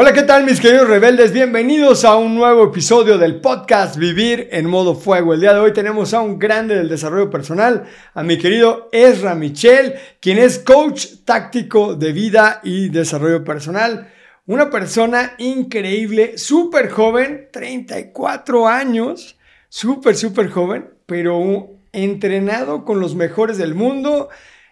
Hola, ¿qué tal mis queridos rebeldes? Bienvenidos a un nuevo episodio del podcast Vivir en modo fuego. El día de hoy tenemos a un grande del desarrollo personal, a mi querido Ezra Michel, quien es coach táctico de vida y desarrollo personal. Una persona increíble, súper joven, 34 años, súper, súper joven, pero entrenado con los mejores del mundo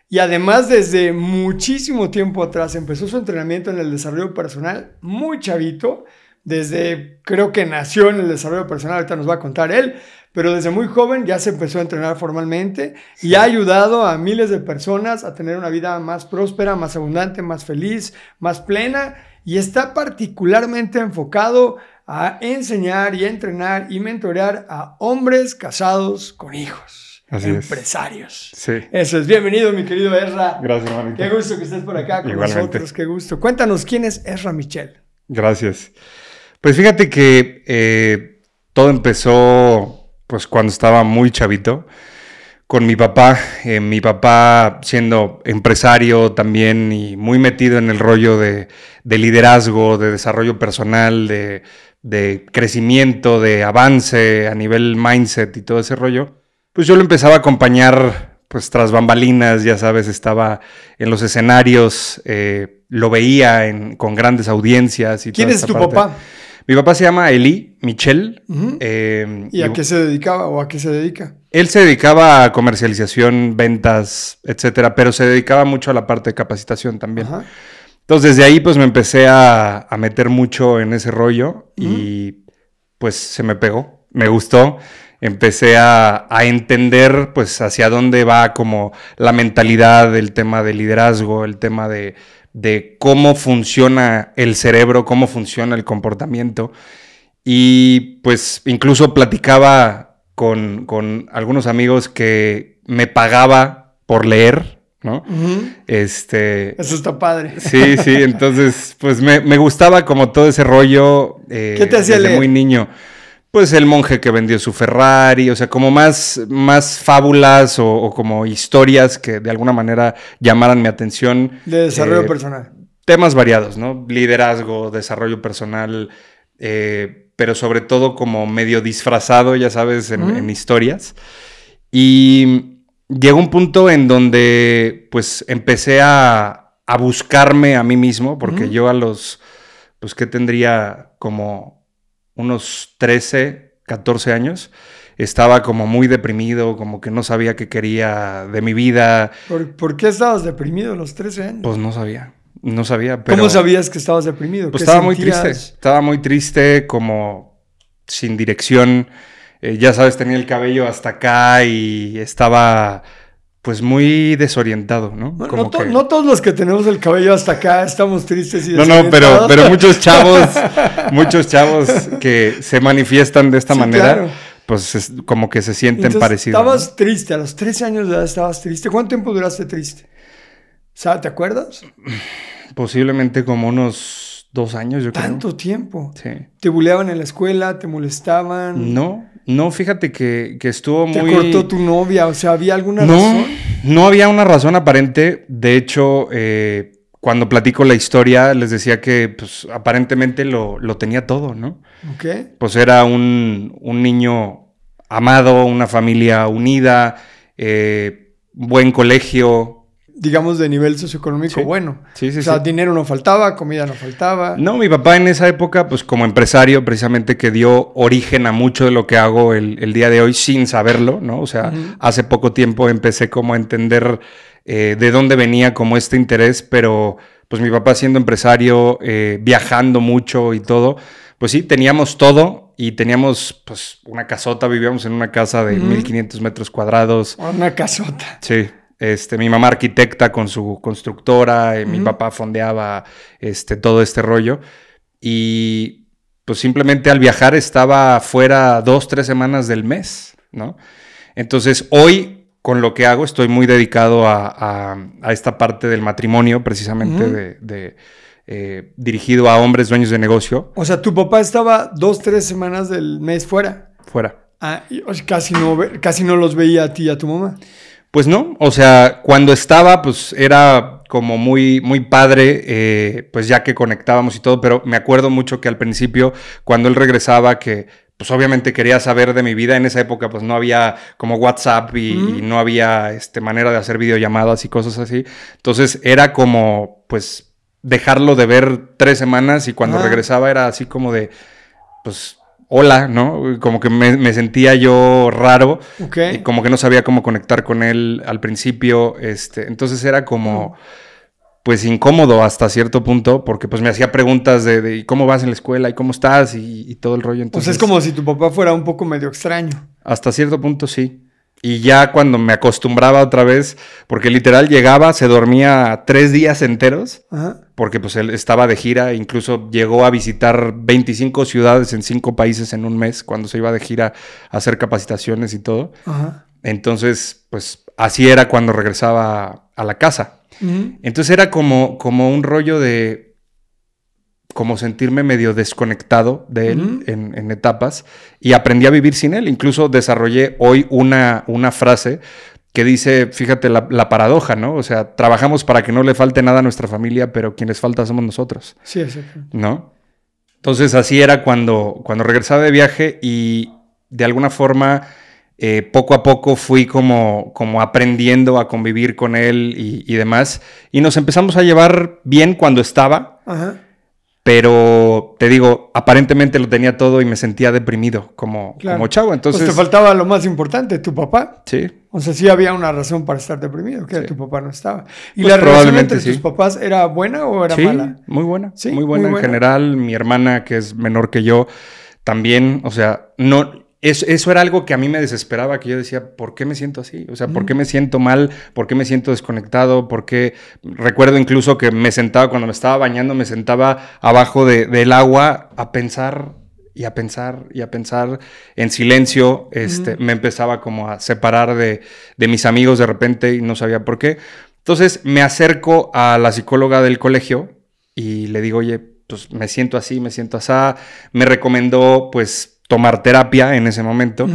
y además, desde muchísimo tiempo atrás empezó su entrenamiento en el desarrollo personal, muy chavito, desde creo que nació en el desarrollo personal, ahorita nos va a contar él, pero desde muy joven ya se empezó a entrenar formalmente y ha ayudado a miles de personas a tener una vida más próspera, más abundante, más feliz, más plena y está particularmente enfocado a enseñar y entrenar y mentorear a hombres casados con hijos. Así empresarios. Sí. Eso es. Bienvenido, mi querido Ezra. Gracias, hermanito. Qué gusto que estés por acá con nosotros. Qué gusto. Cuéntanos quién es Ezra Michel. Gracias. Pues fíjate que eh, todo empezó pues cuando estaba muy chavito con mi papá. Eh, mi papá siendo empresario también y muy metido en el rollo de, liderazgo, de desarrollo personal, de, de crecimiento, de avance a nivel mindset y todo ese rollo pues yo lo empezaba a acompañar pues tras bambalinas, ya sabes, estaba en los escenarios, eh, lo veía con grandes audiencias. Y ¿Quién es tu papá? Mi papá se llama Eli Michel. Eh, ¿Y a qué se dedicaba o a qué se dedica? Él se dedicaba a comercialización, ventas, etcétera, pero se dedicaba mucho a la parte de capacitación también. Entonces, desde ahí, pues me empecé a, meter mucho en ese rollo y pues se me pegó, me gustó empecé a, entender pues hacia dónde va como la mentalidad, el tema de liderazgo, el tema de, cómo funciona el cerebro, cómo funciona el comportamiento. Y pues incluso platicaba con, algunos amigos que me pagaba por leer, ¿no? Este. Eso está padre. Sí, sí. Entonces, pues me, gustaba como todo ese rollo. Eh, ¿Qué te hacía desde muy niño pues el monje que vendió su Ferrari, o sea, como más, más fábulas o, como historias que de alguna manera llamaran mi atención. De desarrollo eh, personal. Temas variados, ¿no? Liderazgo, desarrollo personal, eh, pero sobre todo como medio disfrazado, ya sabes, en, historias. Y llegó un punto en donde pues empecé a, buscarme a mí mismo, porque yo a los, pues que tendría como unos 13, 14 años, estaba como muy deprimido, como que no sabía qué quería de mi vida. ¿Por, qué estabas deprimido a los 13 años? Pues no sabía, no sabía. ¿Cómo sabías que estabas deprimido? Pues estaba muy triste, estaba muy triste, como sin dirección. Eh, ya sabes, tenía el cabello hasta acá y estaba pues muy desorientado, ¿no? No, todos los que tenemos el cabello hasta acá estamos tristes y No, no, pero, pero muchos chavos, muchos chavos que se manifiestan de esta manera, pues como que se sienten parecidos. Estabas triste, a los 13 años de edad estabas triste. ¿Cuánto tiempo duraste triste? ¿Sabes? ¿Te acuerdas? Posiblemente como unos dos años, yo creo. ¿Tanto tiempo? Sí. ¿Te buleaban en la escuela? ¿Te molestaban? No, no, fíjate que, estuvo muy... ¿Te cortó tu novia? O sea, ¿había alguna razón? No había una razón aparente. De hecho, eh, cuando platico la historia, les decía que pues, aparentemente lo, tenía todo, ¿no? Ok. Pues era un, niño amado, una familia unida, eh, buen colegio, digamos, de nivel socioeconómico bueno. Sí, sí, o sea, dinero no faltaba, comida no faltaba. No, mi papá en esa época, pues como empresario, precisamente que dio origen a mucho de lo que hago el, día de hoy sin saberlo, ¿no? O sea, hace poco tiempo empecé como a entender eh, de dónde venía como este interés, pero pues mi papá siendo empresario, eh, viajando mucho y todo, pues sí, teníamos todo y teníamos pues una casota, vivíamos en una casa de 1500 metros cuadrados. Una casota. Sí. Este, mi mamá arquitecta con su constructora, mi papá fondeaba este, todo este rollo. Y pues simplemente al viajar estaba fuera dos, tres semanas del mes, ¿no? Entonces hoy con lo que hago estoy muy dedicado a, esta parte del matrimonio, precisamente de, eh, dirigido a hombres dueños de negocio. O sea, tu papá estaba dos, tres semanas del mes fuera. Fuera. Ah, casi, no, casi no los veía a ti y a tu mamá. Pues no, o sea, cuando estaba, pues era como muy, muy padre, eh, pues ya que conectábamos y todo, pero me acuerdo mucho que al principio, cuando él regresaba, que pues obviamente quería saber de mi vida. En esa época pues no había como WhatsApp y, no había este, manera de hacer videollamadas y cosas así. Entonces era como pues dejarlo de ver tres semanas y cuando regresaba era así como de pues hola, ¿no? Como que me, sentía yo raro y como que no sabía cómo conectar con él al principio. Este, entonces era como pues incómodo hasta cierto punto, porque pues me hacía preguntas de, cómo vas en la escuela y cómo estás y, todo el rollo. Entonces es como si tu papá fuera un poco medio extraño. Hasta cierto punto sí. Y ya cuando me acostumbraba otra vez, porque literal llegaba, se dormía tres días enteros, porque pues él estaba de gira, incluso llegó a visitar 25 ciudades en cinco países en un mes, cuando se iba de gira a hacer capacitaciones y todo. Entonces, pues así era cuando regresaba a la casa. Entonces era como, como un rollo de como sentirme medio desconectado de él en, etapas y aprendí a vivir sin él. Incluso desarrollé hoy una, una frase que dice, fíjate la, paradoja, ¿no? O sea, trabajamos para que no le falte nada a nuestra familia, pero quienes falta somos nosotros. Sí, sí. ¿No? Entonces así era cuando, cuando regresaba de viaje y de alguna forma eh, poco a poco fui como, como aprendiendo a convivir con él y, demás. Y nos empezamos a llevar bien cuando estaba. Pero te digo, aparentemente lo tenía todo y me sentía deprimido como, como chavo. Entonces pues te faltaba lo más importante, tu papá. Sí. O sea, sí había una razón para estar deprimido, que tu papá no estaba. ¿Y pues la relación entre tus papás era buena o era mala? Muy buena. Sí, muy buena, muy buena en general. Mi hermana, que es menor que yo, también, o sea, no, eso, era algo que a mí me desesperaba, que yo decía, ¿por qué me siento así? O sea, ¿por qué me siento mal? ¿Por qué me siento desconectado? ¿Por qué? Recuerdo incluso que me sentaba, cuando me estaba bañando, me sentaba abajo del agua a pensar y a pensar y a pensar en silencio. Este, Me empezaba como a separar de, de mis amigos de repente y no sabía por qué. Entonces me acerco a la psicóloga del colegio y le digo, oye, pues me siento así, me siento así. Me recomendó, pues, tomar terapia en ese momento.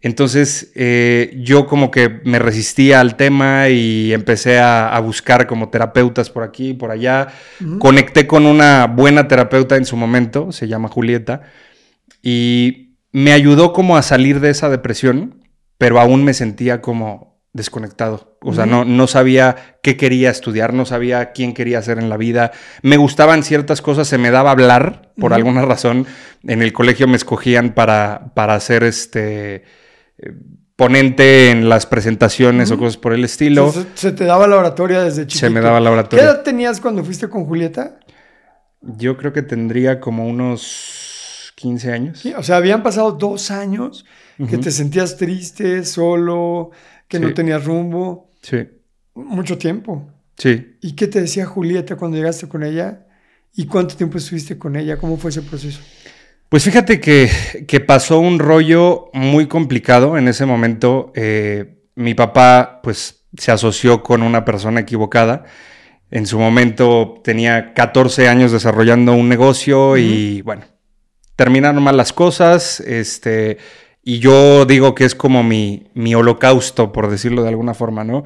Entonces eh, yo como que me resistía al tema y empecé a, buscar como terapeutas por aquí y por allá. Conecté con una buena terapeuta en su momento, se llama Julieta, y me ayudó como a salir de esa depresión, pero aún me sentía como desconectado. O sea, no, no sabía qué quería estudiar, no sabía quién quería hacer en la vida. Me gustaban ciertas cosas, se me daba hablar, por alguna razón. En el colegio me escogían para, para ser este ponente en las presentaciones o cosas por el estilo. Se, te daba la oratoria desde chiquito. Se me daba la oratoria. ¿Qué edad tenías cuando fuiste con Julieta? Yo creo que tendría como unos 15 años. o sea, habían pasado dos años que te sentías triste, solo, que no tenías rumbo. Sí. Mucho tiempo. Sí. ¿Y qué te decía Julieta cuando llegaste con ella? ¿Y cuánto tiempo estuviste con ella? ¿Cómo fue ese proceso? Pues fíjate que, que pasó un rollo muy complicado en ese momento. Eh, mi papá, pues, se asoció con una persona equivocada. En su momento tenía 14 años desarrollando un negocio y, bueno, terminaron mal las cosas. Este, y yo digo que es como mi, mi holocausto, por decirlo de alguna forma, ¿no?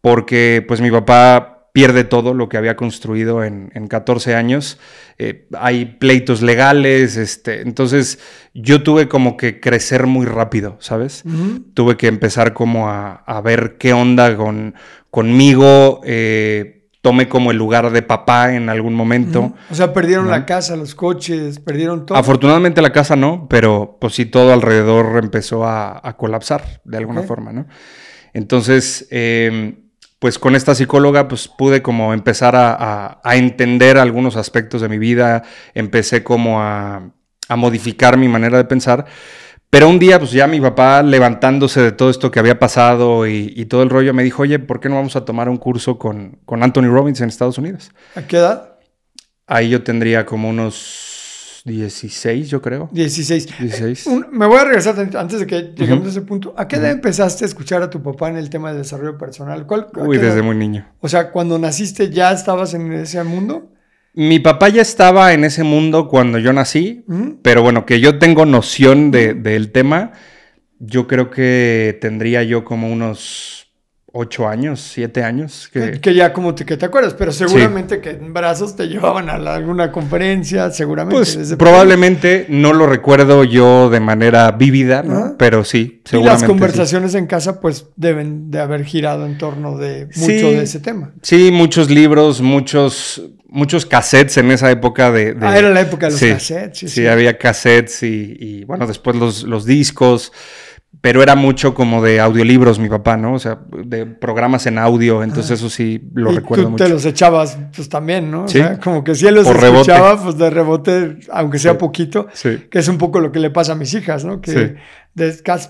Porque pues mi papá pierde todo lo que había construido en, en 14 años. Eh, hay pleitos legales, este, entonces yo tuve como que crecer muy rápido, ¿sabes? Tuve que empezar como a, a, ver qué onda con, conmigo. Eh, tomé como el lugar de papá en algún momento. O sea, perdieron la casa, los coches, perdieron todo. Afortunadamente la casa no, pero pues sí todo alrededor empezó a, colapsar de alguna forma, ¿no? Entonces, em, pues con esta psicóloga pues pude como empezar a, entender algunos aspectos de mi vida, empecé como a, a modificar mi manera de pensar. Pero un día, pues ya mi papá levantándose de todo esto que había pasado y, todo el rollo, me dijo, oye, ¿por qué no vamos a tomar un curso con, con Anthony Robbins en Estados Unidos? ¿A qué edad? Ahí yo tendría como unos 16, yo creo. 16. 16. me voy a regresar antes de que lleguemos a ese punto. ¿A qué edad empezaste a escuchar a tu papá en el tema del desarrollo personal? ¿Cuál, Uy, desde muy niño. O sea, cuando naciste ya estabas en ese mundo. Mi papá ya estaba en ese mundo cuando yo nací, pero bueno, que yo tengo noción de, del tema, yo creo que tendría yo como unos ocho años, siete años. Que, ya como te, que te acuerdas, pero seguramente que en brazos te llevaban a alguna conferencia, seguramente. Pues probablemente no lo recuerdo yo de manera vívida, ¿no? pero sí, seguramente. Y las conversaciones en casa pues deben de haber girado en torno de mucho de ese tema. Sí, muchos libros, muchos muchos cassettes en esa época de... ah, era la época de los cassettes. Sí, sí, había cassettes y, bueno, después los, los, discos, pero era mucho como de audiolibros mi papá, ¿no? O sea, de programas en audio, entonces eso sí lo y recuerdo tú te los echabas pues también, ¿no? O sea, como que si él los escuchaba, pues de rebote, aunque sea poquito, que es un poco lo que le pasa a mis hijas, ¿no? Que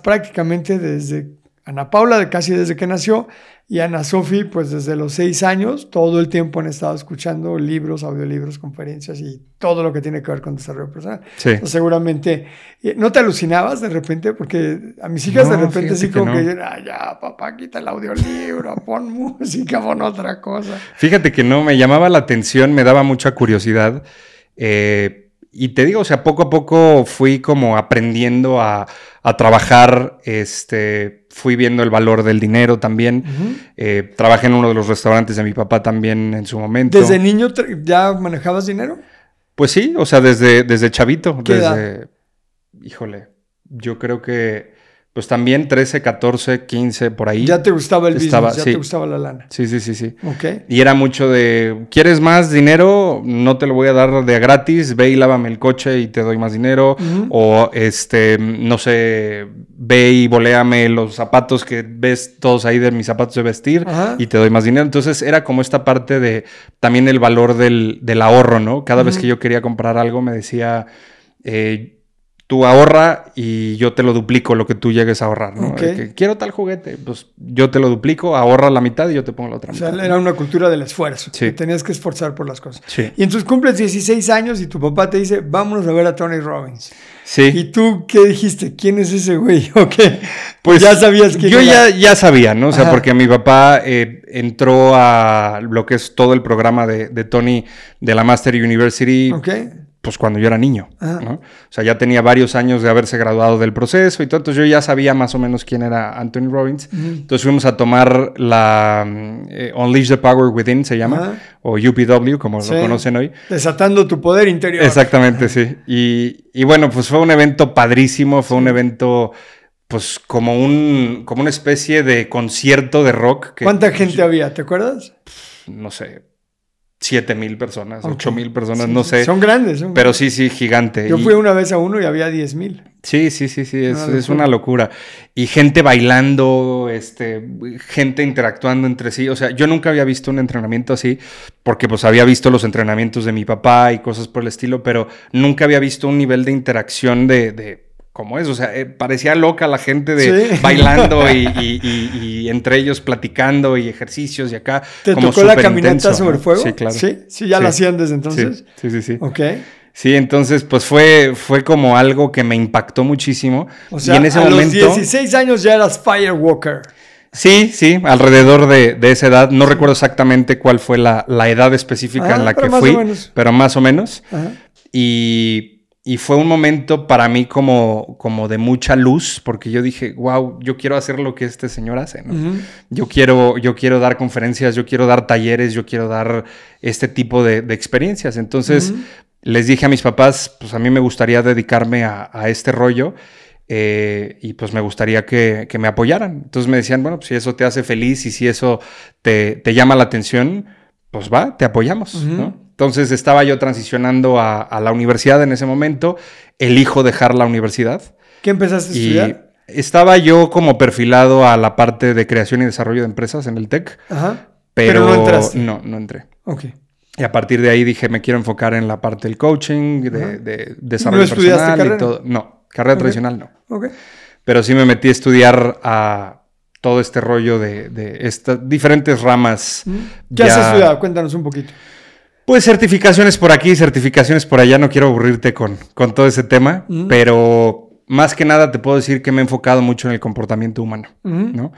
prácticamente desde Ana Paula, de casi desde que nació, y Ana Sofi, pues desde los seis años, todo el tiempo han estado escuchando libros, audiolibros, conferencias y todo lo que tiene que ver con desarrollo personal. Sí. seguramente, eh, ¿no te alucinabas de repente? Porque a mis hijas de repente sí como que, ah, ya, papá, quita el audiolibro, pon música, pon otra cosa. Fíjate que no, me llamaba la atención, me daba mucha curiosidad. Eh, y te digo, o sea, poco a poco fui como aprendiendo a, trabajar, este, fui viendo el valor del dinero también. Eh, trabajé en uno de los restaurantes de mi papá también en su momento. ¿Desde niño ya manejabas dinero? Pues sí, o sea, desde, desde chavito. desde, híjole, yo creo que pues también 13, 14, 15, por ahí. Ya te gustaba el business, ya te gustaba la lana. Sí, sí, sí, sí. Ok. Y era mucho de, ¿quieres más dinero? No te lo voy a dar de gratis, ve y lávame el coche y te doy más dinero. O, este, no sé, ve y boleame los zapatos que ves todos ahí de mis zapatos de vestir y te doy más dinero. Entonces era como esta parte de también el valor del, ahorro, ¿no? Cada vez que yo quería comprar algo me decía... Eh, tú ahorra y yo te lo duplico lo que tú llegues a ahorrar, ¿no? quiero tal juguete, pues yo te lo duplico, ahorra la mitad y yo te pongo la otra o sea, era una cultura del esfuerzo. Sí. tenías que esforzar por las cosas. Sí. Y entonces cumples 16 años y tu papá te dice, vámonos a ver a Tony Robbins. Sí. ¿Y tú qué dijiste? ¿Quién es ese güey? ¿O qué? Pues ya sabías que... Yo ya, ya sabía, ¿no? O sea, porque mi papá eh, entró a lo que es todo el programa de, de Tony de la Master University. Ok pues cuando yo era niño. ¿no? O sea, ya tenía varios años de haberse graduado del proceso y todo, entonces yo ya sabía más o menos quién era Anthony Robbins. Entonces fuimos a tomar la eh, Unleash the Power Within, se llama, o UPW, como lo conocen hoy. Desatando tu poder interior. Exactamente, sí. Y, y, bueno, pues fue un evento padrísimo, fue un evento pues como un como una especie de concierto de rock. ¿Cuánta gente había? ¿Te acuerdas? No sé, 7 mil personas, 8 mil personas, no sé. Son grandes. pero sí, sí, gigante. Yo fui una vez a uno y había 10 mil. Sí, sí, sí, sí, es, es, una locura. Y gente bailando, este, gente interactuando entre sí. O sea, yo nunca había visto un entrenamiento así, porque pues había visto los entrenamientos de mi papá y cosas por el estilo, pero nunca había visto un nivel de interacción de como es, o sea, eh, parecía loca la gente de bailando y, entre ellos platicando y ejercicios y acá. ¿Te tocó la caminata sobre fuego? Sí, claro. Sí, sí, ya la hacían desde entonces. Sí, sí, sí. Ok. Sí, entonces pues fue, fue como algo que me impactó muchísimo. O sea, y en ese a momento, los 16 años ya eras Firewalker. Sí, sí, alrededor de, esa edad. No recuerdo exactamente cuál fue la, edad específica en la que fui, pero más o menos. Ajá. Y y fue un momento para mí como, como de mucha luz, porque yo dije, wow, yo quiero hacer lo que este señor hace, ¿no? yo, quiero, yo quiero dar conferencias, yo quiero dar talleres, yo quiero dar este tipo de, experiencias. Entonces les dije a mis papás, pues a mí me gustaría dedicarme a, este rollo. Eh, y pues me gustaría que, me apoyaran. Entonces me decían, bueno, pues si eso te hace feliz y si eso te, te llama la atención, pues va, te apoyamos, ¿no? Entonces estaba yo transicionando a, la universidad en ese momento, elijo dejar la universidad. ¿Qué empezaste a estudiar? Estaba yo como perfilado a la parte de creación y desarrollo de empresas en el TEC. Ajá. Pero, no entraste. No, no entré. Ok. Y a partir de ahí dije, me quiero enfocar en la parte del coaching, de, de desarrollo ¿No personal y todo. No. Carrera tradicional no. Ok. Pero sí me metí a estudiar a todo este rollo de, de estas diferentes ramas. ¿Qué has estudiado? Cuéntanos un poquito. Pues certificaciones por aquí, certificaciones por allá. No quiero aburrirte con, con todo ese tema, pero más que nada te puedo decir que me he enfocado mucho en el comportamiento humano, ¿no?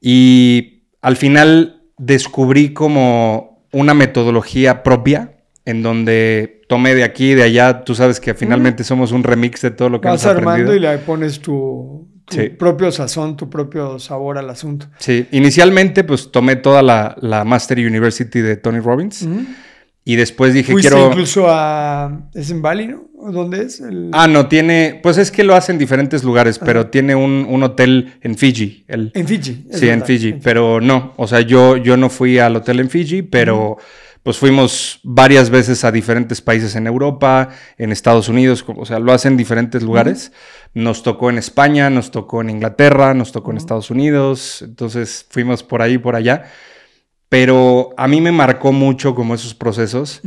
Y al final descubrí como una metodología propia en donde tomé de aquí y de allá. Tú sabes que finalmente somos un remix de todo lo que Vas hemos aprendido. armando y le pones tu, tu Sí. propio sazón, tu propio sabor al asunto. Sí, inicialmente pues tomé toda la, la Master University de Tony Robbins y después dije Fuiste quiero... incluso a... ¿Es en Bali, no? ¿O ¿Dónde es? El- Ah, no, tiene... Pues es que lo hace en diferentes lugares, pero tiene un, un hotel en Fiji. El, En Fiji. sí, en verdad, Fiji, pero no, o sea, yo, yo no fui al hotel en Fiji, pero pues fuimos varias veces a diferentes países en Europa, en Estados Unidos, o sea, lo hacen en diferentes lugares. Nos tocó en España, nos tocó en Inglaterra, nos tocó en Estados Unidos, entonces fuimos por ahí, por allá. Pero a mí me marcó mucho como esos procesos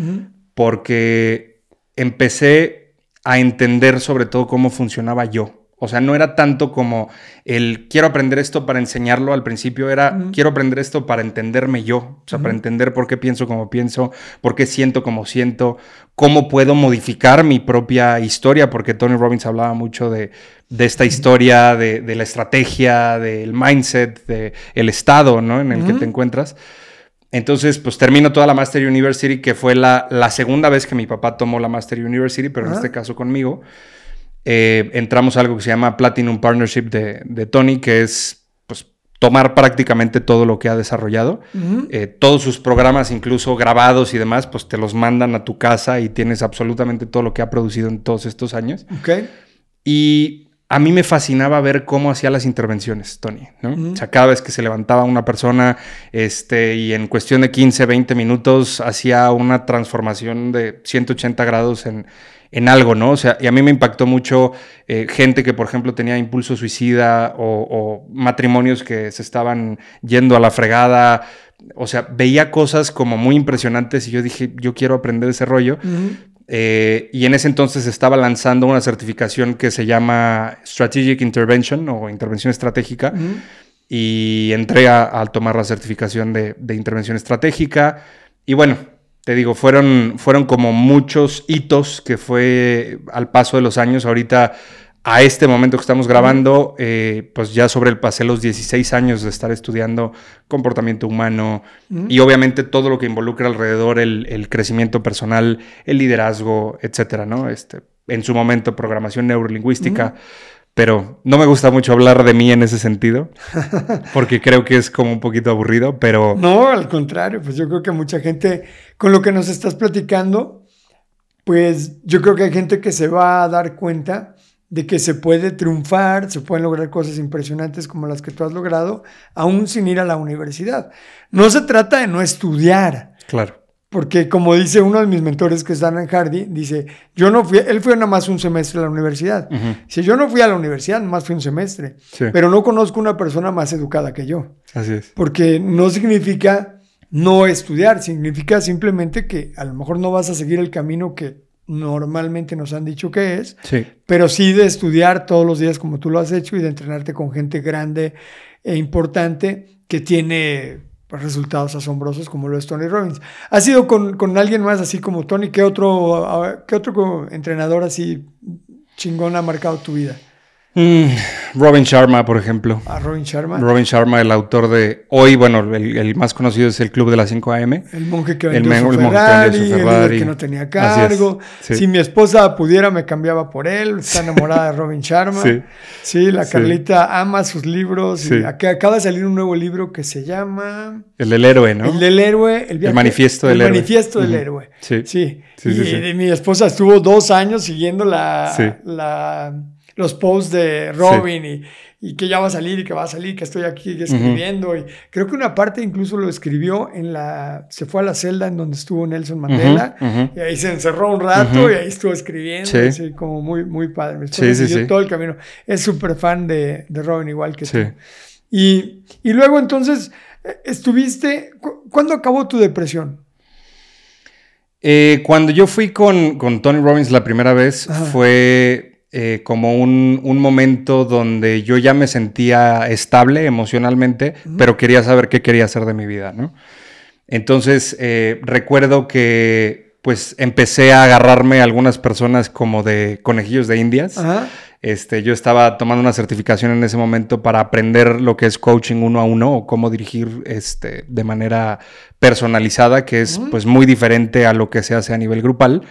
porque empecé a entender sobre todo cómo funcionaba yo. O sea, no era tanto como el quiero aprender esto para enseñarlo al principio, era quiero aprender esto para entenderme yo, o sea, para entender por qué pienso como pienso, por qué siento como siento, cómo puedo modificar mi propia historia, porque Tony Robbins hablaba mucho de, de esta historia, de, de la estrategia, del mindset, del estado ¿no? en el que te encuentras. Entonces, pues termino toda la Master University, que fue la, la segunda vez que mi papá tomó la Master University, pero en este caso conmigo. Eh, entramos a algo que se llama Platinum Partnership de, de Tony, que es pues, tomar prácticamente todo lo que ha desarrollado. Eh, todos sus programas, incluso grabados y demás, pues te los mandan a tu casa y tienes absolutamente todo lo que ha producido en todos estos años. Ok. Y a mí me fascinaba ver cómo hacía las intervenciones, Tony, ¿no? O sea, cada vez que se levantaba una persona este, y en cuestión de 15, 20 minutos hacía una transformación de 180 grados en, en algo, ¿no? O sea, y a mí me impactó mucho eh, gente que, por ejemplo, tenía impulso suicida o, o matrimonios que se estaban yendo a la fregada. O sea, veía cosas como muy impresionantes y yo dije, yo quiero aprender ese rollo. Eh, y en ese entonces estaba lanzando una certificación que se llama Strategic Intervention o Intervención Estratégica. Ujú. Y entré a, a tomar la certificación de, de Intervención Estratégica. Y bueno, te digo, fueron, fueron como muchos hitos que fue al paso de los años. Ahorita, a este momento que estamos grabando, eh, pues ya sobre el pasé los 16 años de estar estudiando comportamiento humano y obviamente todo lo que involucra alrededor el, el crecimiento personal, el liderazgo, etcétera, ¿no? Este, en su momento, programación neurolingüística. Pero no me gusta mucho hablar de mí en ese sentido, porque creo que es como un poquito aburrido, pero No, al contrario, pues yo creo que mucha gente, con lo que nos estás platicando, pues yo creo que hay gente que se va a dar cuenta de que se puede triunfar, se pueden lograr cosas impresionantes como las que tú has logrado, aún sin ir a la universidad. No se trata de no estudiar, claro. porque como dice uno de mis mentores que es Dan Hardy, dice, yo no fui, él fue nada más un semestre a la universidad. Si yo no fui a la universidad, nada más fui un semestre, Sí. pero no conozco una persona más educada que yo Así es. porque no significa no estudiar, significa simplemente que a lo mejor no vas a seguir el camino que normalmente nos han dicho que es, Sí. pero sí de estudiar todos los días como tú lo has hecho y de entrenarte con gente grande e importante que tiene pues, resultados asombrosos como lo es Tony Robbins. ¿Has sido con, con alguien más así como Tony? ¿Qué otro, a- qué otro entrenador así chingón ha marcado tu vida? Mm, Robin Sharma, por ejemplo. A Robin Sharma, Robin Sharma, el autor de hoy, bueno, el, el más conocido es el Club de las 5 AM. El monje que El vendió men- su el monje que Ferrari, su el Ferrari. que no tenía cargo. sí. Si mi esposa pudiera, me cambiaba por él. Está enamorada de Robin Sharma. Sí. Sí, la Sí. Carlita ama sus libros. Sí. Y ac- acaba de salir un nuevo libro que se llama El del héroe, ¿no? El del héroe. El, viaje- manifiesto del el héroe. manifiesto del héroe. Sí. Sí. Sí, y sí, sí. y mi esposa estuvo dos años siguiendo la, Sí. la- los posts de Robin y, y que ya va a salir y que va a salir, que estoy aquí escribiendo. Y creo que una parte incluso lo escribió en la. Se fue a la celda en donde estuvo Nelson Mandela. Y ahí se encerró un rato y ahí estuvo escribiendo. Sí. así como muy, muy padre. Sí, sí, todo el camino. Es súper fan de, de Robin, igual que Sí. tú. Y, y luego entonces, eh, estuviste. cu- ¿Cuándo acabó tu depresión? Eh, cuando yo fui con, con Tony Robbins la primera vez fue eh, como un, momento donde yo ya me sentía estable emocionalmente, pero quería saber qué quería hacer de mi vida, ¿no? Entonces, eh, recuerdo que pues empecé a agarrarme a algunas personas como de conejillos de indias. Este, yo estaba tomando una certificación en ese momento para aprender lo que es coaching uno a uno o cómo dirigir este, de manera personalizada, que es pues muy diferente a lo que se hace a nivel grupal.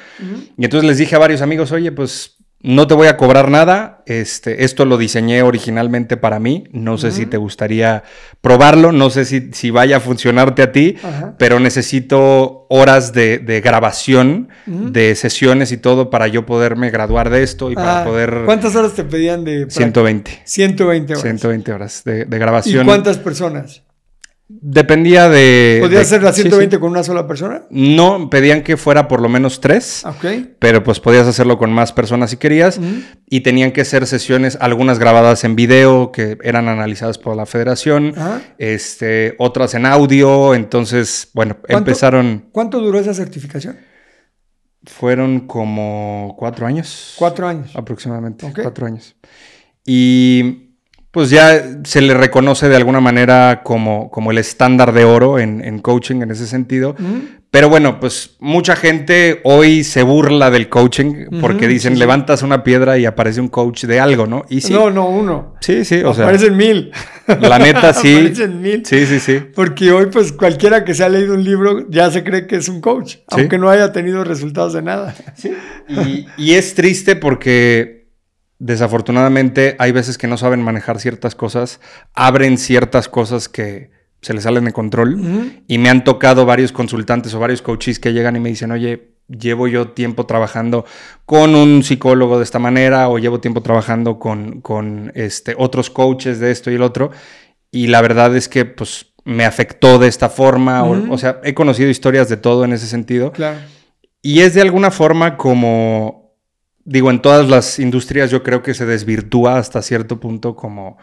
Y entonces les dije a varios amigos, oye, pues no te voy a cobrar nada. Este, esto lo diseñé originalmente para mí. No sé si te gustaría probarlo. No sé si, si vaya a funcionarte a ti, pero necesito horas de, grabación, de sesiones y todo para yo poderme graduar de esto y para ah, poder. ¿Cuántas horas te pedían de? 120. 120 horas. 120 horas de, de grabación. ¿Y cuántas personas? Dependía de. ¿Podía ser la 120 con una sola persona? No, pedían que fuera por lo menos tres. Ok. Pero pues podías hacerlo con más personas si querías. Y tenían que ser sesiones, algunas grabadas en video, que eran analizadas por la federación. Este, otras en audio. Entonces, bueno, empezaron. ¿Cuánto duró esa certificación? Fueron como cuatro años. Cuatro años. Aproximadamente. Cuatro años. Y pues ya se le reconoce de alguna manera como, como el estándar de oro en, coaching en ese sentido. Pero bueno, pues mucha gente hoy se burla del coaching porque dicen levantas una piedra y aparece un coach de algo, ¿no? Y sí. No, no, uno. Sí, sí, o sea. Aparecen mil. La neta sí. aparecen mil. Sí, sí, sí. Porque hoy, pues cualquiera que se ha leído un libro ya se cree que es un coach, aunque no haya tenido resultados de nada. Sí. Y, y es triste porque desafortunadamente hay veces que no saben manejar ciertas cosas, abren ciertas cosas que se les salen de control y me han tocado varios consultantes o varios coaches que llegan y me dicen, oye, llevo yo tiempo trabajando con un psicólogo de esta manera o llevo tiempo trabajando con, con este, otros coaches de esto y el otro y la verdad es que pues me afectó de esta forma, o, o, sea, he conocido historias de todo en ese sentido. Claro. Y es de alguna forma como digo, en todas las industrias yo creo que se desvirtúa hasta cierto punto como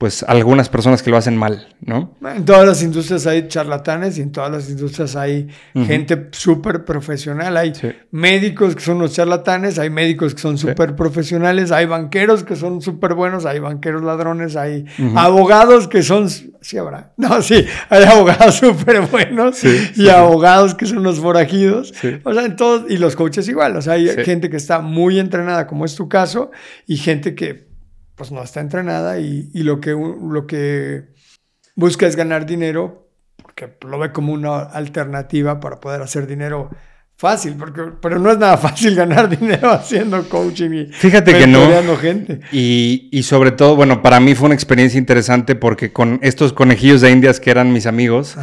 pues algunas personas que lo hacen mal, ¿no? En todas las industrias hay charlatanes y en todas las industrias hay gente súper profesional. Hay médicos que son los charlatanes, hay médicos que son súper profesionales, hay banqueros que son súper buenos, hay banqueros ladrones, hay abogados que son... Sí habrá. No, sí, hay abogados súper buenos y abogados que son los forajidos. O sea, en todos, y los coaches igual. O sea, hay gente que está muy entrenada, como es tu caso, y gente que pues no está entrenada y, lo, que, lo que busca es ganar dinero, porque lo ve como una alternativa para poder hacer dinero fácil, porque, pero no es nada fácil ganar dinero haciendo coaching y Fíjate que no. gente. Y, y, sobre todo, bueno, para mí fue una experiencia interesante porque con estos conejillos de indias que eran mis amigos,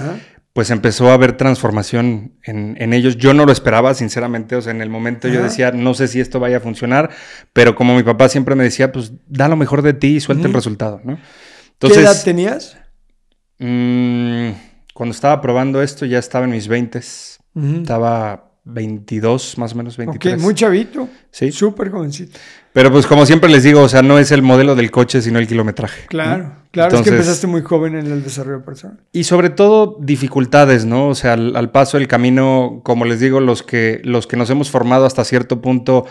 pues empezó a haber transformación en, ellos. Yo no lo esperaba, sinceramente. O sea, en el momento yo decía, no sé si esto vaya a funcionar, pero como mi papá siempre me decía, pues da lo mejor de ti y suelta el resultado, ¿no? Entonces, ¿Qué edad tenías? Mm, cuando estaba probando esto ya estaba en mis 20. Estaba 22, más o menos 23. Ok, muy chavito. Sí. Súper jovencito. Pero pues como siempre les digo, o sea, no es el modelo del coche, sino el kilometraje. Claro, claro, es que empezaste muy joven en el desarrollo personal. Y sobre todo dificultades, ¿no? O sea, al, paso del camino, como les digo, los que, los que nos hemos formado hasta cierto punto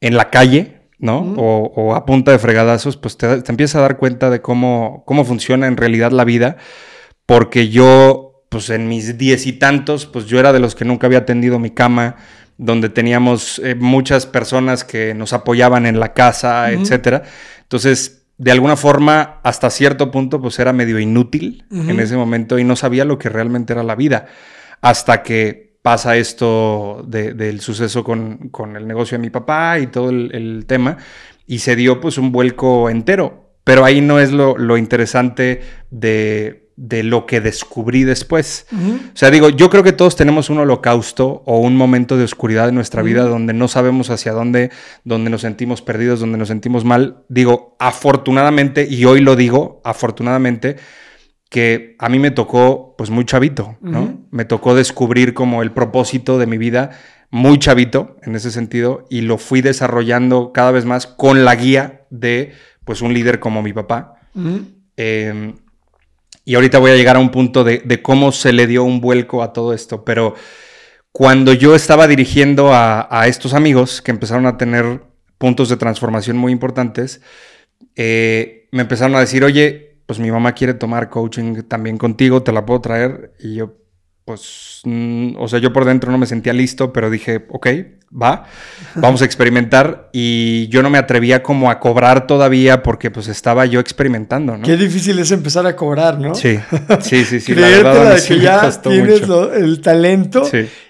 en la calle, ¿no? o, a punta de fregadazos, pues te, te empiezas a dar cuenta de cómo, cómo funciona en realidad la vida, porque yo pues en mis diez y tantos, pues yo era de los que nunca había atendido mi cama, donde teníamos eh, muchas personas que nos apoyaban en la casa, etcétera. Entonces, de alguna forma, hasta cierto punto, pues era medio inútil en ese momento y no sabía lo que realmente era la vida. Hasta que pasa esto del suceso con, el negocio de mi papá y todo el, tema, y se dio pues un vuelco entero. Pero ahí no es lo interesante de de lo que descubrí después. O sea, digo, yo creo que todos tenemos un holocausto o un momento de oscuridad en nuestra vida donde no sabemos hacia dónde, donde nos sentimos perdidos, donde nos sentimos mal. Digo, afortunadamente, y hoy lo digo, afortunadamente, que a mí me tocó, pues muy chavito, ¿no? Me tocó descubrir como el propósito de mi vida muy chavito en ese sentido y lo fui desarrollando cada vez más con la guía de, pues, un líder como mi papá. Y ahorita voy a llegar a un punto de, cómo se le dio un vuelco a todo esto, pero cuando yo estaba dirigiendo a, estos amigos que empezaron a tener puntos de transformación muy importantes, eh, me empezaron a decir, oye, pues mi mamá quiere tomar coaching también contigo, te la puedo traer. Y yo, pues, mm, o sea, yo por dentro no me sentía listo, pero dije, ok, va, vamos a experimentar. Y yo no me atrevía como a cobrar todavía porque pues estaba yo experimentando, ¿no? Qué difícil es empezar a cobrar, ¿no? Sí, sí, sí, sí. la verdad, de que ya tienes el talento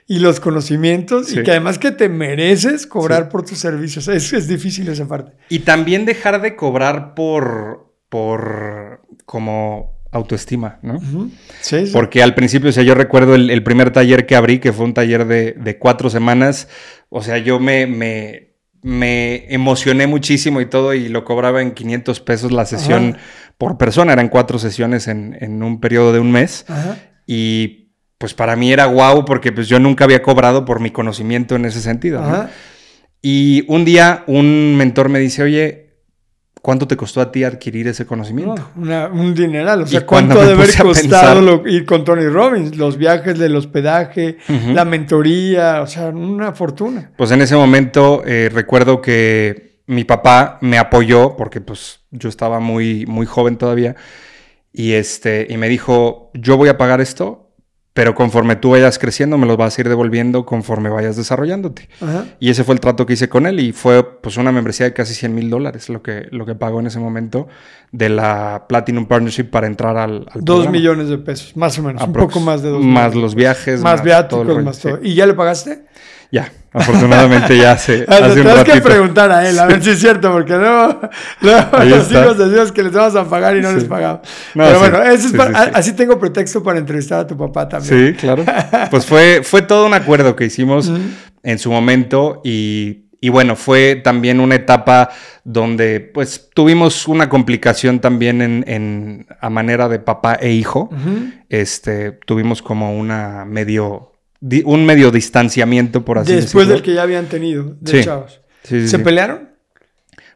y los conocimientos y que además que te mereces cobrar por tus servicios. Es, es difícil esa parte. Y también dejar de cobrar por, por como autoestima, ¿no? sí, sí, Porque al principio, o sea, yo recuerdo el, primer taller que abrí, que fue un taller de, cuatro semanas, o sea, yo me, me, me, emocioné muchísimo y todo y lo cobraba en 500 pesos la sesión por persona, eran cuatro sesiones en, un periodo de un mes. Y pues para mí era guau porque pues yo nunca había cobrado por mi conocimiento en ese sentido. Y un día un mentor me dice, oye, ¿Cuánto te costó a ti adquirir ese conocimiento? un dineral. O sea, ¿cuánto debe haber costado ir con Tony Robbins? Los viajes del hospedaje, la mentoría, o sea, una fortuna. Pues en ese momento eh, recuerdo que mi papá me apoyó porque pues yo estaba muy, muy joven todavía y, este, y me dijo, yo voy a pagar esto pero conforme tú vayas creciendo me los vas a ir devolviendo conforme vayas desarrollándote. Y ese fue el trato que hice con él y fue pues una membresía de casi 100 mil dólares lo que, lo que pagó en ese momento de la Platinum Partnership para entrar al, al Dos millones de pesos, más o menos, un poco más de dos Más los viajes. Más, viáticos, más todo. ¿Y ya le pagaste? Ya, afortunadamente ya hace, hace un que preguntar a él, a ver si es cierto, porque luego, los hijos decimos que les vamos a pagar y no les pagamos. Pero bueno, así tengo pretexto para entrevistar a tu papá también. Sí, claro. Pues fue, fue todo un acuerdo que hicimos en su momento y, y, bueno, fue también una etapa donde pues tuvimos una complicación también en, en a manera de papá e hijo. Este, tuvimos como una medio un medio distanciamiento, por así decirlo. Después del que ya habían tenido, de chavos. ¿Se pelearon?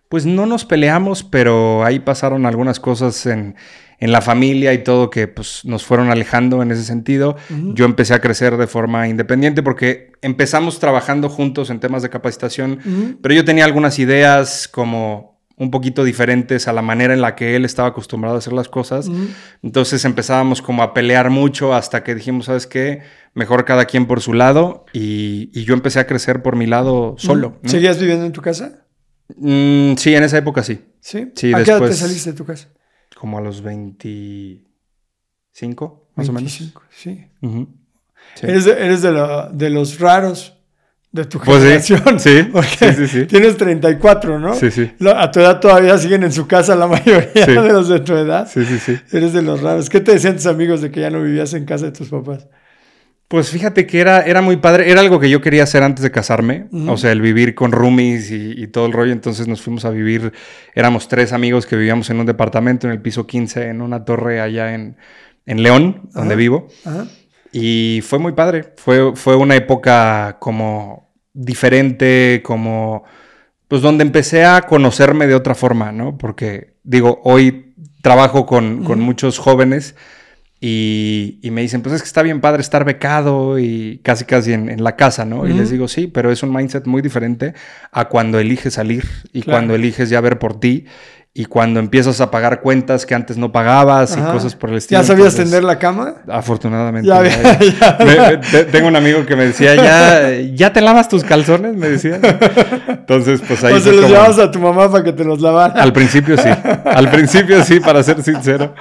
Pues no nos peleamos, pero ahí pasaron algunas cosas en, la familia y todo que pues, nos fueron alejando en ese sentido. Yo empecé a crecer de forma independiente porque empezamos trabajando juntos en temas de capacitación, pero yo tenía algunas ideas como un poquito diferentes a la manera en la que él estaba acostumbrado a hacer las cosas. Entonces empezábamos como a pelear mucho hasta que dijimos, ¿sabes qué? Mejor cada quien por su lado y, yo empecé a crecer por mi lado solo. ¿Seguías viviendo en tu casa? Mm, sí, en esa época sí. ¿Sí? sí ¿A qué edad te saliste de tu casa? Como a los 25, más o menos. sí. sí. Eres, de, eres de los raros de tu pues generación. Sí, sí, sí, sí, Tienes 34, ¿no? Sí, sí. A tu edad todavía siguen en su casa la mayoría de los de tu edad. Sí, sí, sí. Eres de los raros. ¿Qué te decían tus amigos de que ya no vivías en casa de tus papás? Pues fíjate que era, era muy padre, era algo que yo quería hacer antes de casarme, o sea, el vivir con roomies y, todo el rollo, entonces nos fuimos a vivir, éramos tres amigos que vivíamos en un departamento en el piso 15, en una torre allá en, en León, donde vivo, Ajá. y fue muy padre, fue, fue una época como diferente, como, pues donde empecé a conocerme de otra forma, ¿no? Porque digo, hoy trabajo con, muchos jóvenes y, me dicen, pues es que está bien padre estar becado y casi casi en, la casa, ¿no? Y les digo, sí, pero es un mindset muy diferente a cuando eliges salir y cuando eliges ya ver por ti y cuando empiezas a pagar cuentas que antes no pagabas y cosas por el estilo. ¿Ya sabías tender la cama? Afortunadamente. tengo un amigo que me decía, ¿ya, ¿ya te lavas tus calzones? Me decía. Entonces, pues ahí... O se los llevabas a tu mamá para que te los lavara. Al principio sí. Al principio sí, para ser sincero.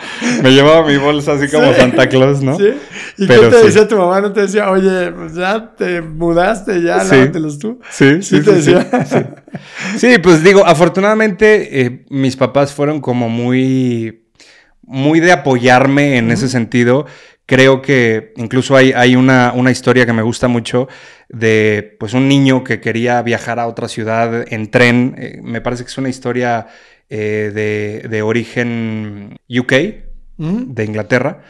Me llevaba mi bolsa así como Santa Claus, ¿no? Sí. ¿Y qué te decía tu mamá? ¿No te decía, oye, pues ya te mudaste, ya lávatelos tú? Sí, sí, sí. Sí, sí, pues digo, afortunadamente eh, mis papás fueron como muy, muy de apoyarme en ese sentido. Creo que incluso hay, hay una, una, historia que me gusta mucho de pues un niño que quería viajar a otra ciudad en tren. Eh, me parece que es una historia eh, de, de, origen UK, de Inglaterra.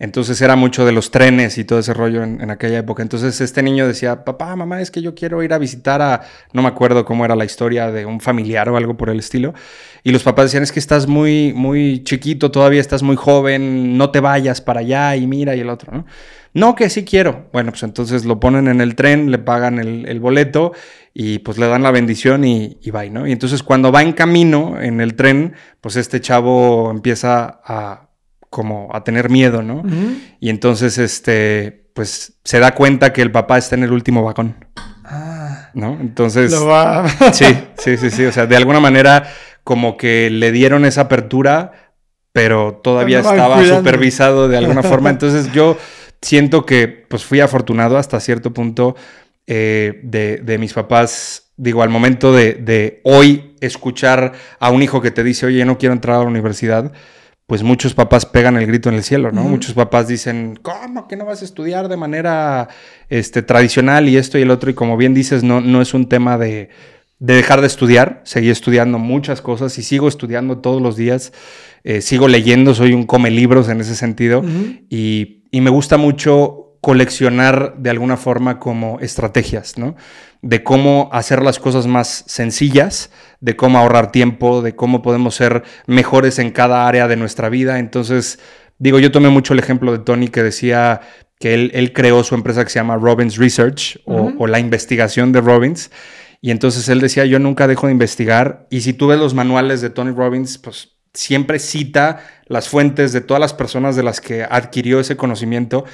Entonces era mucho de los trenes y todo ese rollo en, aquella época. Entonces este niño decía, papá, mamá, es que yo quiero ir a visitar a, no me acuerdo cómo era la historia de un familiar o algo por el estilo. Y los papás decían, es que estás muy, muy chiquito, todavía estás muy joven, no te vayas para allá y mira y el otro, ¿no? No, que sí quiero. Bueno, pues entonces lo ponen en el tren, le pagan el, boleto y pues le dan la bendición y, y va, ¿no? Y entonces cuando va en camino en el tren, pues este chavo empieza a como a tener miedo, ¿no? Y entonces, este, pues se da cuenta que el papá está en el último vagón. Ah. ¿No? Entonces... Lo va. sí, sí, sí, sí. O sea, de alguna manera como que le dieron esa apertura, pero todavía estaba supervisado de alguna forma. Entonces yo siento que pues fui afortunado hasta cierto punto eh, de, de, mis papás. Digo, al momento de, de hoy escuchar a un hijo que te dice, oye, no quiero entrar a la universidad, pues muchos papás pegan el grito en el cielo, ¿no? Muchos papás dicen, ¿cómo que no vas a estudiar de manera este, tradicional y esto y el otro? Y como bien dices, no, no es un tema de, dejar de estudiar, seguí estudiando muchas cosas y sigo estudiando todos los días, eh, sigo leyendo, soy un come libros en ese sentido. Y, y me gusta mucho coleccionar de alguna forma como estrategias, ¿no? de cómo hacer las cosas más sencillas, de cómo ahorrar tiempo, de cómo podemos ser mejores en cada área de nuestra vida. Entonces, digo, yo tomé mucho el ejemplo de Tony que decía que él, creó su empresa que se llama Robbins Research o, la investigación de Robbins. Y entonces él decía, yo nunca dejo de investigar. Y si tú ves los manuales de Tony Robbins, pues siempre cita las fuentes de todas las personas de las que adquirió ese conocimiento.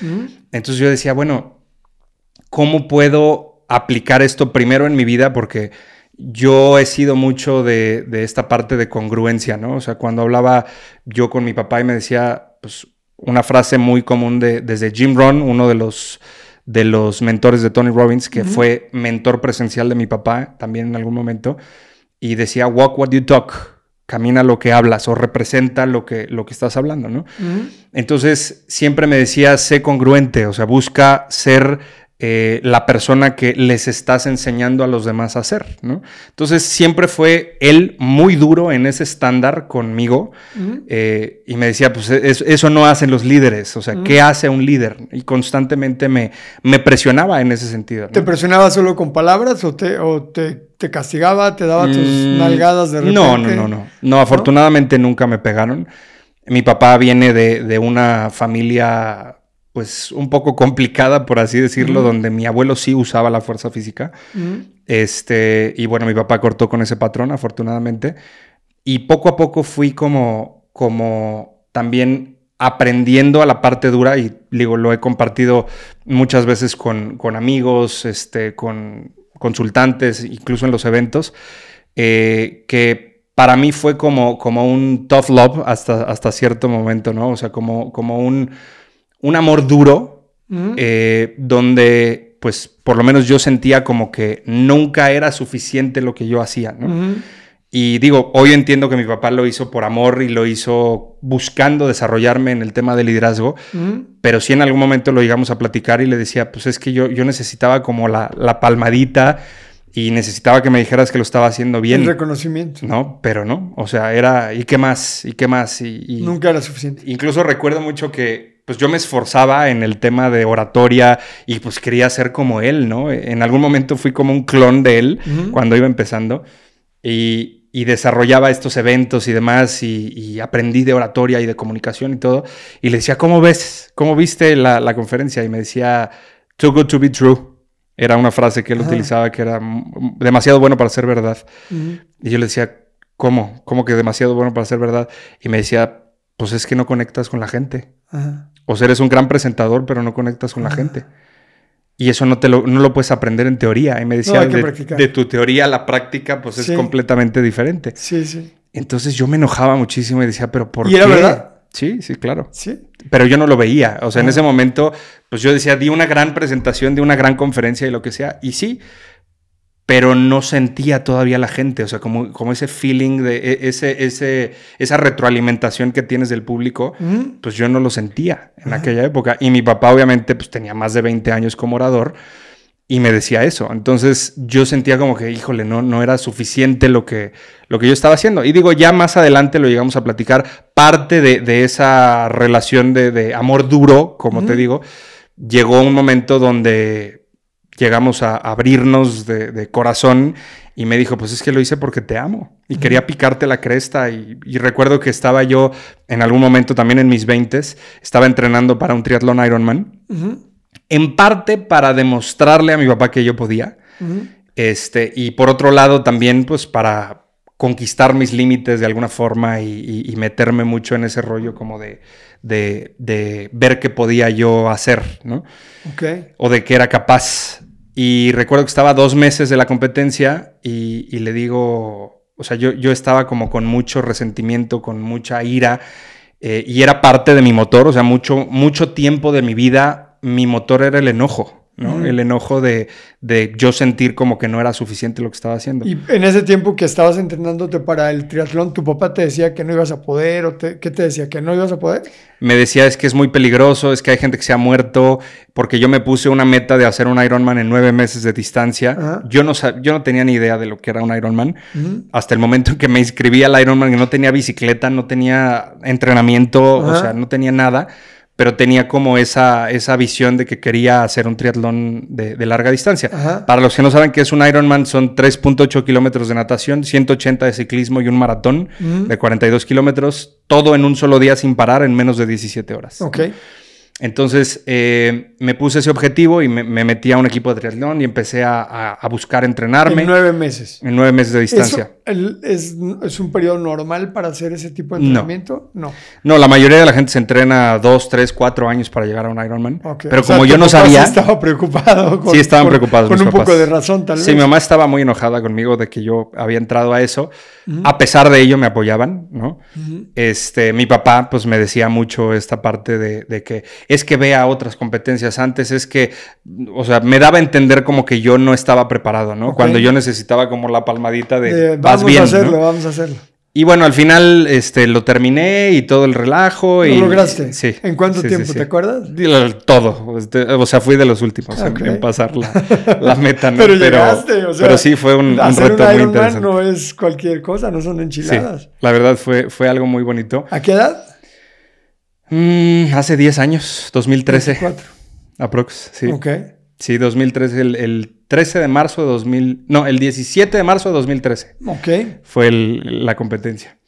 Entonces yo decía, bueno, ¿cómo puedo aplicar esto primero en mi vida porque yo he sido mucho de, esta parte de congruencia, ¿no? O sea, cuando hablaba yo con mi papá y me decía, pues, una frase muy común de, desde Jim Rohn, uno de los, de los mentores de Tony Robbins, que fue mentor presencial de mi papá también en algún momento, y decía, walk what you talk, camina lo que hablas o representa lo que, lo que estás hablando, ¿no? Entonces, siempre me decía, sé congruente, o sea, busca ser eh, la persona que les estás enseñando a los demás a hacer, ¿no? Entonces siempre fue él muy duro en ese estándar conmigo eh, y me decía, pues eso no hacen los líderes, o sea, ¿qué hace un líder? Y constantemente me, me presionaba en ese sentido. ¿Te presionaba solo con palabras o te, te, castigaba, te daba tus mm, nalgadas de repente? No, no, no, no. No, afortunadamente nunca me pegaron. Mi papá viene de, de una familia pues un poco complicada, por así decirlo, donde mi abuelo sí usaba la fuerza física. Este, y bueno, mi papá cortó con ese patrón, afortunadamente. Y poco a poco fui como, como también aprendiendo a la parte dura y digo, lo he compartido muchas veces con, amigos, este, con consultantes, incluso en los eventos, eh, que para mí fue como, como un tough love hasta, hasta cierto momento, ¿no? O sea, como, como un un amor duro, eh, donde pues por lo menos yo sentía como que nunca era suficiente lo que yo hacía, ¿no? Y digo, hoy entiendo que mi papá lo hizo por amor y lo hizo buscando desarrollarme en el tema del liderazgo, pero sí en algún momento lo llegamos a platicar y le decía, pues es que yo, yo necesitaba como la, la palmadita y necesitaba que me dijeras que lo estaba haciendo bien. El reconocimiento. No, pero no. O sea, era, ¿y qué más? ¿Y qué más? Y, Nunca era suficiente. Incluso recuerdo mucho que pues yo me esforzaba en el tema de oratoria y pues quería ser como él, ¿no? En algún momento fui como un clon de él cuando iba empezando y, desarrollaba estos eventos y demás y, aprendí de oratoria y de comunicación y todo. Y le decía, ¿cómo ves? ¿Cómo viste la, conferencia? Y me decía, too good to be true. Era una frase que él utilizaba que era demasiado bueno para ser verdad. Y yo le decía, ¿cómo? ¿Cómo que demasiado bueno para ser verdad? Y me decía, pues es que no conectas con la gente. O sea, eres un gran presentador, pero no conectas con la gente. Y eso no, te lo, no lo puedes aprender en teoría. Y me decía, de, tu teoría a la práctica, pues es completamente diferente. Sí, sí. Entonces yo me enojaba muchísimo y decía, pero ¿por qué? ¿Y era verdad? Sí, sí, claro. Sí. Pero yo no lo veía. O sea, en ese momento, pues yo decía, di una gran presentación, di una gran conferencia y lo que sea. Y sí, pero no sentía todavía la gente, o sea, como, como ese feeling de e, ese, ese, esa retroalimentación que tienes del público, pues yo no lo sentía en aquella época. Y mi papá obviamente pues tenía más de 20 años como orador y me decía eso. Entonces yo sentía como que, híjole, no, no era suficiente lo que, lo que yo estaba haciendo. Y digo, ya más adelante lo llegamos a platicar, parte de, esa relación de, amor duro, como te digo, llegó un momento donde llegamos a abrirnos de, corazón y me dijo, pues es que lo hice porque te amo y quería picarte la cresta y, recuerdo que estaba yo en algún momento también en mis 20 estaba entrenando para un triatlón Ironman, en parte para demostrarle a mi papá que yo podía, este, y por otro lado también pues para conquistar mis límites de alguna forma y, meterme mucho en ese rollo como de, de, ver qué podía yo hacer, ¿no? O de qué era capaz. Y recuerdo que estaba dos meses de la competencia y, le digo, o sea, yo, yo, estaba como con mucho resentimiento, con mucha ira, eh, y era parte de mi motor, o sea, mucho, mucho tiempo de mi vida, mi motor era el enojo. El enojo de, yo sentir como que no era suficiente lo que estaba haciendo. Y en ese tiempo que estabas entrenándote para el triatlón, ¿tu papá te decía que no ibas a poder o qué te decía? ¿Que no ibas a poder? Me decía es que es muy peligroso, es que hay gente que se ha muerto, porque yo me puse una meta de hacer un Ironman en nueve meses de distancia. Yo no, yo no tenía ni idea de lo que era un Ironman. Hasta el momento en que me inscribí al Ironman, que no tenía bicicleta, no tenía entrenamiento, o sea, no tenía nada pero tenía como esa, esa visión de que quería hacer un triatlón de, larga distancia. Para los que no saben qué es un Ironman, son 3.8 kilómetros de natación, 180 de ciclismo y un maratón de 42 kilómetros, todo en un solo día sin parar en menos de 17 horas. Ok. Entonces eh, me puse ese objetivo y me, metí a un equipo de triatlón y empecé a, buscar entrenarme. En nueve meses. En nueve meses de distancia. Es, un periodo normal para hacer ese tipo de entrenamiento? No. no. la mayoría de la gente se entrena dos, tres, cuatro años para llegar a un Ironman. Pero como yo no sabía. Sí estaba preocupado. sí, estaban preocupados. Con un poco de razón, tal vez. Sí, mi mamá estaba muy enojada conmigo de que yo había entrado a eso. A pesar de ello, me apoyaban, ¿no? este, mi papá, pues me decía mucho esta parte de, de que es que vea otras competencias antes, es que, o sea, me daba a entender como que yo no estaba preparado, ¿no? Cuando yo necesitaba como la palmadita de, vamos a hacerlo, vamos a hacerlo. Y bueno, al final este, lo terminé y todo el relajo. ¿Lo lograste? Sí. ¿En cuánto tiempo? ¿Te acuerdas? Todo. Este, o sea, fui de los últimos en, pasar la, meta. Pero, llegaste, o sea, pero sí fue un, un reto muy interesante. no es cualquier cosa, no son enchiladas. la verdad fue, fue algo muy bonito. ¿A qué edad? Mm, hace 10 años, 2013. 24. Aprox, sí. Ok. Sí, 2013, el, 13 de marzo de 2000, no, el 17 de marzo de 2013. Ok. Fue la competencia.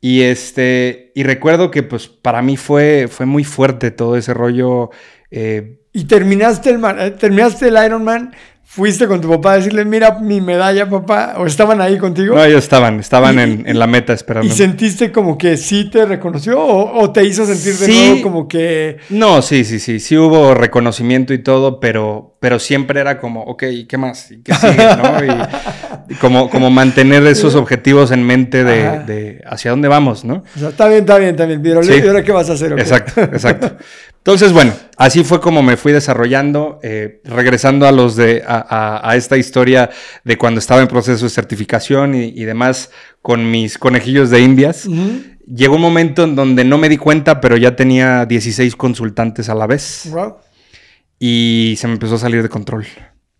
Y este, y recuerdo que pues para mí fue, fue muy fuerte todo ese rollo. Eh, y terminaste el, eh, terminaste el Ironman ¿Fuiste con tu papá a decirle, mira mi medalla, papá? ¿O estaban ahí contigo? No, ellos estaban, estaban en, la meta esperando. ¿Y sentiste como que sí te reconoció o, te hizo sentir de nuevo como que...? No, sí, sí, sí, sí hubo reconocimiento y todo, pero, pero siempre era como, ok, ¿qué más? ¿Y qué sigue? Y, como, como mantener esos objetivos en mente de, hacia dónde vamos, ¿no? O sea, está bien, está bien, está bien, pero ¿y ahora qué vas a hacer? Exacto, exacto. Entonces, bueno, así fue como me fui desarrollando, eh, regresando a los de a, esta historia de cuando estaba en proceso de certificación y, demás con mis conejillos de indias. Llegó un momento en donde no me di cuenta, pero ya tenía 16 consultantes a la vez. Y se me empezó a salir de control.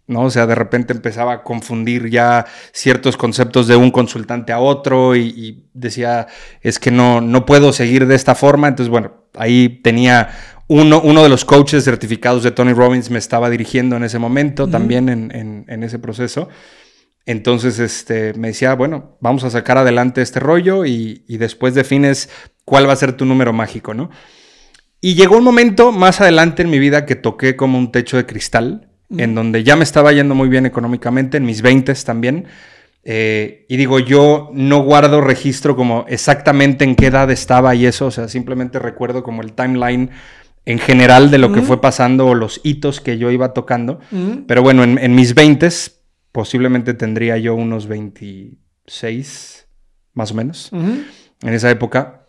¿no? O sea, de repente empezaba a confundir ya ciertos conceptos de un consultante a otro y, y, decía, es que no, no puedo seguir de esta forma. Entonces, bueno, ahí tenía uno, uno, de los coaches certificados de Tony Robbins me estaba dirigiendo en ese momento, también en, ese proceso. Entonces este, me decía, bueno, vamos a sacar adelante este rollo y, después defines cuál va a ser tu número mágico, ¿no? Y llegó un momento más adelante en mi vida que toqué como un techo de cristal, en donde ya me estaba yendo muy bien económicamente, en mis 20 también. Eh, y digo, yo no guardo registro como exactamente en qué edad estaba y eso, o sea, simplemente recuerdo como el timeline en general de lo que fue pasando o los hitos que yo iba tocando. Pero bueno, en, mis 20 posiblemente tendría yo unos 26, más o menos, en esa época,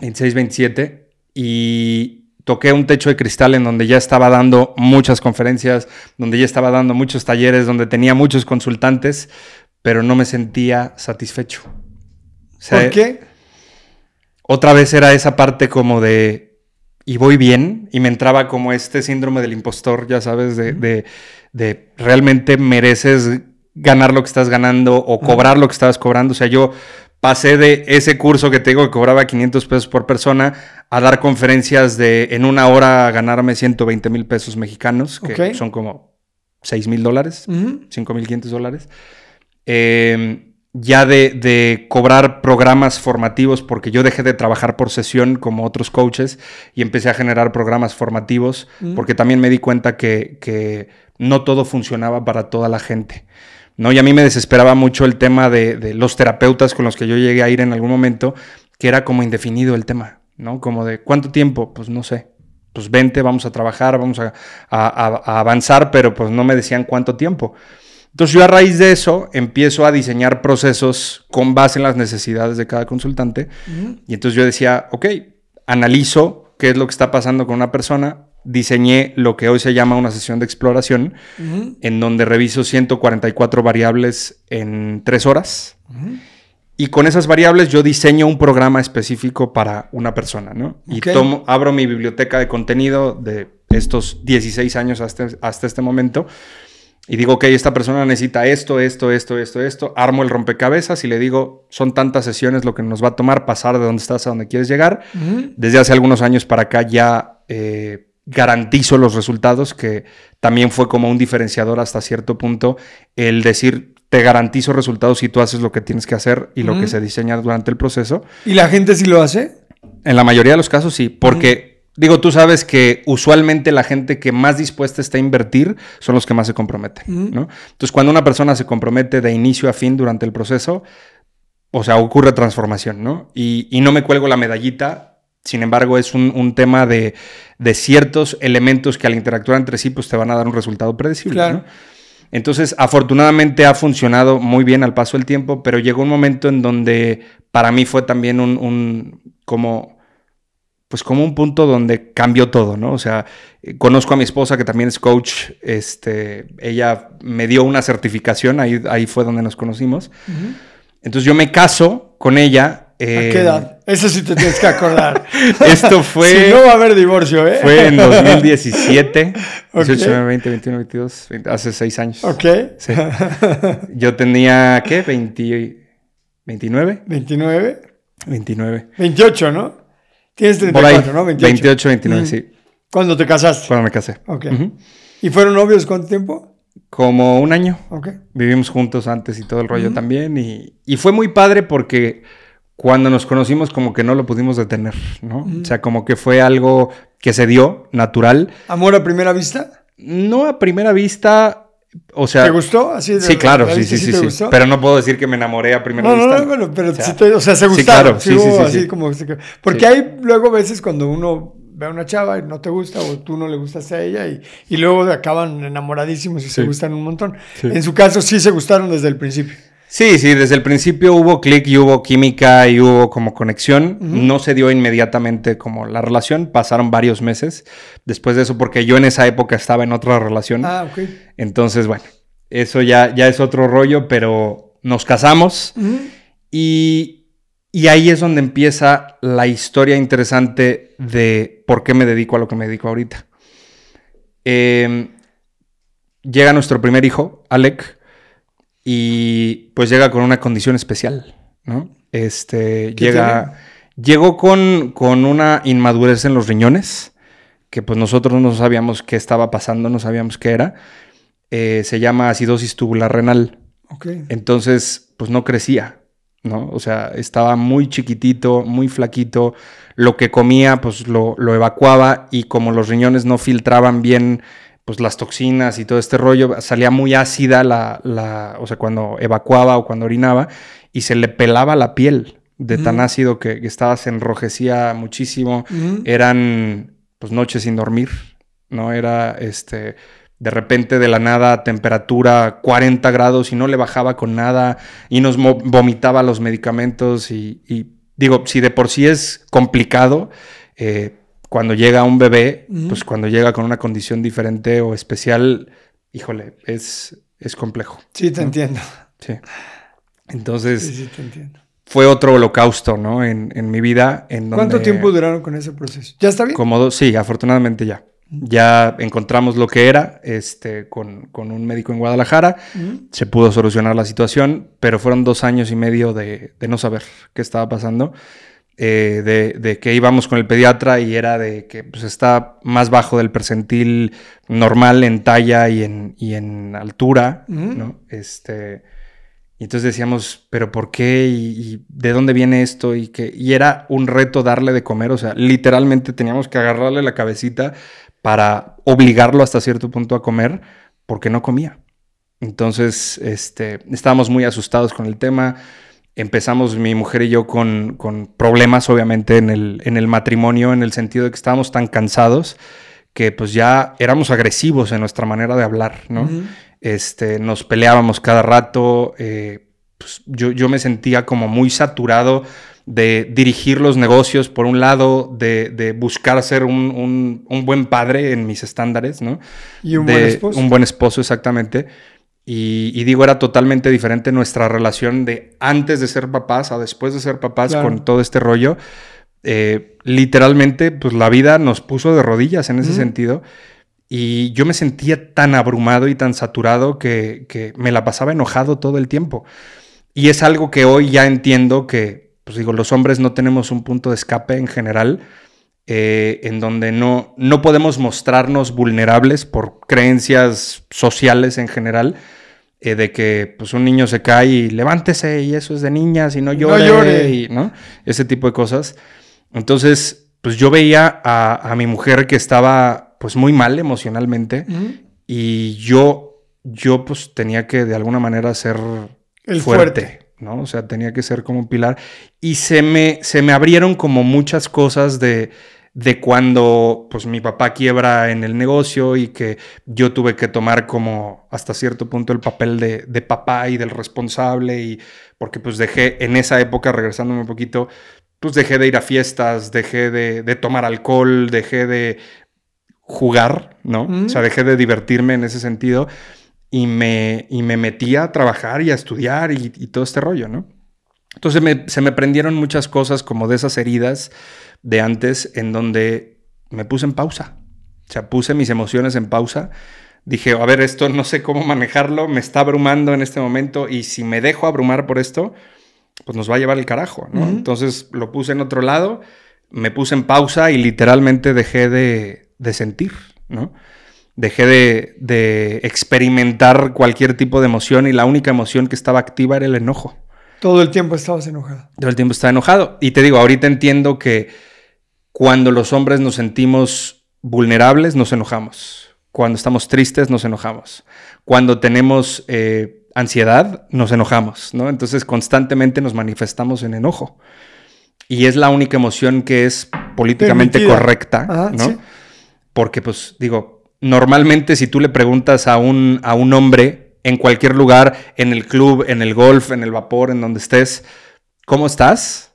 26, 27, y toqué un techo de cristal en donde ya estaba dando muchas conferencias, donde ya estaba dando muchos talleres, donde tenía muchos consultantes, pero no me sentía satisfecho. ¿Por qué? Otra vez era esa parte como de y voy bien y me entraba como este síndrome del impostor, ya sabes, de, de, de realmente mereces ganar lo que estás ganando o cobrar lo que estabas cobrando. O sea, yo pasé de ese curso que te digo que cobraba 500 pesos por persona a dar conferencias de en una hora ganarme 120 mil pesos mexicanos, que son como 6 mil dólares, 5 mil 500 dólares. Eh, ya de, cobrar programas formativos, porque yo dejé de trabajar por sesión como otros coaches y empecé a generar programas formativos, porque también me di cuenta que, no todo funcionaba para toda la gente. ¿No? Y a mí me desesperaba mucho el tema de, los terapeutas con los que yo llegué a ir en algún momento, que era como indefinido el tema, ¿no? Como de cuánto tiempo, pues no sé. Pues vente, vamos a trabajar, vamos a, a avanzar, pero pues no me decían cuánto tiempo. Entonces yo a raíz de eso empiezo a diseñar procesos con base en las necesidades de cada consultante. Y entonces yo decía, ok, analizo qué es lo que está pasando con una persona, diseñé lo que hoy se llama una sesión de exploración, en donde reviso 144 variables en tres horas. Y con esas variables yo diseño un programa específico para una persona, ¿no? Y tomo, abro mi biblioteca de contenido de estos 16 años hasta, hasta este momento y digo, ok, esta persona necesita esto, esto, esto, esto, esto, armo el rompecabezas y le digo, son tantas sesiones lo que nos va a tomar pasar de donde estás a donde quieres llegar. Desde hace algunos años para acá ya eh, garantizo los resultados, que también fue como un diferenciador hasta cierto punto el decir, te garantizo resultados si tú haces lo que tienes que hacer y lo que se diseña durante el proceso. ¿Y la gente sí lo hace? En la mayoría de los casos sí, porque... Digo, tú sabes que usualmente la gente que más dispuesta está a invertir son los que más se comprometen, ¿no? Entonces, cuando una persona se compromete de inicio a fin durante el proceso, o sea, ocurre transformación, ¿no? Y, no me cuelgo la medallita, sin embargo, es un, tema de, ciertos elementos que al interactuar entre sí, pues te van a dar un resultado predecible, ¿no? Entonces, afortunadamente ha funcionado muy bien al paso del tiempo, pero llegó un momento en donde para mí fue también un, un como pues como un punto donde cambió todo, ¿no? O sea, conozco a mi esposa que también es coach, este, ella me dio una certificación, ahí, ahí fue donde nos conocimos. Entonces yo me caso con ella. ¿A qué eh, edad? Eso sí te tienes que acordar. Esto fue... si no va a haber divorcio, ¿eh? Fue en 2017. 18, 20, 21, 22, hace seis años. Ok. Sí. Yo tenía, ¿qué? 20, 29. 29. 29. 28, ¿no? Tienes 34, ¿no? 28. 29, sí. ¿Cuándo te casaste? Cuando me casé. Ok. ¿Y fueron novios cuánto tiempo? Como un año. Ok. Vivimos juntos antes y todo el rollo también. Y, y, fue muy padre porque cuando nos conocimos como que no lo pudimos detener, ¿no? O sea, como que fue algo que se dio natural. ¿Amor a primera vista? No a primera vista, o sea, ¿Te gustó? Así sí, claro, sí, sí, sí, sí. Pero no puedo decir que me enamoré a primera vista. No, no, bueno, pero o sea, o sea se gustaron. Sí, claro, sí, sí, así como porque hay luego veces cuando uno ve a una chava y no te gusta o tú no le gustas a ella y, y luego acaban enamoradísimos y se gustan un montón. En su caso sí se gustaron desde el principio. Sí, sí, desde el principio hubo clic y hubo química y hubo como conexión. No se dio inmediatamente como la relación, pasaron varios meses después de eso porque yo en esa época estaba en otra relación. Ah, ok. Entonces, bueno, eso ya, ya es otro rollo, pero nos casamos y, y ahí es donde empieza la historia interesante de por qué me dedico a lo que me dedico ahorita. Em, llega nuestro primer hijo, Alec y pues llega con una condición especial, ¿no? Este, llega, llegó con, con una inmadurez en los riñones, que pues nosotros no sabíamos qué estaba pasando, no sabíamos qué era. Eh, se llama acidosis tubular renal. Okay. Entonces, pues no crecía, ¿no? O sea, estaba muy chiquitito, muy flaquito. Lo que comía, pues lo, lo evacuaba y como los riñones no filtraban bien pues las toxinas y todo este rollo, salía muy ácida la, la, o sea, cuando evacuaba o cuando orinaba y se le pelaba la piel de tan ácido que, estaba, se enrojecía muchísimo, eran pues noches sin dormir, ¿no? Era este, de repente de la nada temperatura 40 grados y no le bajaba con nada y nos vomitaba los medicamentos y, y digo, si de por sí es complicado, eh, cuando llega un bebé, pues cuando llega con una condición diferente o especial, híjole, es, es complejo. Sí, te entiendo. Sí. Entonces, sí, sí, te entiendo. fue otro holocausto, ¿no? En, mi vida. En ¿Cuánto tiempo duraron con ese proceso? ¿Ya está bien? Como sí, afortunadamente ya. Ya encontramos lo que era este, con, un médico en Guadalajara. Se pudo solucionar la situación, pero fueron dos años y medio de, no saber qué estaba pasando. Eh, de, que íbamos con el pediatra y era de que pues, está más bajo del percentil normal en talla y en, en altura, ¿no? Este, y entonces decíamos, ¿pero por qué? ¿Y, de dónde viene esto? Y, que, y era un reto darle de comer, o sea, literalmente teníamos que agarrarle la cabecita para obligarlo hasta cierto punto a comer porque no comía. Entonces, este, estábamos muy asustados con el tema. Empezamos mi mujer y yo con, problemas, obviamente, en el, en el matrimonio, en el sentido de que estábamos tan cansados que pues ya éramos agresivos en nuestra manera de hablar, ¿no? este, nos peleábamos cada rato, eh, pues yo, yo me sentía como muy saturado de dirigir los negocios, por un lado, de, buscar ser un, buen padre en mis estándares, ¿no? Y un buen esposo. Un buen esposo, exactamente. Y, digo, era totalmente diferente nuestra relación de antes de ser papás a después de ser papás con todo este rollo. Eh, literalmente, pues la vida nos puso de rodillas en ese sentido. Y yo me sentía tan abrumado y tan saturado que, que me la pasaba enojado todo el tiempo. Y es algo que hoy ya entiendo que pues digo, los hombres no tenemos un punto de escape en general, eh, en donde no, no podemos mostrarnos vulnerables por creencias sociales en general, eh, de que pues un niño se cae y levántese y eso es de niñas y no llore, Y, ¿no? Ese tipo de cosas. Entonces, pues yo veía a, mi mujer que estaba pues muy mal emocionalmente y yo, yo pues tenía que de alguna manera ser El fuerte. ¿no? O sea, tenía que ser como un pilar. Y se me, se me abrieron como muchas cosas de, de cuando pues mi papá quiebra en el negocio y que yo tuve que tomar como hasta cierto punto el papel de, de, papá y del responsable y porque pues dejé en esa época, regresándome un poquito, pues dejé de ir a fiestas, dejé de, de tomar alcohol, dejé de jugar, ¿no? O sea, dejé de divertirme en ese sentido y me, y me metía a trabajar y a estudiar y, todo este rollo, ¿no? Entonces se me prendieron muchas cosas como de esas heridas de antes en donde me puse en pausa. O sea, puse mis emociones en pausa. Dije, a ver, esto no sé cómo manejarlo, me está abrumando en este momento y si me dejo abrumar por esto, pues nos va a llevar el carajo, ¿no? Entonces lo puse en otro lado, me puse en pausa y literalmente dejé de, de sentir, ¿no? Dejé de, experimentar cualquier tipo de emoción y la única emoción que estaba activa era el enojo. Todo el tiempo estabas enojado. Todo el tiempo estaba enojado. Y te digo, ahorita entiendo que cuando los hombres nos sentimos vulnerables, nos enojamos. Cuando estamos tristes, nos enojamos. Cuando tenemos eh, ansiedad, nos enojamos, ¿no? Entonces constantemente nos manifestamos en enojo. Y es la única emoción que es políticamente correcta, ¿no? Porque, pues, digo, normalmente si tú le preguntas a un, a un hombre en cualquier lugar, en el club, en el golf, en el vapor, en donde estés, ¿cómo estás?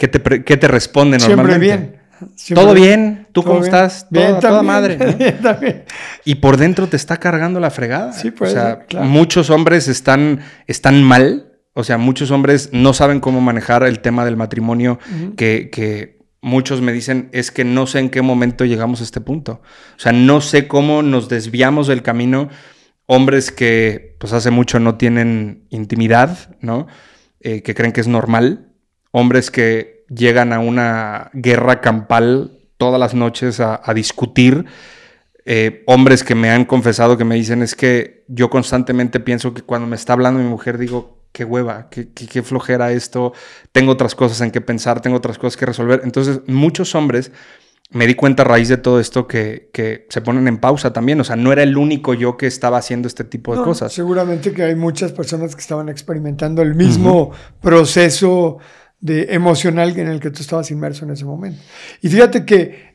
¿Qué te, qué te responde normalmente? Siempre bien. Todo bien, ¿tú cómo estás? Bien, toda, madre. Y por dentro te está cargando la fregada. Sí, pues. O sea, muchos hombres están, están mal. O sea, muchos hombres no saben cómo manejar el tema del matrimonio que, que muchos me dicen es que no sé en qué momento llegamos a este punto. O sea, no sé cómo nos desviamos del camino. Hombres que pues hace mucho no tienen intimidad, ¿no? Eh, que creen que es normal. Hombres que llegan a una guerra campal todas las noches a, discutir. Eh, hombres que me han confesado que me dicen es que yo constantemente pienso que cuando me está hablando mi mujer digo, qué hueva, qué, flojera esto, tengo otras cosas en que pensar, tengo otras cosas que resolver. Entonces, muchos hombres, me di cuenta a raíz de todo esto que, que, se ponen en pausa también. O sea, no era el único yo que estaba haciendo este tipo de cosas. Seguramente que hay muchas personas que estaban experimentando el mismo proceso de emocional en el que tú estabas inmerso en ese momento. Y fíjate que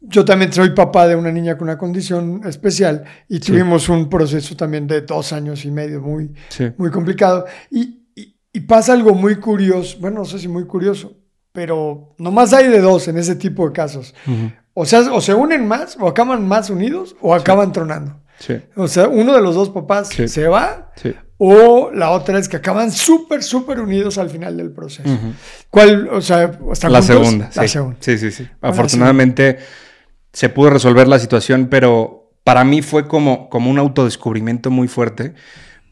yo también soy papá de una niña con una condición especial y tuvimos un proceso también de dos años y medio muy, muy complicado. Y, pasa algo muy curioso, bueno, no sé si muy curioso, pero nomás hay de dos en ese tipo de casos. O sea, o se unen más, o acaban más unidos, o acaban tronando. O sea, uno de los dos papás se va, o la otra es que acaban súper, súper unidos al final del proceso. ¿Cuál, o sea, hasta la segunda, la segunda? Sí, sí, sí. Afortunadamente se pudo resolver la situación, pero para mí fue como, como un autodescubrimiento muy fuerte,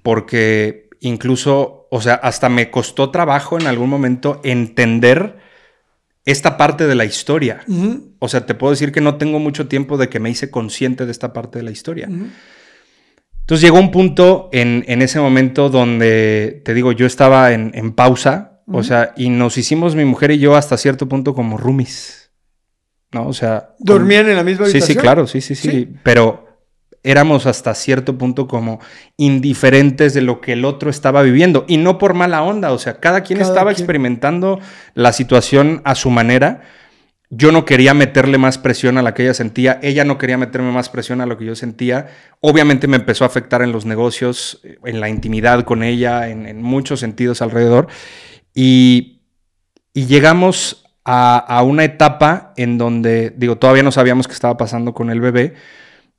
porque incluso, o sea, hasta me costó trabajo en algún momento entender esta parte de la historia. O sea, te puedo decir que no tengo mucho tiempo de que me hice consciente de esta parte de la historia. Entonces llegó un punto en, ese momento donde, te digo, yo estaba en, pausa, o sea, y nos hicimos mi mujer y yo hasta cierto punto como roomies. ¿No? O sea. ¿Dormían en la misma habitación? Sí, sí, claro, sí, sí, sí. Pero éramos hasta cierto punto como indiferentes de lo que el otro estaba viviendo. Y no por mala onda, o sea, cada quien estaba experimentando la situación a su manera. Yo no quería meterle más presión a la que ella sentía, ella no quería meterme más presión a lo que yo sentía. Obviamente me empezó a afectar en los negocios, en la intimidad con ella, en, muchos sentidos alrededor. Y, llegamos a, una etapa en donde, digo, todavía no sabíamos qué estaba pasando con el bebé,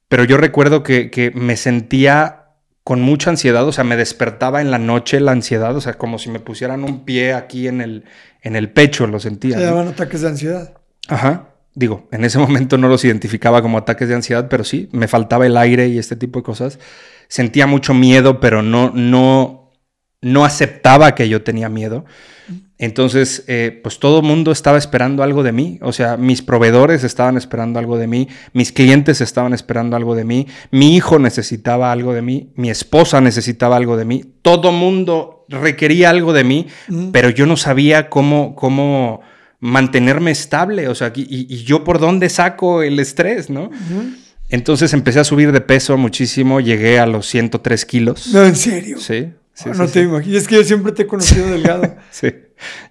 pero yo recuerdo que, me sentía con mucha ansiedad, o sea, me despertaba en la noche la ansiedad, o sea, como si me pusieran un pie aquí en el, en el pecho, lo sentía. Se daban ataques de ansiedad. Ajá. Digo, en ese momento no los identificaba como ataques de ansiedad, pero sí, me faltaba el aire y este tipo de cosas. Sentía mucho miedo, pero no, no, no aceptaba que yo tenía miedo. Entonces, eh, pues todo el mundo estaba esperando algo de mí. O sea, mis proveedores estaban esperando algo de mí, mis clientes estaban esperando algo de mí, mi hijo necesitaba algo de mí, mi esposa necesitaba algo de mí. Todo mundo requería algo de mí, pero yo no sabía cómo, cómo mantenerme estable, o sea, y, yo por dónde saco el estrés, ¿no? Entonces empecé a subir de peso muchísimo, llegué a los 103 kilos. No, en serio. Sí. sí no te imagino, es que yo siempre te he conocido delgado. sí,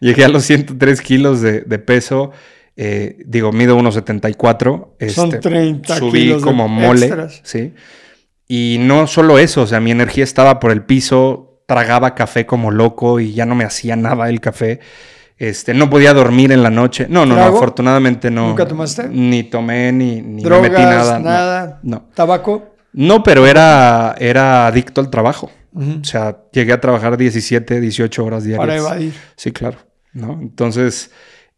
llegué a los 103 kilos de, peso. Eh, digo, mido 1,74. Son 30 este, Subí como mole. Sí. Y no solo eso, o sea, mi energía estaba por el piso, tragaba café como loco y ya no me hacía nada el café. Este, no podía dormir en la noche. No, no, no, afortunadamente no. ¿Nunca tomaste? Ni tomé, ni, ni me metí nada. nada. No. ¿Tabaco? No, pero era, era adicto al trabajo. O sea, llegué a trabajar 17, 18 horas diarias. Para evadir. Sí, claro. ¿no? Entonces,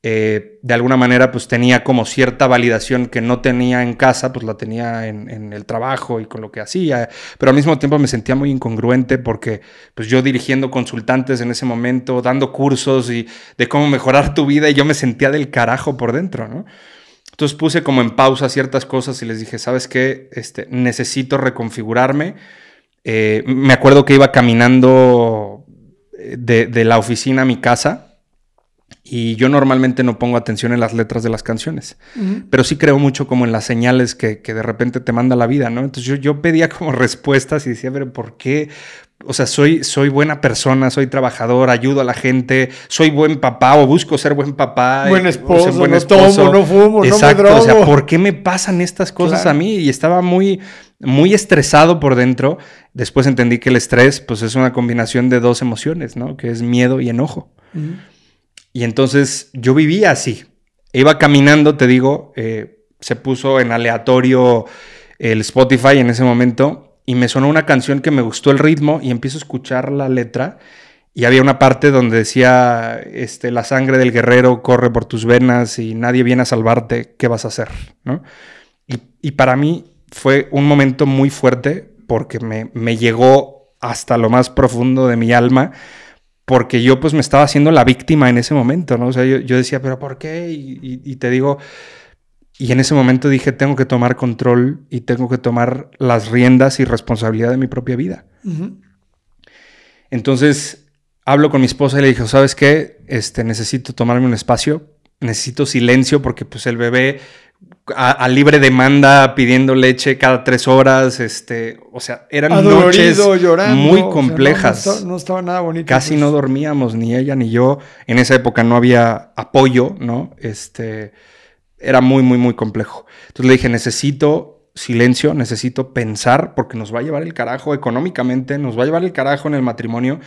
eh, de alguna manera pues tenía como cierta validación que no tenía en casa, pues la tenía en, el trabajo y con lo que hacía, pero al mismo tiempo me sentía muy incongruente porque pues yo dirigiendo consultantes en ese momento, dando cursos y de cómo mejorar tu vida y yo me sentía del carajo por dentro, ¿no? Entonces puse como en pausa ciertas cosas y les dije, ¿sabes qué? Este, necesito reconfigurarme. Eh, me acuerdo que iba caminando eh, de, de la oficina a mi casa y yo normalmente no pongo atención en las letras de las canciones, pero sí creo mucho como en las señales que, de repente te manda la vida, ¿no? Entonces yo, yo pedía como respuestas y decía, pero ¿por qué? O sea, soy, soy buena persona, soy trabajador, ayudo a la gente, soy buen papá o busco ser buen papá. Buen esposo, buen no tomo, no fumo, Exacto, no me o sea, ¿por qué me pasan estas cosas a mí? Y estaba muy, muy estresado por dentro. Después entendí que el estrés, pues es una combinación de dos emociones, ¿no? Que es miedo y enojo. Y entonces yo vivía así. Iba caminando, te digo, eh, se puso en aleatorio el Spotify en ese momento y me sonó una canción que me gustó el ritmo y empiezo a escuchar la letra y había una parte donde decía, este, la sangre del guerrero corre por tus venas y nadie viene a salvarte, ¿qué vas a hacer? ¿No? Y, para mí fue un momento muy fuerte porque me, me llegó hasta lo más profundo de mi alma porque yo pues me estaba haciendo la víctima en ese momento, ¿no? O sea, yo, decía, pero ¿por qué? Y, te digo, y en ese momento dije, tengo que tomar control y tengo que tomar las riendas y responsabilidad de mi propia vida. Entonces, hablo con mi esposa y le dije, ¿sabes qué? Este, necesito tomarme un espacio, necesito silencio porque pues el bebé a, libre demanda pidiendo leche cada tres horas, este, o sea, eran noches muy complejas. no, estaba nada bonito. Casi pues. no dormíamos, ni ella ni yo. En esa época no había apoyo, ¿no? Este, era muy, muy, muy complejo. Entonces le dije, necesito silencio, necesito pensar, porque nos va a llevar el carajo económicamente, nos va a llevar el carajo en el matrimonio.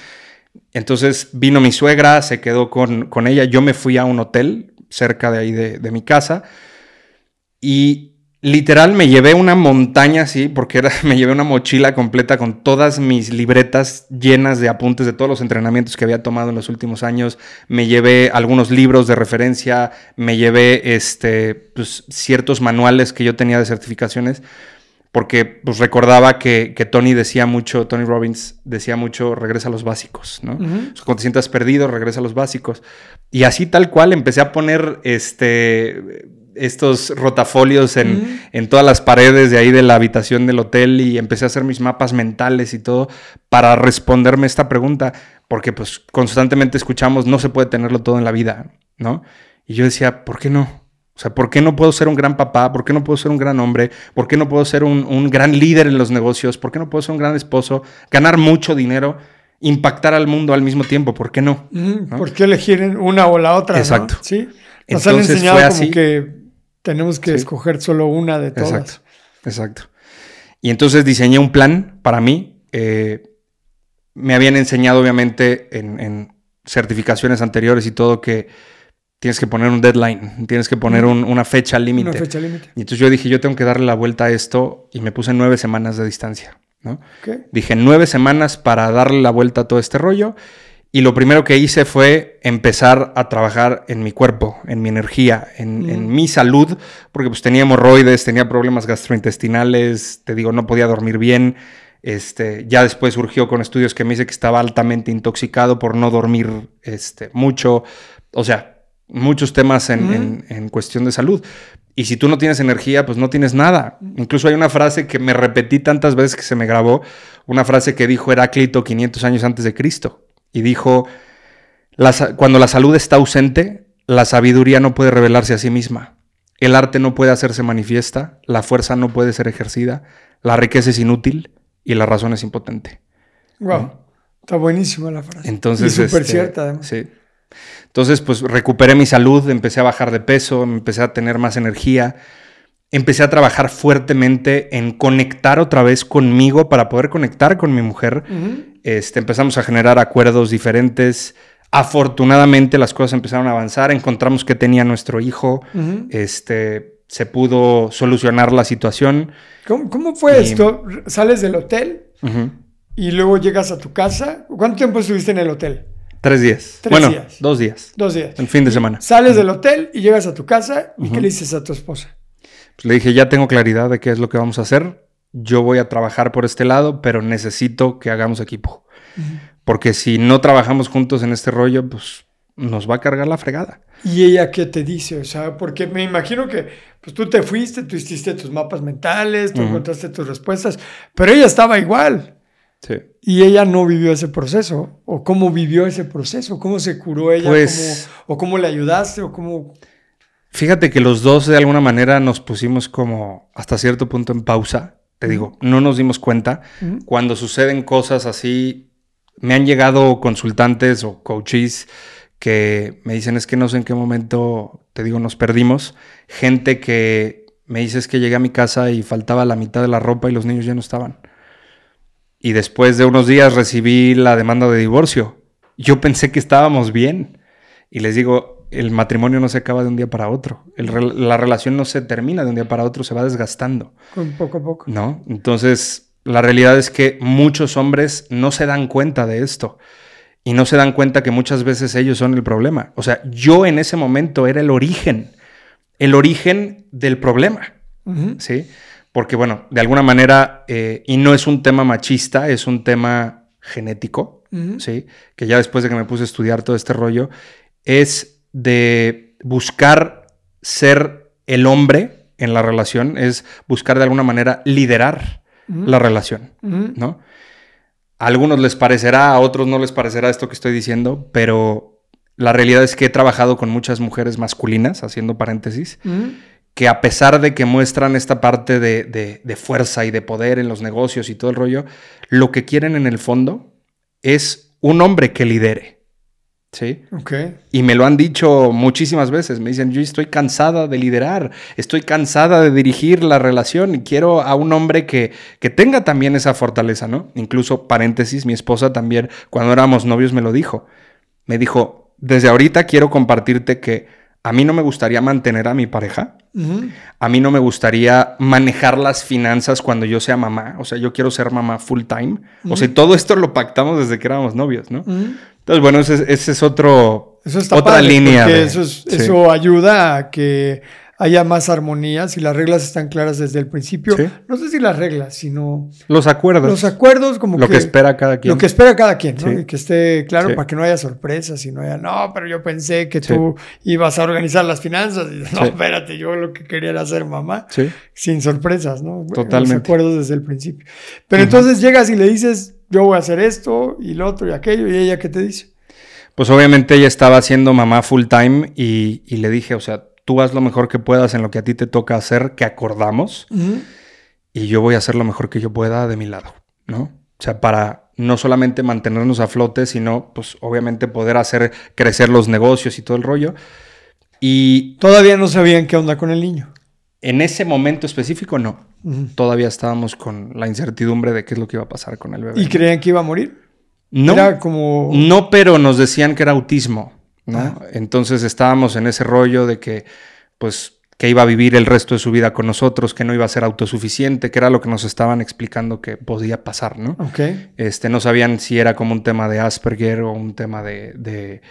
Entonces vino mi suegra, se quedó con, con ella, yo me fui a un hotel cerca de ahí de, de mi casa y Literal, me llevé una montaña así, porque era, me llevé una mochila completa con todas mis libretas llenas de apuntes de todos los entrenamientos que había tomado en los últimos años. Me llevé algunos libros de referencia, me llevé este, pues, ciertos manuales que yo tenía de certificaciones, porque pues, recordaba que, Tony decía mucho, Tony Robbins decía mucho, regresa a los básicos, ¿no? Cuando te sientas perdido, regresa a los básicos. Y así tal cual empecé a poner este estos rotafolios en, todas las paredes de ahí de la habitación del hotel y empecé a hacer mis mapas mentales y todo para responderme esta pregunta, porque pues constantemente escuchamos, no se puede tenerlo todo en la vida, ¿no? Y yo decía, ¿por qué no? O sea, ¿por qué no puedo ser un gran papá? ¿Por qué no puedo ser un gran hombre? ¿Por qué no puedo ser un, gran líder en los negocios? ¿Por qué no puedo ser un gran esposo? Ganar mucho dinero, impactar al mundo al mismo tiempo, ¿por qué no? ¿Por qué elegir una o la otra? Exacto. Sí. Nos han enseñado como que tenemos que escoger solo una de todas. Exacto, exacto. Y entonces diseñé un plan para mí. Eh, me habían enseñado, obviamente, en, certificaciones anteriores y todo, que tienes que poner un deadline, tienes que poner una fecha límite. Una fecha límite. Y entonces yo dije, yo tengo que darle la vuelta a esto y me puse nueve semanas de distancia. ¿no? Dije, nueve semanas para darle la vuelta a todo este rollo. Y lo primero que hice fue empezar a trabajar en mi cuerpo, en mi energía, en, mi salud, porque pues tenía hemorroides, tenía problemas gastrointestinales, te digo, no podía dormir bien. Este, ya después surgió con estudios que me dice que estaba altamente intoxicado por no dormir este, mucho. O sea, muchos temas en, en, cuestión de salud. Y si tú no tienes energía, pues no tienes nada. Incluso hay una frase que me repetí tantas veces que se me grabó, una frase que dijo Heráclito 500 años antes de Cristo y dijo, cuando la salud está ausente, la sabiduría no puede revelarse a sí misma, el arte no puede hacerse manifiesta, la fuerza no puede ser ejercida, la riqueza es inútil y la razón es impotente. Wow, está buenísima la frase. Entonces, y súper este, cierta además. Sí. Entonces, pues recuperé mi salud, empecé a bajar de peso, empecé a tener más energía, empecé a trabajar fuertemente en conectar otra vez conmigo para poder conectar con mi mujer. este, empezamos a generar acuerdos diferentes. Afortunadamente las cosas empezaron a avanzar, encontramos que tenía nuestro hijo, este, se pudo solucionar la situación. ¿Cómo, fue esto? ¿Sales del hotel y luego llegas a tu casa? ¿Cuánto tiempo estuviste en el hotel? Tres días. bueno, dos días. Dos días. El fin de semana. Sales del hotel y llegas a tu casa y ¿qué le dices a tu esposa? Pues le dije, ya tengo claridad de qué es lo que vamos a hacer. Yo voy a trabajar por este lado, pero necesito que hagamos equipo. Porque si no trabajamos juntos en este rollo, pues nos va a cargar la fregada. ¿Y ella qué te dice? O sea, porque me imagino que pues, tú te fuiste, tú hiciste tus mapas mentales, tú encontraste tus respuestas, pero ella estaba igual. Sí. Y ella no vivió ese proceso. ¿O cómo vivió ese proceso? ¿Cómo se curó ella? Pues ¿O cómo le ayudaste? ¿O cómo...? Fíjate que los dos de alguna manera nos pusimos como hasta cierto punto en pausa. Te digo, no nos dimos cuenta. Cuando suceden cosas así, me han llegado consultantes o coaches que me dicen es que no sé en qué momento, te digo, nos perdimos. Gente que me dice es que llegué a mi casa y faltaba la mitad de la ropa y los niños ya no estaban. Y después de unos días recibí la demanda de divorcio. Yo pensé que estábamos bien. Y les digo, el matrimonio no se acaba de un día para otro. la relación no se termina de un día para otro, se va desgastando. Con poco a poco. ¿No? Entonces, la realidad es que muchos hombres no se dan cuenta de esto. Y no se dan cuenta que muchas veces ellos son el problema. O sea, yo en ese momento era el origen. El origen del problema. ¿Sí? Porque, bueno, de alguna manera, eh, y no es un tema machista, es un tema genético, ¿sí? Que ya después de que me puse a estudiar todo este rollo, es de buscar ser el hombre en la relación, es buscar de alguna manera liderar la relación, ¿no? A algunos les parecerá, a otros no les parecerá esto que estoy diciendo, pero la realidad es que he trabajado con muchas mujeres masculinas, haciendo paréntesis, que a pesar de que muestran esta parte de, de, fuerza y de poder en los negocios y todo el rollo, lo que quieren en el fondo es un hombre que lidere. ¿Sí? Ok. Y me lo han dicho muchísimas veces. Me dicen, yo estoy cansada de liderar, estoy cansada de dirigir la relación y quiero a un hombre que, que tenga también esa fortaleza, ¿no? Incluso, paréntesis, mi esposa también, cuando éramos novios, me lo dijo. Me dijo, desde ahorita quiero compartirte que a mí no me gustaría mantener a mi pareja. A mí no me gustaría manejar las finanzas cuando yo sea mamá. O sea, yo quiero ser mamá full time. O sea, todo esto lo pactamos desde que éramos novios, ¿no? Entonces, bueno, ese, es otro, eso está otra línea. eso, eso ayuda a que haya más armonía, si las reglas están claras desde el principio. No sé si las reglas, sino... Los acuerdos. Los acuerdos como Lo que, espera cada quien. Lo que espera cada quien, ¿no? Y que esté claro para que no haya sorpresas y no haya, no, pero yo pensé que tú ibas a organizar las finanzas. Y, no, espérate, yo lo que quería era ser mamá. Sin sorpresas, ¿no? Totalmente. Los acuerdos desde el principio. Pero entonces llegas y le dices, yo voy a hacer esto y lo otro y aquello, y ella, ¿qué te dice? Pues obviamente ella estaba haciendo mamá full time y, y le dije, o sea, tú haz lo mejor que puedas en lo que a ti te toca hacer, que acordamos, y yo voy a hacer lo mejor que yo pueda de mi lado, ¿no? O sea, para no solamente mantenernos a flote, sino, pues, obviamente poder hacer crecer los negocios y todo el rollo. Y... Todavía no sabían qué onda con el niño. En ese momento específico, no. Todavía estábamos con la incertidumbre de qué es lo que iba a pasar con el bebé. ¿Y creían que iba a morir? No, era como... no, pero nos decían que era autismo. ¿No? Entonces estábamos en ese rollo de que, pues, que iba a vivir el resto de su vida con nosotros, que no iba a ser autosuficiente, que era lo que nos estaban explicando que podía pasar, ¿no? Ok. Este, no sabían si era como un tema de Asperger o un tema de,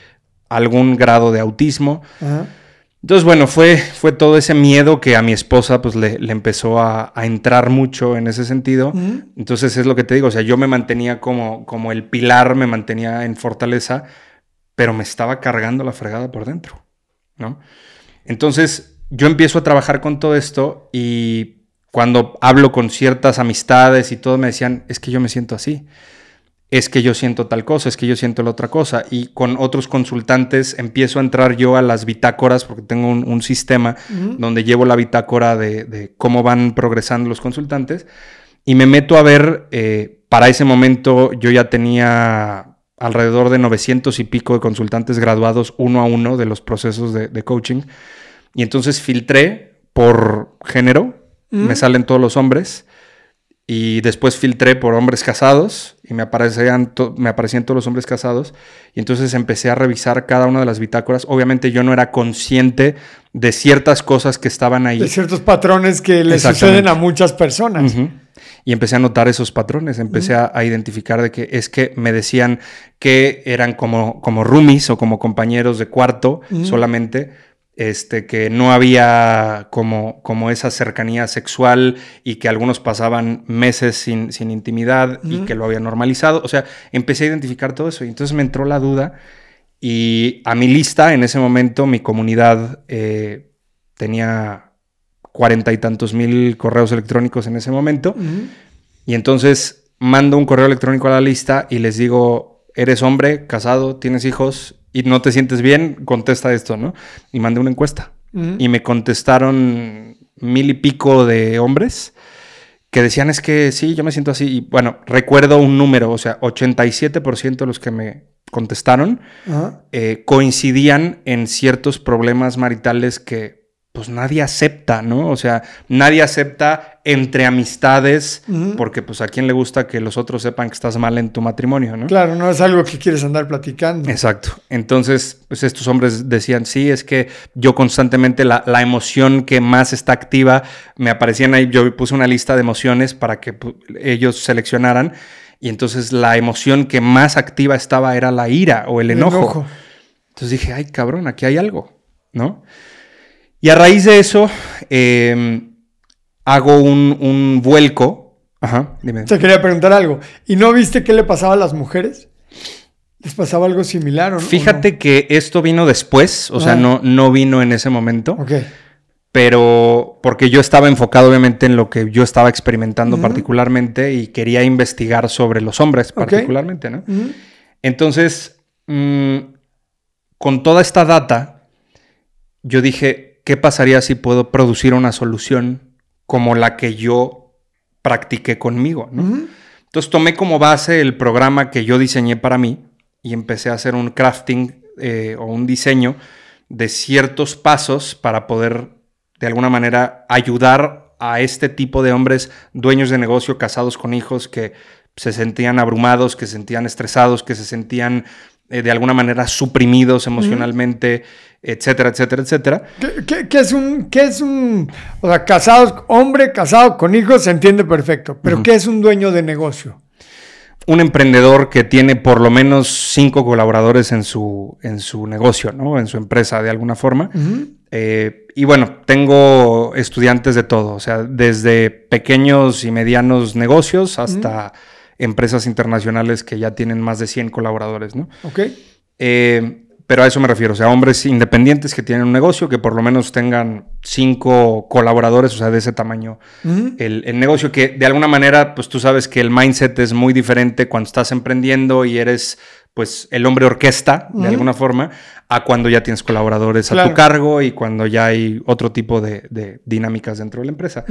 algún grado de autismo. Entonces, bueno, fue, fue todo ese miedo que a mi esposa pues le, empezó a, entrar mucho en ese sentido. Entonces es lo que te digo, o sea, yo me mantenía como, como el pilar, me mantenía en fortaleza, pero me estaba cargando la fregada por dentro, ¿no? Entonces yo empiezo a trabajar con todo esto y cuando hablo con ciertas amistades y todo me decían, es que yo me siento así, es que yo siento tal cosa, es que yo siento la otra cosa. Y con otros consultantes empiezo a entrar yo a las bitácoras, porque tengo un, sistema donde llevo la bitácora de, cómo van progresando los consultantes, y me meto a ver, eh, para ese momento yo ya tenía alrededor de 900 y pico de consultantes graduados uno a uno de los procesos de, coaching. Y entonces filtré por género, me mm. salen todos los hombres. Y después filtré por hombres casados y me aparecían, me aparecían todos los hombres casados. Y entonces empecé a revisar cada una de las bitácoras. Obviamente yo no era consciente de ciertas cosas que estaban ahí. De ciertos patrones que le suceden a muchas personas. Y empecé a notar esos patrones, empecé a, identificar de que es que me decían que eran como, como roomies o como compañeros de cuarto solamente, este, que no había como, como esa cercanía sexual y que algunos pasaban meses sin, sin intimidad y que lo había normalizado. O sea, empecé a identificar todo eso y entonces me entró la duda y a mi lista en ese momento mi comunidad eh, tenía cuarenta y tantos mil correos electrónicos en ese momento. Y entonces mando un correo electrónico a la lista y les digo, eres hombre, casado, tienes hijos y no te sientes bien, contesta esto, ¿no? Y mandé una encuesta. Y me contestaron mil y pico de hombres que decían es que sí, yo me siento así. Y bueno, recuerdo un número, o sea, 87% de los que me contestaron eh, coincidían en ciertos problemas maritales que pues nadie acepta, ¿no? O sea, nadie acepta entre amistades, porque pues a quién le gusta que los otros sepan que estás mal en tu matrimonio, ¿no? Claro, no es algo que quieres andar platicando. Exacto. Entonces, pues estos hombres decían, sí, es que yo constantemente la, emoción que más está activa, me aparecían ahí, yo puse una lista de emociones para que pues, ellos seleccionaran, y entonces la emoción que más activa estaba era la ira o el enojo. enojo. Entonces dije, ay cabrón, aquí hay algo, ¿no? Y a raíz de eso, em, hago un, vuelco. Ajá, dime. Te quería preguntar algo. ¿Y no viste qué le pasaba a las mujeres? ¿Les pasaba algo similar o no? Fíjate que esto vino después, o sea, ah. no, no vino en ese momento. Ok. Pero porque yo estaba enfocado obviamente en lo que yo estaba experimentando particularmente y quería investigar sobre los hombres particularmente, ¿no? Entonces, mm, con toda esta data, yo dije, ¿qué pasaría si puedo producir una solución como la que yo practiqué conmigo? Entonces tomé como base el programa que yo diseñé para mí y empecé a hacer un crafting eh, o un diseño de ciertos pasos para poder de alguna manera ayudar a este tipo de hombres dueños de negocio, casados con hijos, que se sentían abrumados, que se sentían estresados, que se sentían eh, de alguna manera suprimidos emocionalmente, etcétera, etcétera, etcétera. ¿Qué, es un, qué es un, o sea, casados, hombre casado con hijos se entiende perfecto, pero ¿qué es un dueño de negocio? Un emprendedor que tiene por lo menos cinco colaboradores en su, en su negocio, ¿no? En su empresa de alguna forma. Eh, y bueno, tengo estudiantes de todo, o sea, desde pequeños y medianos negocios hasta empresas internacionales que ya tienen más de 100 colaboradores, ¿no? Ok. Eh, pero a eso me refiero, o sea, hombres independientes que tienen un negocio, que por lo menos tengan cinco colaboradores, o sea, de ese tamaño, el, negocio, que de alguna manera, pues tú sabes que el mindset es muy diferente cuando estás emprendiendo y eres, pues, el hombre orquesta, de alguna forma, a cuando ya tienes colaboradores a tu cargo y cuando ya hay otro tipo de, dinámicas dentro de la empresa.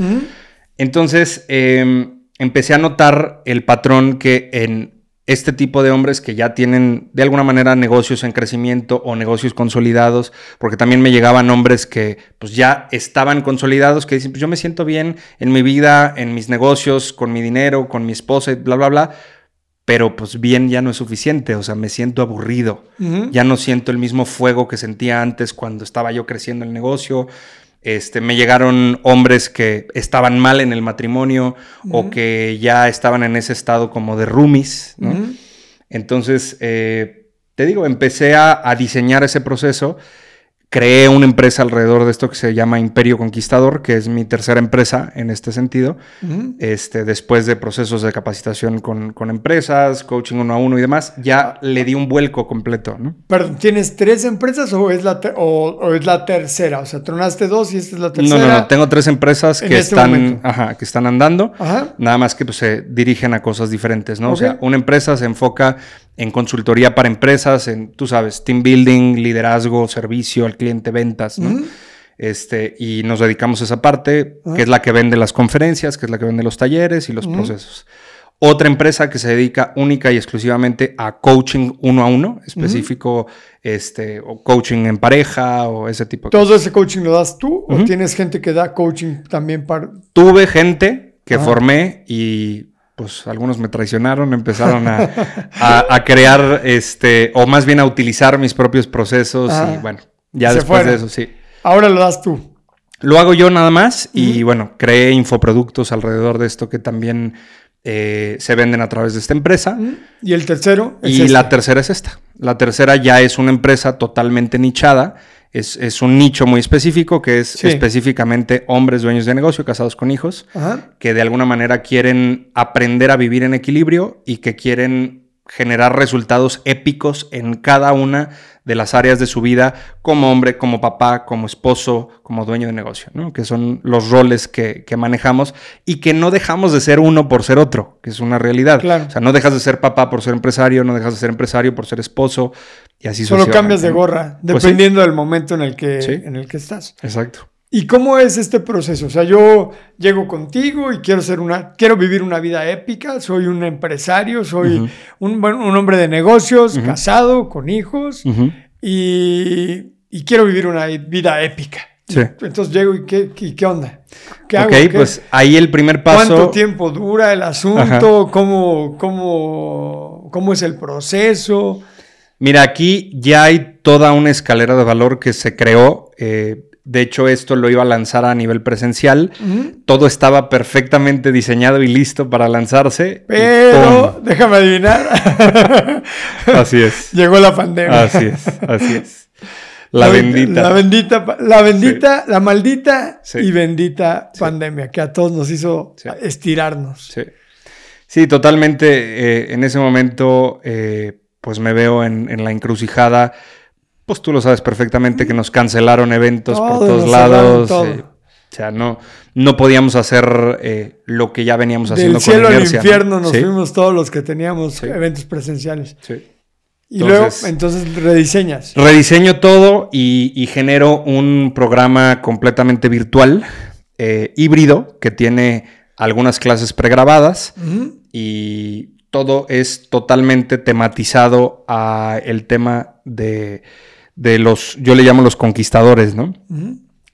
Entonces, eh, empecé a notar el patrón que en este tipo de hombres que ya tienen de alguna manera negocios en crecimiento o negocios consolidados, porque también me llegaban hombres que pues ya estaban consolidados, que dicen, pues yo me siento bien en mi vida, en mis negocios, con mi dinero, con mi esposa, y bla, bla, bla, pero pues bien ya no es suficiente, o sea, me siento aburrido, ya no siento el mismo fuego que sentía antes cuando estaba yo creciendo el negocio, este, me llegaron hombres que estaban mal en el matrimonio o que ya estaban en ese estado como de roomies, Entonces, eh, te digo, empecé a, diseñar ese proceso creé una empresa alrededor de esto que se llama Imperio Conquistador, que es mi tercera empresa en este sentido. este, después de procesos de capacitación con, con, empresas, coaching uno a uno y demás, ya le di un vuelco completo. ¿no? Pero, ¿tienes tres empresas o es, la o, es la tercera? O sea, tronaste dos y esta es la tercera. No, no, no. Tengo tres empresas que, este están, ajá, que están andando. Nada más que pues, se dirigen a cosas diferentes, ¿no? O sea, una empresa se enfoca en consultoría para empresas, en, tú sabes, team building, liderazgo, servicio al cliente, ventas, ¿no? Este, y nos dedicamos a esa parte, que es la que vende las conferencias, que es la que vende los talleres y los procesos. Otra empresa que se dedica única y exclusivamente a coaching uno a uno, específico, este, o coaching en pareja o ese tipo de ¿Todo ese coaching lo das tú o tienes gente que da coaching también para...? Tuve gente que formé y pues algunos me traicionaron, empezaron a, crear, este, o más bien a utilizar mis propios procesos y bueno, ya después de eso, sí. Ahora lo das tú. Lo hago yo nada más y bueno, creé infoproductos alrededor de esto que también eh, se venden a través de esta empresa. ¿Y el tercero? y la tercera es esta. La tercera ya es una empresa totalmente nichada es, un nicho muy específico que es específicamente hombres dueños de negocio, casados con hijos, que de alguna manera quieren aprender a vivir en equilibrio y que quieren generar resultados épicos en cada una de las áreas de su vida como hombre, como papá, como esposo, como dueño de negocio, ¿no? que son los roles que, manejamos y que no dejamos de ser uno por ser otro, que es una realidad. O sea, no dejas de ser papá por ser empresario, no dejas de ser empresario por ser esposo y así Solo cambias de gorra, pues dependiendo del momento en el, que, en el que estás. Exacto. ¿Y cómo es este proceso? O sea, yo llego contigo y quiero ser una, quiero vivir una vida épica, soy un empresario, soy un, un, hombre de negocios, casado, con hijos, y, quiero vivir una vida épica. Sí. Entonces llego y ¿qué, qué onda? ¿Qué hago? Ok, pues ahí el primer paso. ¿Cuánto tiempo dura el asunto? ¿Cómo, cómo, ¿Cómo es el proceso? Mira, aquí ya hay toda una escalera de valor que se creó. Eh, de hecho, esto lo iba a lanzar a nivel presencial. Todo estaba perfectamente diseñado y listo para lanzarse. Pero, déjame adivinar. así es. Llegó la pandemia. Así es, así es. La, bendita. La bendita, la bendita, la maldita y bendita pandemia que a todos nos hizo estirarnos. Sí. Sí, totalmente. Eh, en ese momento, eh, pues me veo en, en la encrucijada pues tú lo sabes perfectamente que nos cancelaron eventos por todos lados. Eh, o sea, no, no podíamos hacer eh, lo que ya veníamos haciendo. Del cielo al infierno nos fuimos todos los que teníamos eventos presenciales. Sí. Y luego, entonces, rediseñas. Rediseño todo y, genero un programa completamente virtual, eh, híbrido, que tiene algunas clases pregrabadas y todo es totalmente tematizado a el tema de de los, yo le llamo los conquistadores, ¿no?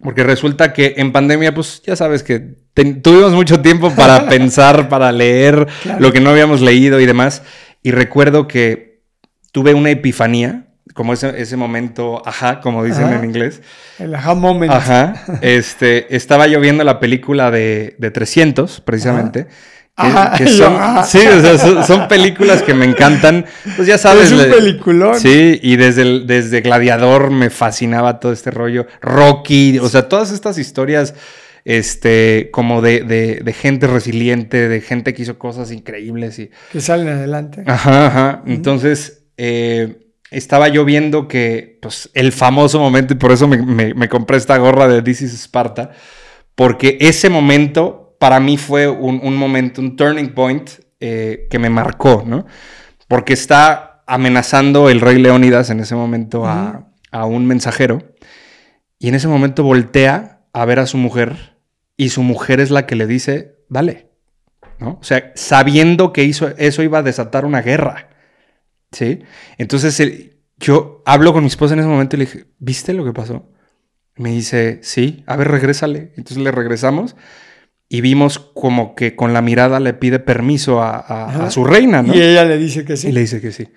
Porque resulta que en pandemia, pues ya sabes que tuvimos mucho tiempo para pensar, para leer lo que no habíamos leído y demás. Y recuerdo que tuve una epifanía, como ese, ese momento, ajá, como dicen en inglés. El ajá moment. Ajá. Este, estaba yo viendo la película de, de 300, precisamente. Que, son, sí, son, películas que me encantan. Pues ya sabes. Es un peliculón. Sí, y desde, desde Gladiador me fascinaba todo este rollo. Rocky, o sea, todas estas historias este, como de, de, gente resiliente, de gente que hizo cosas increíbles y... Que salen adelante. Ajá, ajá. Entonces, eh, estaba yo viendo que, pues, el famoso momento, y por eso me, compré esta gorra de This is Sparta, porque ese momento para mí fue un, momento, un turning point eh, que me marcó, ¿no? Porque está amenazando el rey Leónidas en ese momento a, a un mensajero, y en ese momento voltea a ver a su mujer y su mujer es la que le dice, dale. ¿no? O sea, sabiendo que hizo, eso iba a desatar una guerra. ¿Sí? Entonces yo hablo con mi esposa en ese momento y le dije, ¿viste lo que pasó? Me dice, sí, a ver, regrésale. Entonces le regresamos y vimos como que con la mirada le pide permiso a, a su reina, ¿no? Y ella le dice que sí. Y le dice que sí.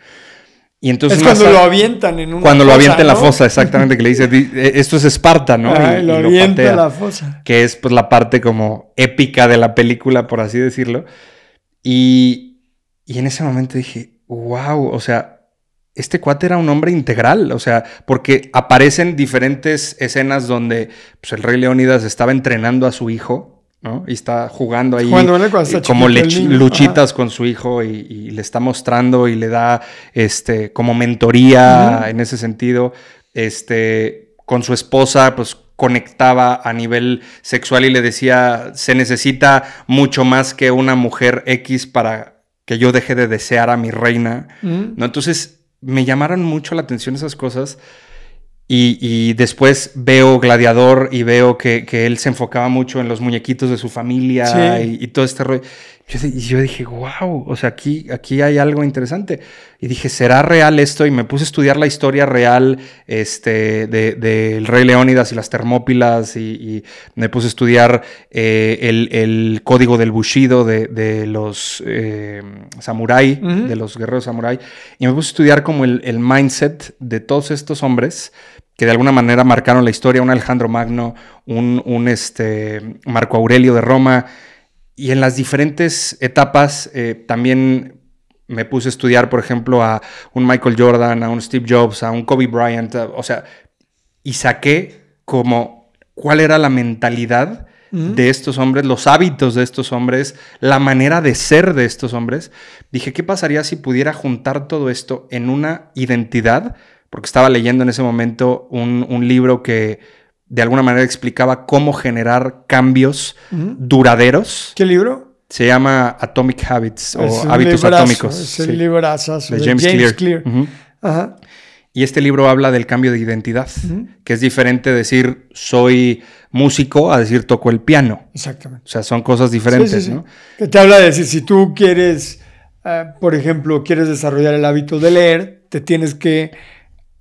Y entonces es cuando lo avientan en una Cuando lo avienta en la fosa, exactamente, que le dice, eh, esto es Esparta, ¿no? y, lo, avienta en la fosa. Que es pues la parte como épica de la película, por así decirlo. Y, y en ese momento dije, wow, o sea, este cuate era un hombre integral, o sea, porque aparecen diferentes escenas donde pues, el rey Leónidas estaba entrenando a su hijo y está jugando ahí como luchitas con su hijo y, le está mostrando y le da este, como mentoría en ese sentido. Este, con su esposa, pues conectaba a nivel sexual y le decía, se necesita mucho más que una mujer X para que yo deje de desear a mi reina. ¿no? Entonces me llamaron mucho la atención esas cosas. Y, después veo Gladiador y veo que, él se enfocaba mucho en los muñequitos de su familia y, todo este rollo. y yo dije, wow, o sea, aquí, aquí hay algo interesante. Y dije, ¿será real esto? Y me puse a estudiar la historia real este, del de, rey Leónidas y las Termópilas y, me puse a estudiar eh, el, código del Bushido de, los eh, samurái, de los guerreros samurái. Y me puse a estudiar como el, el mindset de todos estos hombres que de alguna manera marcaron la historia, un Alejandro Magno, un, este, Marco Aurelio de Roma, y en las diferentes etapas eh, también me puse a estudiar, por ejemplo, a un Michael Jordan, a un Steve Jobs, a un Kobe Bryant, o sea, y saqué como cuál era la mentalidad de estos hombres, los hábitos de estos hombres, la manera de ser de estos hombres. Dije, ¿qué pasaría si pudiera juntar todo esto en una identidad? Porque estaba leyendo en ese momento un, libro que de alguna manera explicaba cómo generar cambios duraderos. ¿Qué libro? Se llama Atomic Habits o Hábitos Atómicos. Es el de, James, Clear. Y este libro habla del cambio de identidad, que es diferente decir soy músico a decir toco el piano. Exactamente. O sea, son cosas diferentes, ¿no? Que te habla de decir, si tú quieres, eh, por ejemplo, quieres desarrollar el hábito de leer, te tienes que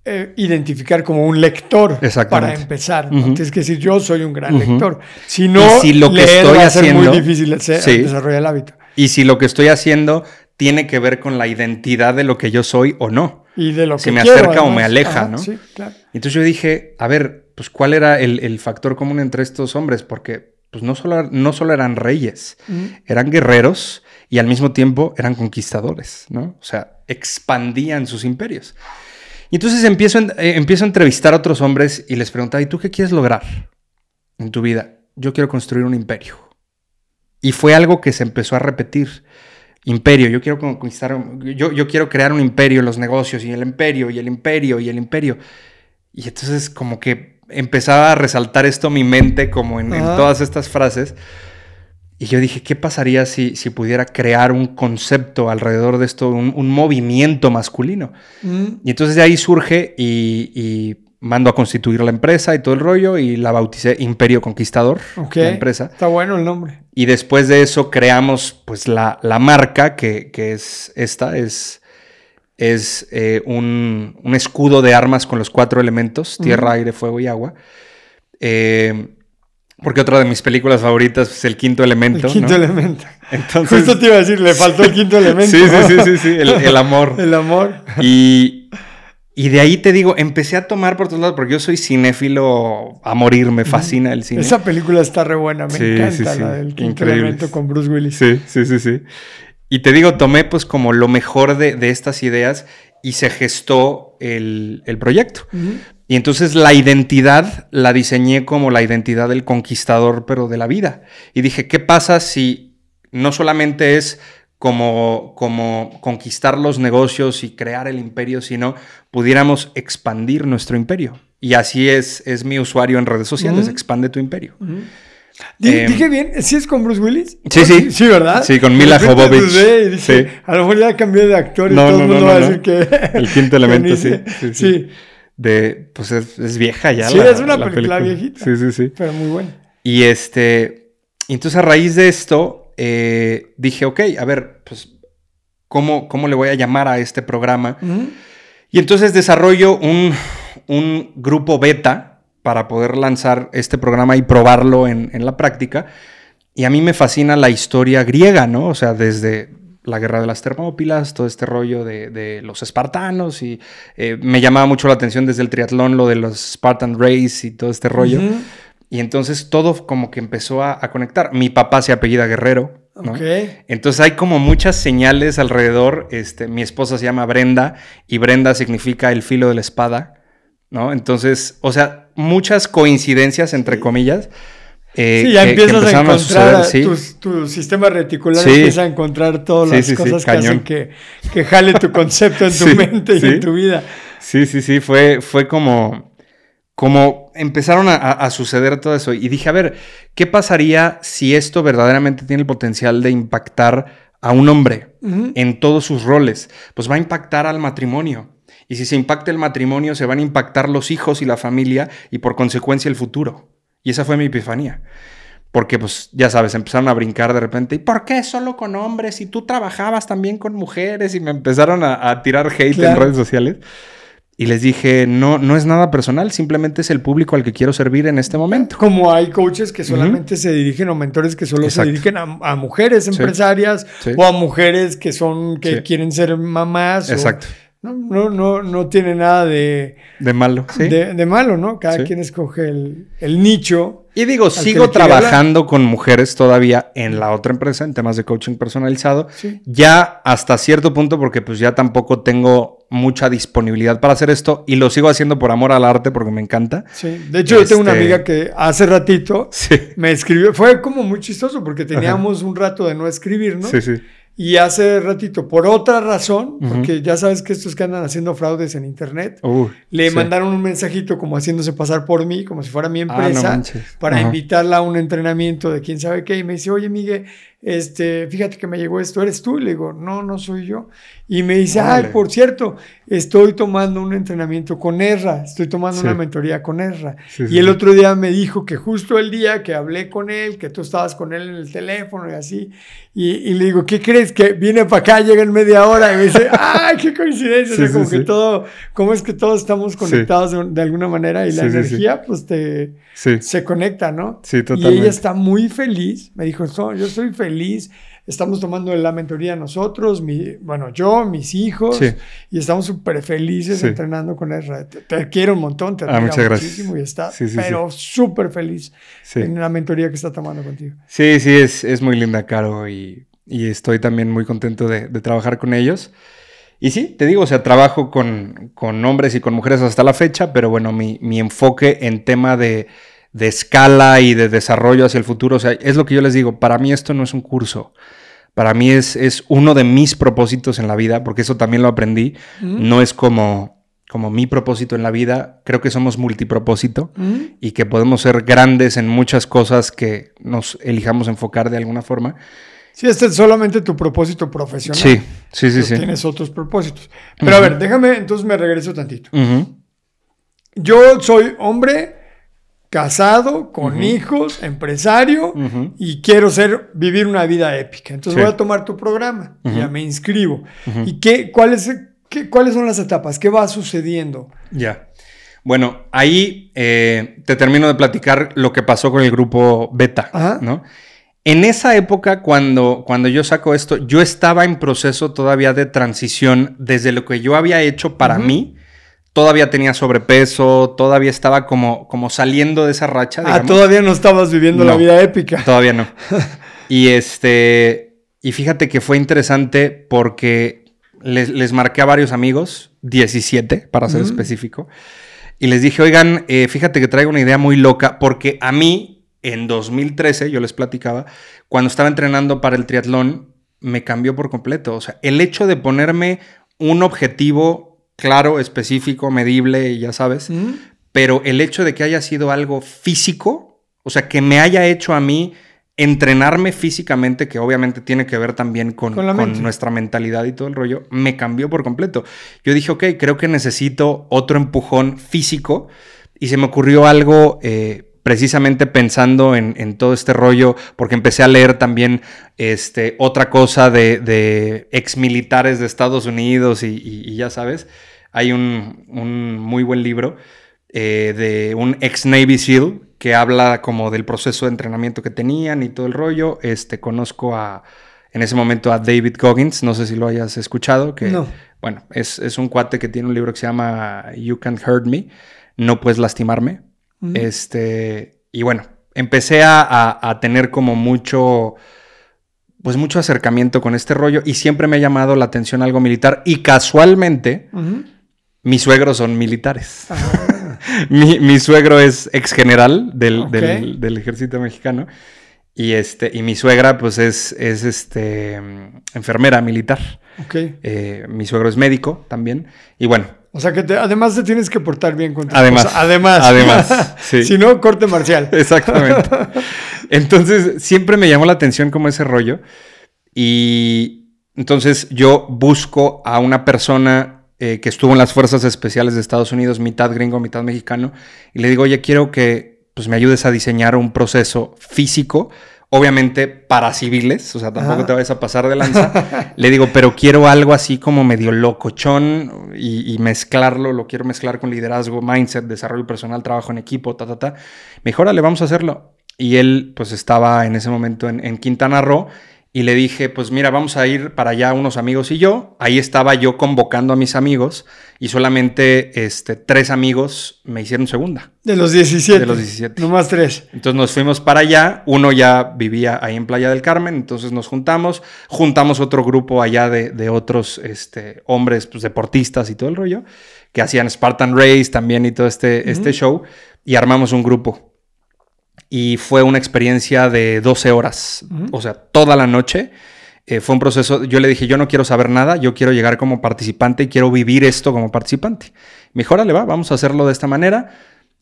eh, identificar como un lector para empezar. Tienes que decir, yo soy un gran lector. Si no, si lo que estoy va a ser muy difícil desarrollar el hábito. Y si lo que estoy haciendo tiene que ver con la identidad de lo que yo soy o no. Y de lo que Si me acerca o me aleja, ¿no? Sí, claro. Entonces yo dije, a ver, pues ¿cuál era el, factor común entre estos hombres? Porque pues no solo, no solo eran reyes, eran guerreros y al mismo tiempo eran conquistadores, ¿no? O sea, expandían sus imperios. Y entonces empiezo, eh, empiezo a entrevistar a otros hombres y les preguntaba, ¿y tú qué quieres lograr en tu vida? Yo quiero construir un imperio. Y fue algo que se empezó a repetir. Imperio, yo quiero conquistar, yo, yo quiero crear un imperio en los negocios y el imperio y el imperio y el imperio. Y entonces como que empezaba a resaltar esto mi mente como en, en todas estas frases. Y yo dije, ¿qué pasaría si, si pudiera crear un concepto alrededor de esto, un, movimiento masculino? Mm. Y entonces de ahí surge y, mando a constituir la empresa y todo el rollo y la bauticé Imperio Conquistador, la empresa. Está bueno el nombre. Y después de eso creamos pues la, marca que, es esta, es, es eh, un, escudo de armas con los cuatro elementos, tierra, aire, fuego y agua. Eh, Porque otra de mis películas favoritas es El Quinto Elemento. El Quinto ¿no? Elemento. Entonces, Justo te iba a decir, le faltó el quinto elemento. Sí, sí, sí, sí, sí, el, el amor. El amor. Y, y de ahí te digo, empecé a tomar por todos lados, porque yo soy cinéfilo a morir, me fascina el cine. Esa película está re buena, me Sí, encanta sí, la del quinto elemento con Bruce Willis. Sí, sí, sí, sí. Y te digo, tomé pues como lo mejor de, de estas ideas y se gestó el, el proyecto. Ujú. Y entonces la identidad la diseñé como la identidad del conquistador, pero de la vida. Y dije, ¿qué pasa si no solamente es como, como conquistar los negocios y crear el imperio, sino pudiéramos expandir nuestro imperio? Y así es, es mi usuario en redes sociales, expande tu imperio. Em, Dije bien, ¿sí es con Bruce Willis? Sí, sí. Sí, ¿verdad? Sí, con Mila Jovovich. dije, Sí. A lo mejor ya cambié de actor y No, todo no, el mundo no, va a decir que... El quinto elemento, sí. Sí, De, pues es, es vieja ya. Sí, la- es una la película viejita. Sí, sí, sí. pero muy bueno. Y este, y entonces a raíz de esto, eh, dije, ok, a ver, pues, ¿cómo, ¿cómo le voy a llamar a este programa? Y entonces desarrollo un, un grupo beta para poder lanzar este programa y probarlo en, en la práctica. Y a mí me fascina la historia griega, ¿no? O sea, desde la guerra de las Termópilas, todo este rollo de, de los espartanos y eh, me llamaba mucho la atención desde el triatlón lo de los Spartan Race y todo este rollo. Y entonces todo como que empezó a, a conectar. Mi papá se apellida Guerrero. Entonces hay como muchas señales alrededor. Este, mi esposa se llama Brenda y Brenda significa el filo de la espada, ¿no? Entonces, o sea, muchas coincidencias entre comillas. Eh, Sí, ya que- que empiezas a encontrar, suceder, sí. tu, tu sistema reticular Sí. empieza a encontrar todas Sí, las cosas que hacen que, que jale tu concepto en tu mente y en tu vida. Sí, sí, sí, fue, fue como, como empezaron a, a- suceder todo eso. Y dije, a ver, ¿qué pasaría si esto verdaderamente tiene el potencial de impactar a un hombre en todos sus roles? Pues va a impactar al matrimonio. Y si se impacta el matrimonio, se van a impactar los hijos y la familia y por consecuencia el futuro. Y esa fue mi epifanía. Porque, pues, ya sabes, empezaron a brincar de repente. ¿Y por qué solo con hombres? Y tú trabajabas también con mujeres. Y me empezaron a, a tirar hate en redes sociales. Y les dije, no, no es nada personal, simplemente es el público al que quiero servir en este momento. Como hay coaches que solamente se dirigen o mentores que solo Exacto. se dirigen a, a mujeres empresarias Sí. o a mujeres que son que Sí. quieren ser mamás. o- Exacto. No, no, no, no tiene nada de, De malo. ¿sí? de, de malo, ¿no? Cada Sí. quien escoge el, el nicho. Y digo, sigo trabajando con mujeres todavía en la otra empresa, en temas de coaching personalizado. Sí. Ya hasta cierto punto, porque pues ya tampoco tengo mucha disponibilidad para hacer esto y lo sigo haciendo por amor al arte porque me encanta. Sí. De hecho, yo tengo una Este- amiga que hace ratito Sí. me escribió. Fue como muy chistoso porque teníamos un rato de no escribir, ¿no? Sí, sí. Y hace ratito, por otra razón, porque ya sabes que estos que andan haciendo fraudes en internet, Uh, le sí. mandaron un mensajito como haciéndose pasar por mí, como si fuera mi Ah, no empresa, para invitarla a un entrenamiento de quién sabe qué. Y me dice, oye, Miguel, este, fíjate que me llegó esto, ¿eres tú? Y le digo, no, no soy yo. Y me dice, ay, por cierto, estoy tomando un entrenamiento con Erra, estoy tomando Sí. una mentoría con Erra. Sí, y sí, el otro día me dijo que justo el día que hablé con él, que tú estabas con él en el teléfono y así, y, y le digo, ¿qué crees? Que viene para acá, llega en media hora y me dice, ¡ay, qué coincidencia! O sea, como que todo, ¿cómo es que todos estamos conectados de, de alguna manera y la energía, pues te, se conecta, ¿no? Sí, Y totalmente. ella está muy feliz, me dijo, "No, yo estoy feliz, estamos tomando la mentoría nosotros, mi, bueno, yo, mis hijos, Sí. y estamos súper felices Sí. entrenando con Ezra. Te, te quiero un montón, te Ah, admiro muchas gracias. muchísimo y está, Sí, pero súper feliz en la mentoría que está tomando contigo. Sí, sí, es, es muy linda, Caro, y, y estoy también muy contento de, de trabajar con ellos. Y sí, te digo, o sea, trabajo con, con hombres y con mujeres hasta la fecha, pero bueno, mi, mi enfoque en tema de, de escala y de desarrollo hacia el futuro, o sea, es lo que yo les digo, para mí esto no es un curso, para mí es, es uno de mis propósitos en la vida, porque eso también lo aprendí, no es como, como mi propósito en la vida, creo que somos multipropósito y que podemos ser grandes en muchas cosas que nos elijamos enfocar de alguna forma. Sí, este es solamente tu propósito profesional. Sí, sí, sí. Tienes otros propósitos. Pero a ver, déjame, entonces me regreso tantito. Ujú, Yo soy hombre casado, con hijos, empresario y quiero ser, vivir una vida épica. Entonces Sí. voy a tomar tu programa, ya me inscribo. ¿Y qué, cuáles, qué, cuáles son las etapas? ¿Qué va sucediendo? Ya. Bueno, ahí eh, te termino de platicar lo que pasó con el grupo Beta, ¿no? En esa época, cuando, cuando yo saco esto, yo estaba en proceso todavía de transición desde lo que yo había hecho para mí. Todavía tenía sobrepeso, todavía estaba como, como saliendo de esa racha. Ah, todavía no estabas viviendo la vida épica. Todavía no. y este. Y fíjate que fue interesante porque les, marqué a varios amigos, 17 para ser específico, y les dije, oigan, eh, fíjate que traigo una idea muy loca porque a mí en 2013, yo les platicaba, cuando estaba entrenando para el triatlón, me cambió por completo. O sea, el hecho de ponerme un objetivo claro, específico, medible, ya sabes, pero el hecho de que haya sido algo físico, o sea, que me haya hecho a mí entrenarme físicamente, que obviamente tiene que ver también con, nuestra mentalidad y todo el rollo, me cambió por completo. Yo dije, ok, creo que necesito otro empujón físico y se me ocurrió algo... Eh, precisamente pensando en, todo este rollo, porque empecé a leer también este, otra cosa de, de ex militares de Estados Unidos y, ya sabes, hay un, muy buen libro eh, de un ex Navy SEAL que habla como del proceso de entrenamiento que tenían y todo el rollo. Este, conozco a, en ese momento a David Goggins, no sé si lo hayas escuchado, que, bueno, es, es un cuate que tiene un libro que se llama You Can't Hurt Me, No Puedes Lastimarme este, y bueno, empecé a, tener como mucho, pues mucho acercamiento con este rollo y siempre me ha llamado la atención algo militar y casualmente mis suegros son militares. Ah. mi, suegro es ex general del, del, ejército mexicano y, este, y mi suegra pues es, es este, enfermera militar. Eh, mi suegro es médico también y bueno, o sea que además te tienes que portar bien con tu además, Además. Además. si no, corte marcial. Exactamente. Entonces, siempre me llamó la atención como ese rollo. Y entonces yo busco a una persona eh, que estuvo en las Fuerzas Especiales de Estados Unidos, mitad gringo, mitad mexicano, y le digo, oye, quiero que pues, me ayudes a diseñar un proceso físico obviamente para civiles, o sea, tampoco te vayas a pasar de lanza. Le digo, pero quiero algo así como medio locochón y, y, mezclarlo, lo quiero mezclar con liderazgo, mindset, desarrollo personal, trabajo en equipo, ta, ta, ta. Mejor le vamos a hacerlo. Y él, pues, estaba en ese momento en, en Quintana Roo y le dije, pues mira, vamos a ir para allá unos amigos y yo. Ahí estaba yo convocando a mis amigos y solamente este, tres amigos me hicieron segunda. De los 17. De los 17. Nomás tres. Entonces nos fuimos para allá. Uno ya vivía ahí en Playa del Carmen, entonces nos juntamos. Juntamos otro grupo allá de, otros este, hombres pues, deportistas y todo el rollo, que hacían Spartan Race también y todo este, este show. Y armamos un grupo y fue una experiencia de 12 horas, o sea, toda la noche. Eh, fue un proceso, yo le dije, yo no quiero saber nada, yo quiero llegar como participante y quiero vivir esto como participante. Mejor le va, vamos a hacerlo de esta manera.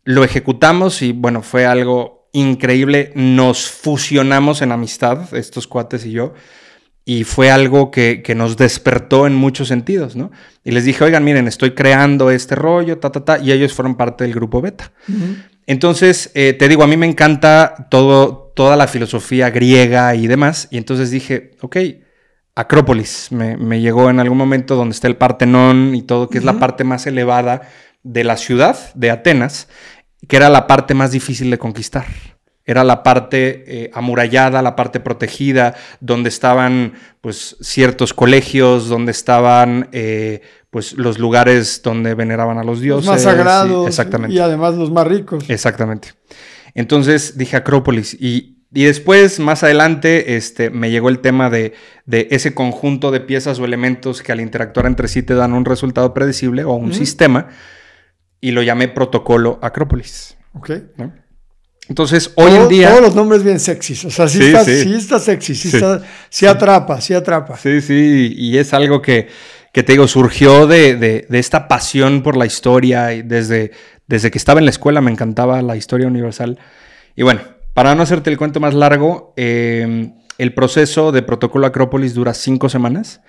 Lo ejecutamos y bueno, fue algo increíble. Nos fusionamos en amistad, estos cuates y yo, y fue algo que, nos despertó en muchos sentidos, ¿no? Y les dije, oigan, miren, estoy creando este rollo, ta, ta, ta, y ellos fueron parte del grupo beta. Entonces, eh, te digo, a mí me encanta todo, toda la filosofía griega y demás. Y entonces dije, ok, Acrópolis me, llegó en algún momento donde está el Partenón y todo, que es la parte más elevada de la ciudad de Atenas, que era la parte más difícil de conquistar. Era la parte eh, amurallada, la parte protegida, donde estaban pues ciertos colegios, donde estaban eh, pues los lugares donde veneraban a los dioses. más sagrados. exactamente. Y además los más ricos. Exactamente. Entonces dije Acrópolis y, después, más adelante, este, me llegó el tema de, ese conjunto de piezas o elementos que al interactuar entre sí te dan un resultado predecible o un sistema y lo llamé protocolo Acrópolis. Ok. Entonces, hoy en día... Todos los nombres bien sexys. O sea, sí, está, sexy, sí, sí atrapa, sí atrapa. Sí, sí, y es algo que que te digo, surgió de, esta pasión por la historia y desde, desde que estaba en la escuela me encantaba la historia universal. Y bueno, para no hacerte el cuento más largo, em, el proceso de Protocolo Acrópolis dura cinco semanas.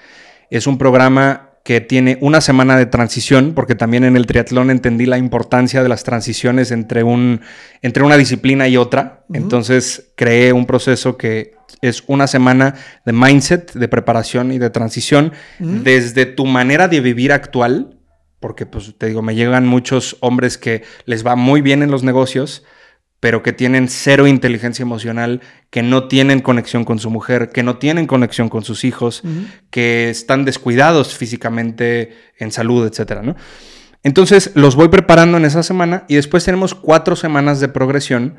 Es un programa que tiene una semana de transición, porque también en el triatlón entendí la importancia de las transiciones entre, un, entre una disciplina y otra. Entonces creé un proceso que es una semana de mindset, de preparación y de transición. Desde tu manera de vivir actual porque pues te digo, me llegan muchos hombres que les va muy bien en los negocios, pero que tienen cero inteligencia emocional, que no tienen conexión con su mujer, que no tienen conexión con sus hijos, que están descuidados físicamente en salud, etcétera, ¿no? Entonces los voy preparando en esa semana y después tenemos cuatro semanas de progresión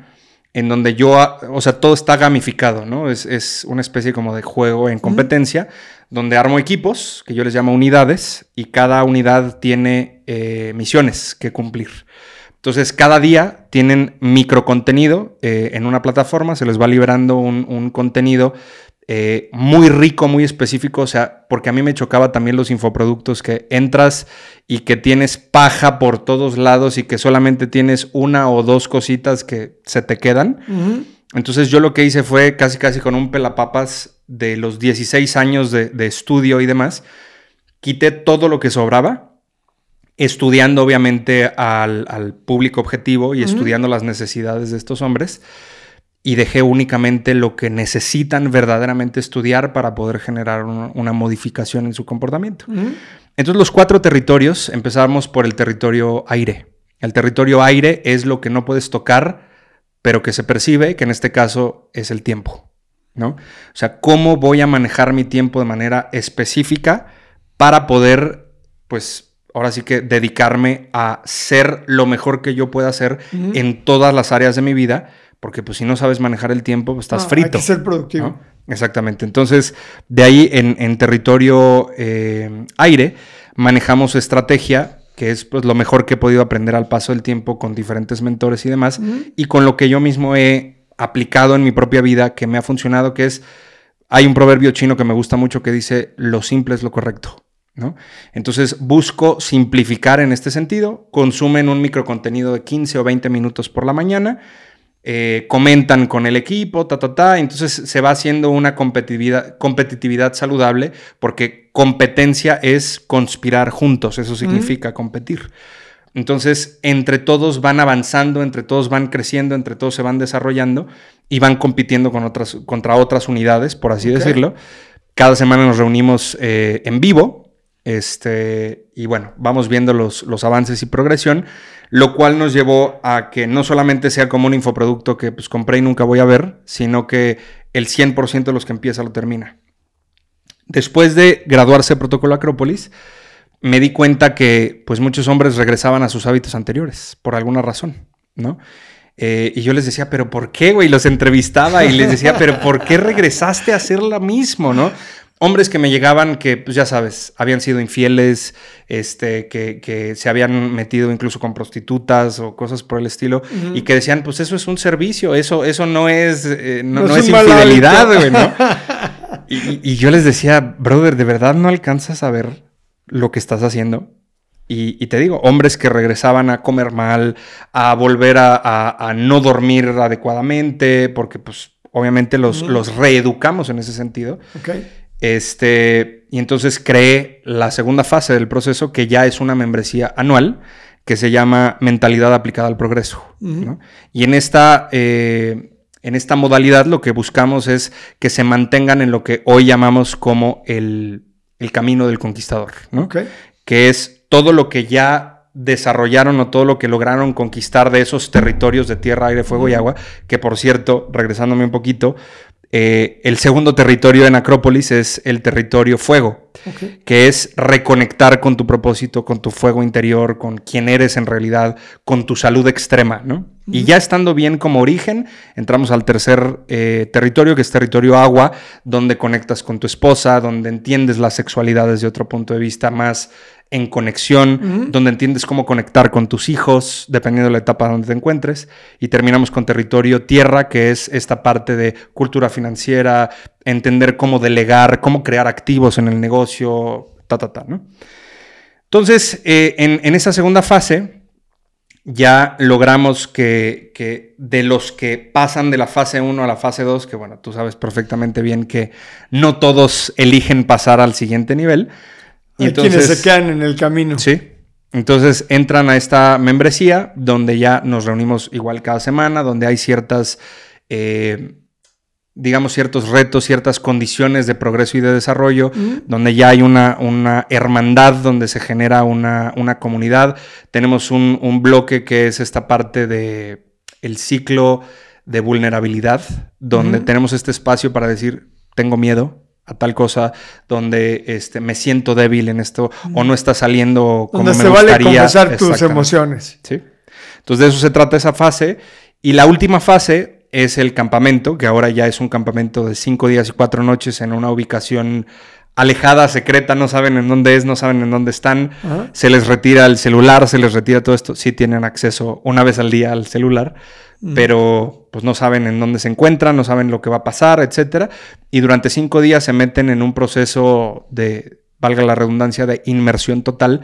en donde yo, o sea, todo está gamificado, ¿no? Es, una especie como de juego en competencia, donde armo equipos, que yo les llamo unidades, y cada unidad tiene eh, misiones que cumplir. Entonces, cada día tienen microcontenido eh, en una plataforma, se les va liberando un, un contenido eh, muy rico, muy específico, o sea, porque a mí me chocaba también los infoproductos que entras y que tienes paja por todos lados y que solamente tienes una o dos cositas que se te quedan. Entonces yo lo que hice fue casi casi con un pelapapas de los 16 años de, estudio y demás, quité todo lo que sobraba, estudiando obviamente al, público objetivo y estudiando las necesidades de estos hombres y dejé únicamente lo que necesitan verdaderamente estudiar para poder generar una, modificación en su comportamiento. Entonces los cuatro territorios, empezamos por el territorio aire. El territorio aire es lo que no puedes tocar, pero que se percibe, que en este caso es el tiempo. ¿no? O sea, cómo voy a manejar mi tiempo de manera específica para poder, pues, ahora sí que dedicarme a ser lo mejor que yo pueda hacer en todas las áreas de mi vida porque pues si no sabes manejar el tiempo, pues, estás frito. Hay que ser productivo. Exactamente. Entonces, de ahí en, territorio eh, aire, manejamos estrategia, que es pues, lo mejor que he podido aprender al paso del tiempo con diferentes mentores y demás, y con lo que yo mismo he aplicado en mi propia vida, que me ha funcionado, que es, hay un proverbio chino que me gusta mucho que dice, lo simple es lo correcto. ¿No? Entonces busco simplificar en este sentido, consumen un microcontenido de 15 o 20 minutos por la mañana, eh, comentan con el equipo, ta, ta, ta. Entonces se va haciendo una competitividad, competitividad saludable porque competencia es conspirar juntos, eso significa competir. Entonces, entre todos van avanzando, entre todos van creciendo, entre todos se van desarrollando y van compitiendo con otras, contra otras unidades, por así decirlo. Cada semana nos reunimos eh, en vivo este, y bueno, vamos viendo los, los avances y progresión lo cual nos llevó a que no solamente sea como un infoproducto que pues compré y nunca voy a ver, sino que el 100% de los que empieza lo termina. Después de graduarse Protocolo Acrópolis, me di cuenta que pues muchos hombres regresaban a sus hábitos anteriores, por alguna razón, ¿no? Eh, y yo les decía, pero ¿por qué, güey? Los entrevistaba y les decía, pero ¿por qué regresaste a hacer lo mismo, no? Hombres que me llegaban que, pues ya sabes, habían sido infieles, este, que, se habían metido incluso con prostitutas o cosas por el estilo, y que decían, pues eso es un servicio, eso, eso no es, eh, no, es, infidelidad, güey, ¿no? y, yo les decía, brother, ¿de verdad no alcanzas a ver lo que estás haciendo? Y, te digo, hombres que regresaban a comer mal, a volver a, no dormir adecuadamente, porque pues obviamente los, los reeducamos en ese sentido. Okay. Este, y entonces creé la segunda fase del proceso, que ya es una membresía anual, que se llama Mentalidad aplicada al progreso. Y en esta, eh, en esta modalidad lo que buscamos es que se mantengan en lo que hoy llamamos como el, camino del conquistador, que es todo lo que ya desarrollaron o todo lo que lograron conquistar de esos territorios de tierra, aire, fuego y agua, que por cierto, regresándome un poquito, eh, el segundo territorio en Acrópolis es el territorio fuego, que es reconectar con tu propósito, con tu fuego interior, con quién eres en realidad, con tu salud extrema, ¿no? Y ya estando bien como origen, entramos al tercer eh, territorio, que es territorio agua, donde conectas con tu esposa, donde entiendes las sexualidades de otro punto de vista más en conexión, donde entiendes cómo conectar con tus hijos, dependiendo de la etapa donde te encuentres. Y terminamos con territorio tierra, que es esta parte de cultura financiera, entender cómo delegar, cómo crear activos en el negocio, ta, ta, ta, ¿no? Entonces, eh, en, esa segunda fase, ya logramos que, que, de los que pasan de la fase 1 a la fase 2, que bueno, tú sabes perfectamente bien que no todos eligen pasar al siguiente nivel, hay quienes se quedan en el camino. Sí. Entonces entran a esta membresía donde ya nos reunimos igual cada semana, donde hay ciertas, eh, digamos, ciertos retos, ciertas condiciones de progreso y de desarrollo, donde ya hay una, una, hermandad, donde se genera una, una comunidad. Tenemos un, un, bloque que es esta parte de el ciclo de vulnerabilidad, donde tenemos este espacio para decir, tengo miedo, a tal cosa donde este, me siento débil en esto o no está saliendo como donde me se gustaría. Vale tus emociones. Sí. Entonces de eso se trata esa fase y la última fase es el campamento, que ahora ya es un campamento de cinco días y cuatro noches en una ubicación alejada, secreta, no saben en dónde es, no saben en dónde están, se les retira el celular, se les retira todo esto, sí tienen acceso una vez al día al celular, pero pues no saben en dónde se encuentran, no saben lo que va a pasar, etc. Y durante cinco días se meten en un proceso de, valga la redundancia, de inmersión total,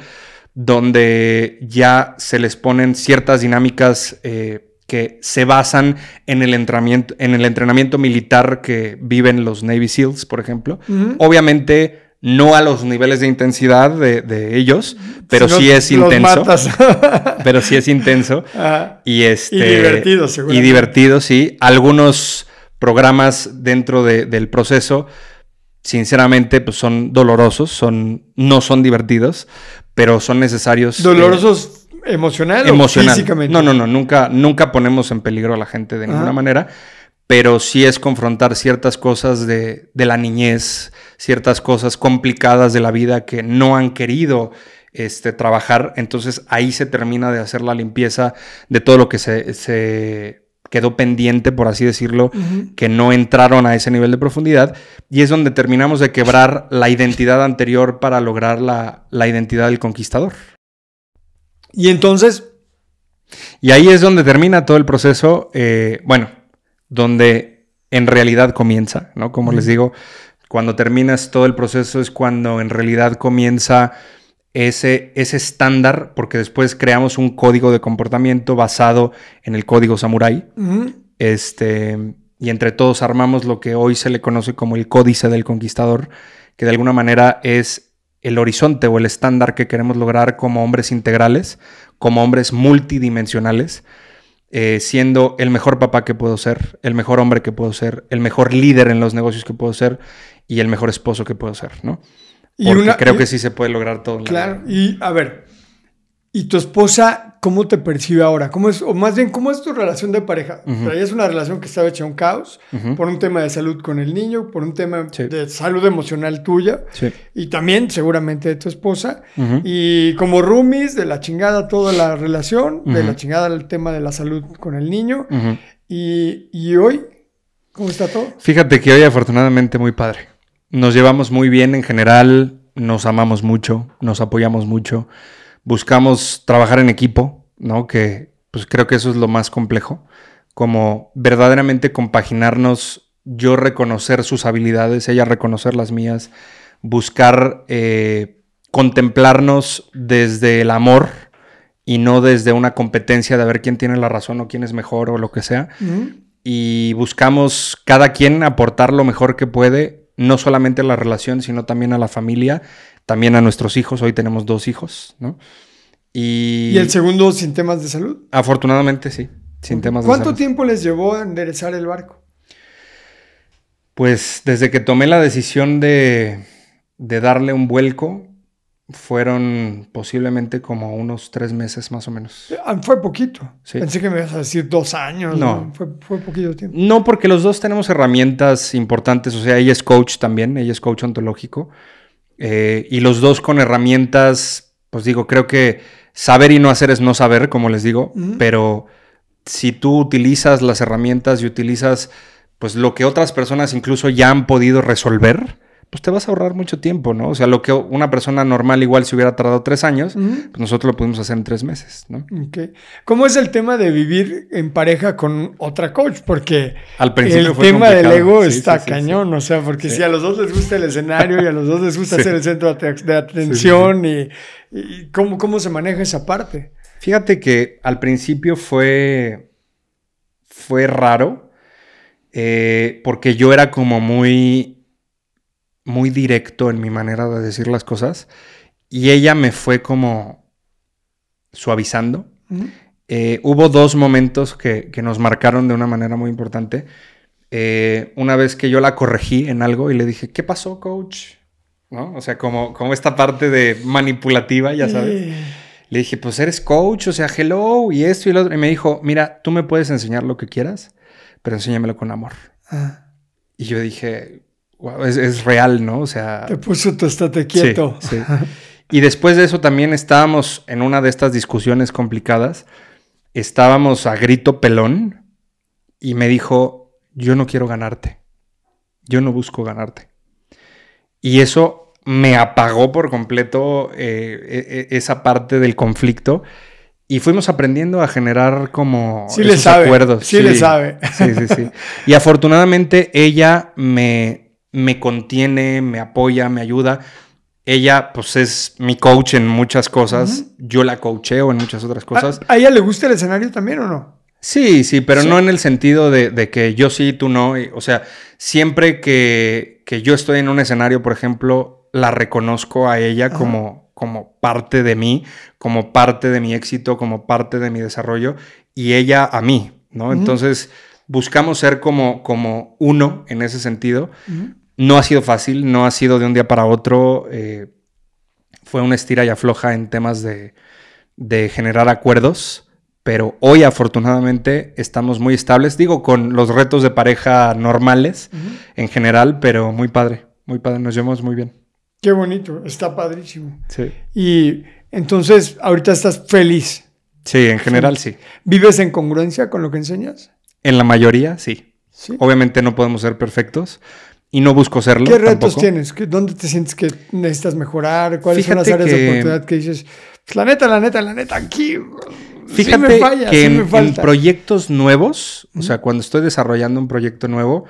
donde ya se les ponen ciertas dinámicas eh, que se basan en el, entrenamiento, en el entrenamiento militar que viven los Navy SEALs, por ejemplo. Obviamente no a los niveles de intensidad de, ellos, pero sí es intenso. pero sí es intenso. y, este, y divertido, seguro. Y divertido, sí. Algunos programas dentro del proceso, sinceramente, pues son dolorosos, son, no son divertidos, pero son necesarios. Eh, ¿Dolorosos emocional, o físicamente? No, no, no. Nunca, nunca ponemos en peligro a la gente de ninguna manera pero sí es confrontar ciertas cosas de, la niñez, ciertas cosas complicadas de la vida que no han querido este, trabajar. Entonces ahí se termina de hacer la limpieza de todo lo que se, quedó pendiente, por así decirlo, que no entraron a ese nivel de profundidad. Y es donde terminamos de quebrar la identidad anterior para lograr la, identidad del conquistador. Y entonces... Y ahí es donde termina todo el proceso. Eh, bueno, donde en realidad comienza, ¿no? Como les digo, cuando terminas todo el proceso es cuando en realidad comienza ese, ese estándar, porque después creamos un código de comportamiento basado en el código samurái. Este, y entre todos armamos lo que hoy se le conoce como el códice del conquistador, que de alguna manera es el horizonte o el estándar que queremos lograr como hombres integrales, como hombres multidimensionales, eh, siendo el mejor papá que puedo ser, el mejor hombre que puedo ser, el mejor líder en los negocios que puedo ser y el mejor esposo que puedo ser, ¿no? Porque creo que sí se puede lograr todo. claro, y a ver, ¿y tu esposa ¿cómo te percibe ahora? ¿Cómo es, o más bien, ¿cómo es tu relación de pareja? es una relación que estaba hecha un caos por un tema de salud con el niño, por un tema de salud emocional tuya y también seguramente de tu esposa. Y como roomies, de la chingada toda la relación, de la chingada el tema de la salud con el niño. Y, y hoy, ¿cómo está todo? Fíjate que hoy afortunadamente muy padre. Nos llevamos muy bien en general, nos amamos mucho, nos apoyamos mucho buscamos trabajar en equipo, ¿no? Que pues creo que eso es lo más complejo, como verdaderamente compaginarnos, yo reconocer sus habilidades, ella reconocer las mías, buscar eh, contemplarnos desde el amor y no desde una competencia de ver quién tiene la razón o quién es mejor o lo que sea. Y buscamos cada quien aportar lo mejor que puede, no solamente a la relación, sino también a la familia también a nuestros hijos. Hoy tenemos dos hijos, ¿no? Y, el segundo sin temas de salud? Afortunadamente sí, sin temas de salud. ¿Cuánto tiempo les llevó a enderezar el barco? Pues desde que tomé la decisión de, darle un vuelco, fueron posiblemente como unos tres meses más o menos. Ah, fue poquito. Pensé que me ibas a decir dos años. No. Fue, fue, poquito tiempo. No, porque los dos tenemos herramientas importantes. O sea, ella es coach también, ella es coach ontológico. Eh, y los dos con herramientas, pues digo, creo que saber y no hacer es no saber, como les digo, pero si tú utilizas las herramientas y utilizas pues lo que otras personas incluso ya han podido resolver, pues te vas a ahorrar mucho tiempo, ¿no? O sea, lo que una persona normal igual si hubiera tardado tres años, pues nosotros lo pudimos hacer en tres meses, ¿no? Okay. ¿Cómo es el tema de vivir en pareja con otra coach? Porque Al principio el tema del ego está cañón, o sea, porque si a los dos les gusta el escenario y a los dos les gusta ser el centro de atención y, ¿cómo, cómo se maneja esa parte. Fíjate que al principio fue, fue raro, eh, porque yo era como muy muy directo en mi manera de decir las cosas y ella me fue como suavizando. Eh, hubo dos momentos que, nos marcaron de una manera muy importante. eh, una vez que yo la corregí en algo y le dije, ¿qué pasó, coach? ¿No? O sea, como, como esta parte de manipulativa, ya sabes. Le dije, pues eres coach, o sea, hello, y esto y lo otro. Y me dijo, mira, tú me puedes enseñar lo que quieras, pero enséñamelo con amor. Ah. Y yo dije, wow, es, real, ¿no? O sea... Te puso tu estate quieto. Sí, Y después de eso también estábamos en una de estas discusiones complicadas. Estábamos a grito pelón y me dijo, yo no quiero ganarte. Yo no busco ganarte. Y eso me apagó por completo eh, e, e, esa parte del conflicto. Y fuimos aprendiendo a generar como sí esos acuerdos. Sí, le sabe. Sí, sí, sí. Y afortunadamente ella me, me contiene, me apoya, me ayuda ella, pues, es mi coach en muchas cosas. Yo la coacheo en muchas otras cosas. ¿A, ella le gusta el escenario también o no? Sí, sí, pero no en el sentido de, que yo sí, tú no. O sea, siempre que, yo estoy en un escenario, por ejemplo, la reconozco a ella como, como parte de mí, como parte de mi éxito, como parte de mi desarrollo, y ella a mí, ¿no? Entonces, buscamos ser como, como uno en ese sentido. No ha sido fácil, no ha sido de un día para otro. Eh, fue una estira y afloja en temas de, generar acuerdos, pero hoy afortunadamente estamos muy estables, digo, con los retos de pareja normales en general, pero muy padre, muy padre, nos llevamos muy bien. Qué bonito, está padrísimo. Sí. Y entonces, ahorita estás feliz. Sí, en general sí. ¿Vives en congruencia con lo que enseñas? En la mayoría, sí. ¿Sí? Obviamente no podemos ser perfectos, y no busco serlo. ¿Qué retos tienes? ¿Dónde te sientes que necesitas mejorar? ¿Cuáles son las áreas de oportunidad que dices? Pues la neta, la neta, la neta, aquí. Fíjate que en, proyectos nuevos, o sea, cuando estoy desarrollando un proyecto nuevo,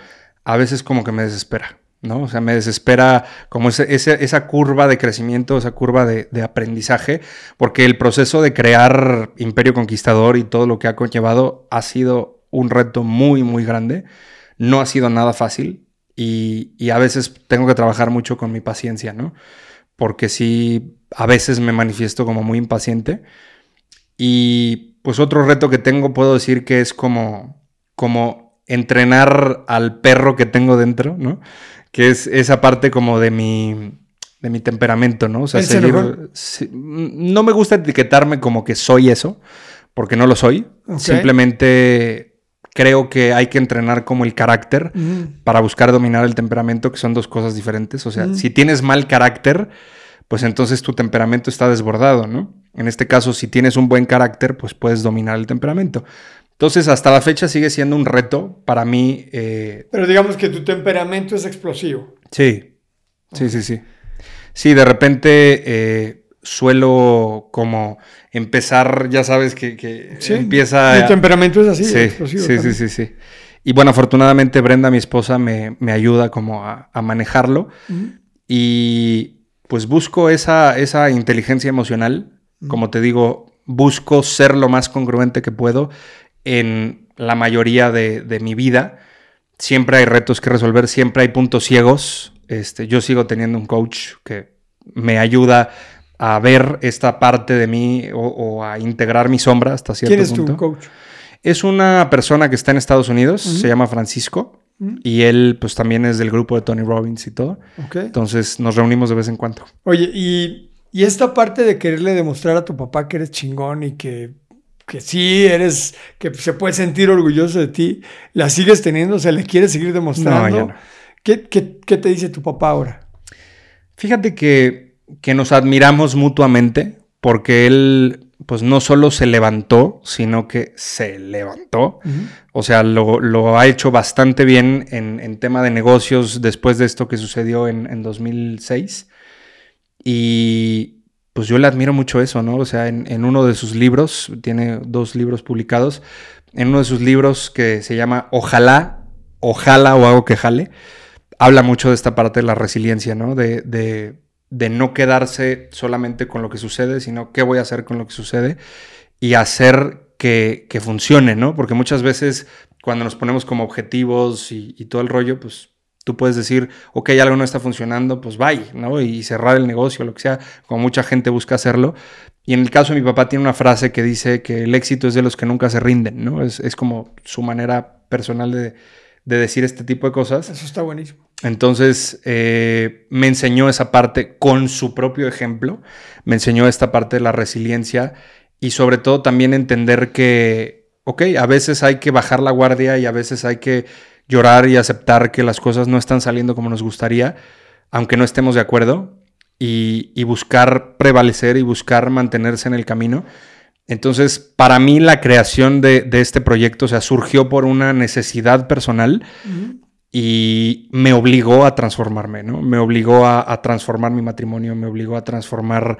a veces como que me desespera, ¿no? O sea, me desespera como esa curva de crecimiento, esa curva de, de, aprendizaje, porque el proceso de crear Imperio Conquistador y todo lo que ha conllevado ha sido un reto muy, muy grande. No ha sido nada fácil. Y, a veces tengo que trabajar mucho con mi paciencia, ¿no? Porque sí, a veces me manifiesto como muy impaciente. Y pues otro reto que tengo, puedo decir que es como, como entrenar al perro que tengo dentro, ¿no? Que es esa parte como de mi, de mi temperamento, ¿no? O sea, no me gusta etiquetarme como que soy eso, porque no lo soy. Simplemente creo que hay que entrenar como el carácter para buscar dominar el temperamento, que son dos cosas diferentes. O sea, si tienes mal carácter, pues entonces tu temperamento está desbordado, ¿no? En este caso, si tienes un buen carácter, pues puedes dominar el temperamento. Entonces, hasta la fecha sigue siendo un reto para mí. Eh, Pero digamos que tu temperamento es explosivo. Sí, sí, sí, sí. Sí, de repente eh, suelo como empezar, ya sabes que, que empieza... Mi temperamento es así. Sí, sí, sí, sí, sí, Y bueno, afortunadamente Brenda, mi esposa, me, ayuda como a, manejarlo. Y pues busco esa, esa inteligencia emocional. Como te digo, busco ser lo más congruente que puedo en la mayoría de, de mi vida. Siempre hay retos que resolver, siempre hay puntos ciegos. Este, yo sigo teniendo un coach que me ayuda a ver esta parte de mí o, a integrar mi sombra hasta cierto punto. ¿Quién es tu coach? Es una persona que está en Estados Unidos, se llama Francisco, y él pues también es del grupo de Tony Robbins y todo. Entonces nos reunimos de vez en cuando. Oye, y, y, esta parte de quererle demostrar a tu papá que eres chingón y que, que sí eres, que se puede sentir orgulloso de ti, ¿la sigues teniendo? ¿Se le quiere seguir demostrando? No, ¿Qué, qué, qué te dice tu papá ahora? Fíjate que que nos admiramos mutuamente porque él pues no solo se levantó, sino que se levantó. O sea, lo, ha hecho bastante bien en, tema de negocios después de esto que sucedió en, 2006. Y pues yo le admiro mucho eso, ¿no? O sea, en, uno de sus libros, tiene dos libros publicados, en uno de sus libros que se llama Ojalá, Ojalá o algo que jale, habla mucho de esta parte de la resiliencia, ¿no? de de no quedarse solamente con lo que sucede, sino qué voy a hacer con lo que sucede y hacer que, funcione, ¿no? Porque muchas veces cuando nos ponemos como objetivos y, todo el rollo, pues tú puedes decir, ok, algo no está funcionando, pues bye, ¿no? Y cerrar el negocio, lo que sea, como mucha gente busca hacerlo. Y en el caso de mi papá tiene una frase que dice que el éxito es de los que nunca se rinden, ¿no? Es, como su manera personal de, de decir este tipo de cosas. Eso está buenísimo. Entonces, eh, me enseñó esa parte con su propio ejemplo, me enseñó esta parte de la resiliencia y sobre todo también entender que, ok, a veces hay que bajar la guardia y a veces hay que llorar y aceptar que las cosas no están saliendo como nos gustaría, aunque no estemos de acuerdo, y, buscar prevalecer y buscar mantenerse en el camino. Entonces, para mí la creación de, este proyecto, o sea, surgió por una necesidad personal y me obligó a transformarme, ¿no? Me obligó a, transformar mi matrimonio, me obligó a transformar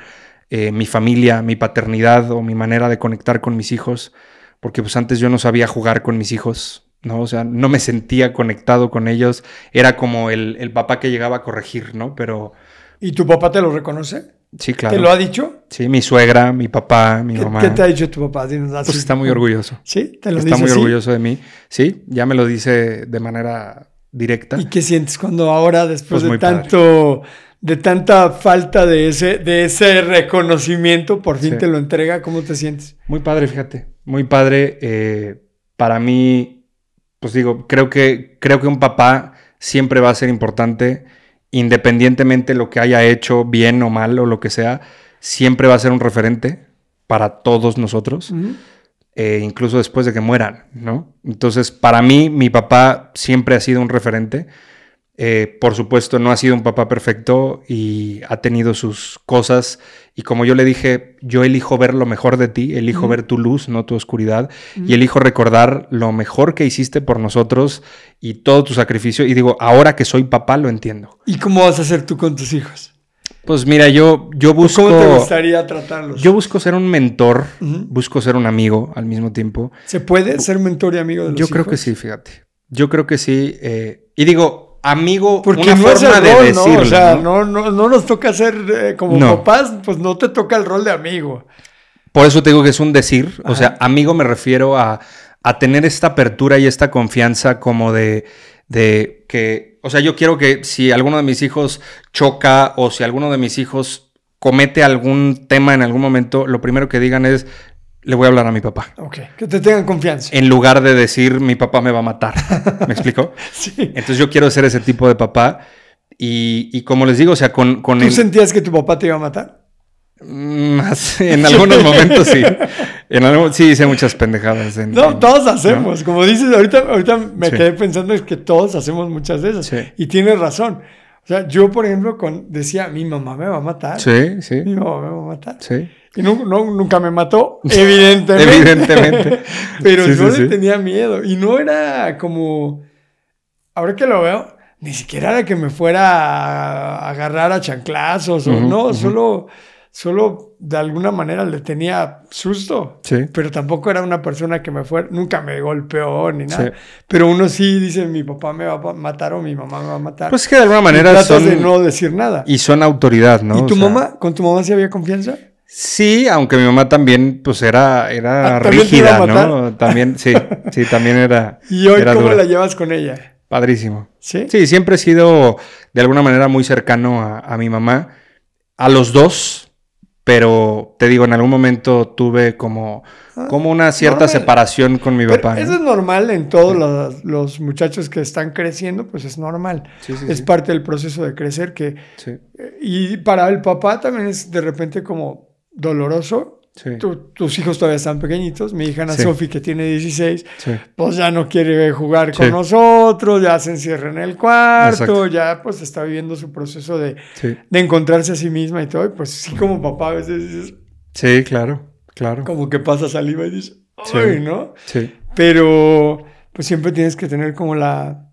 eh, mi familia, mi paternidad o mi manera de conectar con mis hijos, porque pues antes yo no sabía jugar con mis hijos, ¿no? O sea, no me sentía conectado con ellos, era como el, el papá que llegaba a corregir, ¿no? Pero... ¿Y tu papá te lo reconoce? Sí, claro. ¿Te lo ha dicho? Sí, mi suegra, mi papá, mi mamá. ¿Qué te ha dicho tu papá? Pues está muy orgulloso. ¿Sí? ¿Te lo está muy orgulloso de mí. Sí, ya me lo dice de manera directa. ¿Y qué sientes cuando ahora, después pues de tanto, de tanta falta de ese, de ese reconocimiento, por fin te lo entrega? ¿Cómo te sientes? Muy padre, fíjate. Muy padre. Eh, para mí, pues digo, creo que, creo que un papá siempre va a ser importante, independientemente lo que haya hecho, bien o mal o lo que sea, siempre va a ser un referente para todos nosotros. Eh, incluso después de que mueran, ¿no? Entonces, para mí, mi papá siempre ha sido un referente. Eh, por supuesto, no ha sido un papá perfecto y ha tenido sus cosas. Y como yo le dije, yo elijo ver lo mejor de ti, elijo ver tu luz, no tu oscuridad, y elijo recordar lo mejor que hiciste por nosotros y todo tu sacrificio. Y digo, ahora que soy papá, lo entiendo. ¿Y cómo vas a hacer tú con tus hijos? Pues mira, yo, yo busco. ¿Cómo te gustaría tratarlos? Yo busco ser un mentor, busco ser un amigo al mismo tiempo. ¿Se puede ser mentor y amigo de los Yo creo que sí, fíjate. Yo creo que sí. Eh, y digo, amigo, Porque una forma de decirlo. ¿no? O sea, ¿no? No, nos toca ser eh, como papás, pues no te toca el rol de amigo. Por eso te digo que es un decir. O sea, amigo me refiero a, a tener esta apertura y esta confianza como de, de que o sea, yo quiero que si alguno de mis hijos choca o si alguno de mis hijos comete algún tema en algún momento, lo primero que digan es, le voy a hablar a mi papá. Ok, que te tengan confianza. En lugar de decir, mi papá me va a matar. ¿Me explico? sí. Entonces yo quiero ser ese tipo de papá. Y, como les digo, o sea, con... con ¿Tú sentías que tu papá te iba a matar? Mm, en algunos momentos sí. En sí hice muchas pendejadas. no, todos hacemos. Como dices, ahorita, ahorita me quedé pensando es que todos hacemos muchas de esas. Y tienes razón. O sea, yo, por ejemplo, con, decía, mi mamá me va a matar. Sí, sí. Mi mamá me va a matar. Sí. Y no, nunca me mató, evidentemente. evidentemente. Pero yo le tenía miedo. Y no era como... Ahora que lo veo, ni siquiera era que me fuera a agarrar a chanclazos o no, solo solo de alguna manera le tenía susto. Sí. Pero tampoco era una persona que me fue, nunca me golpeó ni nada. Pero uno sí dice, mi papá me va a matar o mi mamá me va a matar. Pues que de alguna manera son... de no decir nada. Y son autoridad, ¿no? ¿Y tu mamá? ¿Con tu mamá sí había confianza? Sí, aunque mi mamá también, pues era, era ah, rígida, ¿no? También, sí, sí, también era. ¿Y hoy cómo la llevas con ella? Padrísimo. ¿Sí? Sí, siempre he sido de alguna manera muy cercano a, a mi mamá. A los dos, pero te digo, en algún momento tuve como, ah, como una cierta separación con mi papá. Eso es normal en todos los, muchachos que están creciendo, pues es normal. es parte del proceso de crecer que... Y para el papá también es de repente como doloroso tus hijos todavía están pequeñitos. Mi hija Ana Sofi, que tiene 16, pues ya no quiere jugar con nosotros, ya se encierra en el cuarto, ya pues está viviendo su proceso de, de, encontrarse a sí misma y todo. Y pues sí, como papá a veces dices... Sí, claro, claro. Como que pasa saliva y dices, ¡ay, no! Sí. Pero pues siempre tienes que tener como la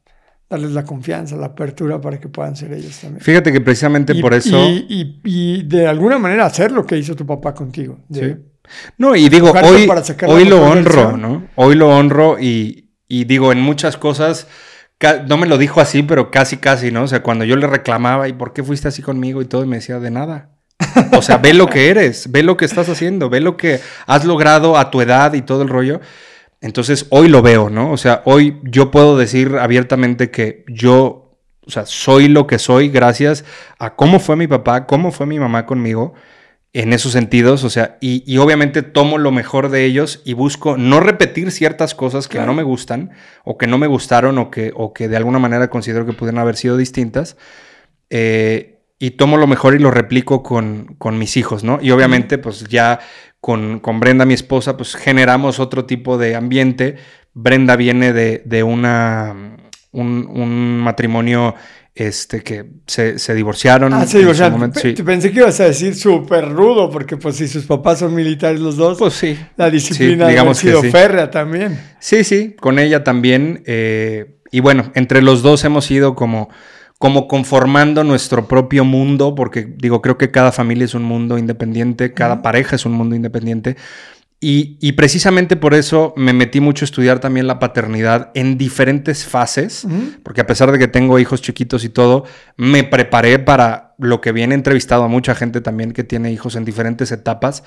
darles la confianza, la apertura para que puedan ser ellos también. Fíjate que precisamente por eso... Y, de alguna manera hacer lo que hizo tu papá contigo. sí. No, y digo, hoy, hoy lo honro, ¿no? Hoy lo honro y, digo, en muchas cosas, no me lo dijo así, pero casi, casi, ¿no? O sea, cuando yo le reclamaba, ¿y por qué fuiste así conmigo? Y todo, y me decía, de nada. O sea, ve lo que eres, ve lo que estás haciendo, ve lo que has logrado a tu edad y todo el rollo. Entonces hoy lo veo, ¿no? O sea, hoy yo puedo decir abiertamente que yo, o sea, soy lo que soy gracias a cómo fue mi papá, cómo fue mi mamá conmigo. en esos sentidos, o sea, y, obviamente tomo lo mejor de ellos y busco no repetir ciertas cosas que no me gustan o que no me gustaron o que, o que de alguna manera considero que pudieran haber sido distintas. Eh, y tomo lo mejor y lo replico con, con mis hijos, ¿no? Y obviamente, pues ya con, con, Brenda, mi esposa, pues generamos otro tipo de ambiente. Brenda viene de, de una, un, un matrimonio este, que se, divorciaron. Ah, se divorciaron. Pensé que ibas a decir súper rudo, porque pues si sus papás son militares los dos, pues sí. La disciplina ha sido férrea también. Sí, sí, con ella también. Eh, y bueno, entre los dos hemos ido como, como conformando nuestro propio mundo, porque digo, creo que cada familia es un mundo independiente, cada pareja es un mundo independiente. Y, precisamente por eso me metí mucho a estudiar también la paternidad en diferentes fases, porque a pesar de que tengo hijos chiquitos y todo, me preparé para lo que viene. Entrevistado a mucha gente también que tiene hijos en diferentes etapas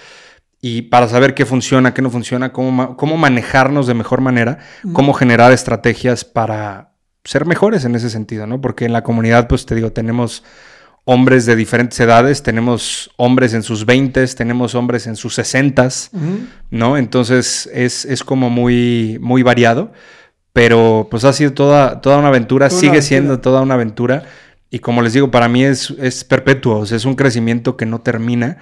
y para saber qué funciona, qué no funciona, cómo, cómo manejarnos de mejor manera, cómo generar estrategias para ser mejores en ese sentido, ¿no? Porque en la comunidad, pues te digo, tenemos hombres de diferentes edades, tenemos hombres en sus 20, tenemos hombres en sus 60, ¿no? Entonces es, como muy, muy variado, pero pues ha sido toda, toda una aventura, sigue siendo toda una aventura y como les digo, para mí es, es perpetuo, es un crecimiento que no termina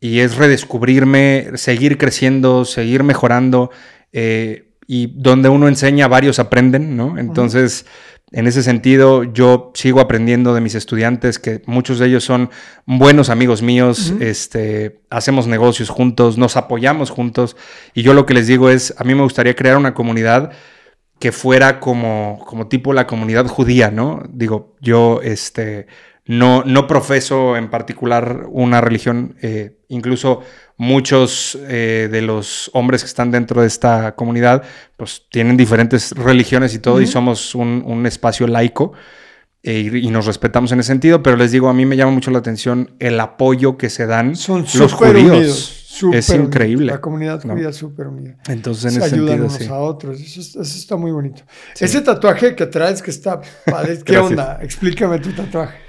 y es redescubrirme, seguir creciendo, seguir mejorando eh, y donde uno enseña, varios aprenden, ¿no? Entonces en ese sentido, yo sigo aprendiendo de mis estudiantes, que muchos de ellos son buenos amigos míos, este, hacemos negocios juntos, nos apoyamos juntos, y yo lo que les digo es, a mí me gustaría crear una comunidad que fuera como, como tipo la comunidad judía, ¿no? Digo, yo, este, no, no profeso en particular una religión, eh, incluso muchos eh, de los hombres que están dentro de esta comunidad, pues tienen diferentes religiones y todo, y somos un, espacio laico. E, y nos respetamos en ese sentido, pero les digo, a mí me llama mucho la atención el apoyo que se dan Son los judíos. es increíble. La comunidad judía es súper unida. Entonces, en se ese ayudan unos a otros. Eso, está muy bonito. Ese tatuaje que traes que está ¿Qué onda? Explícame tu tatuaje.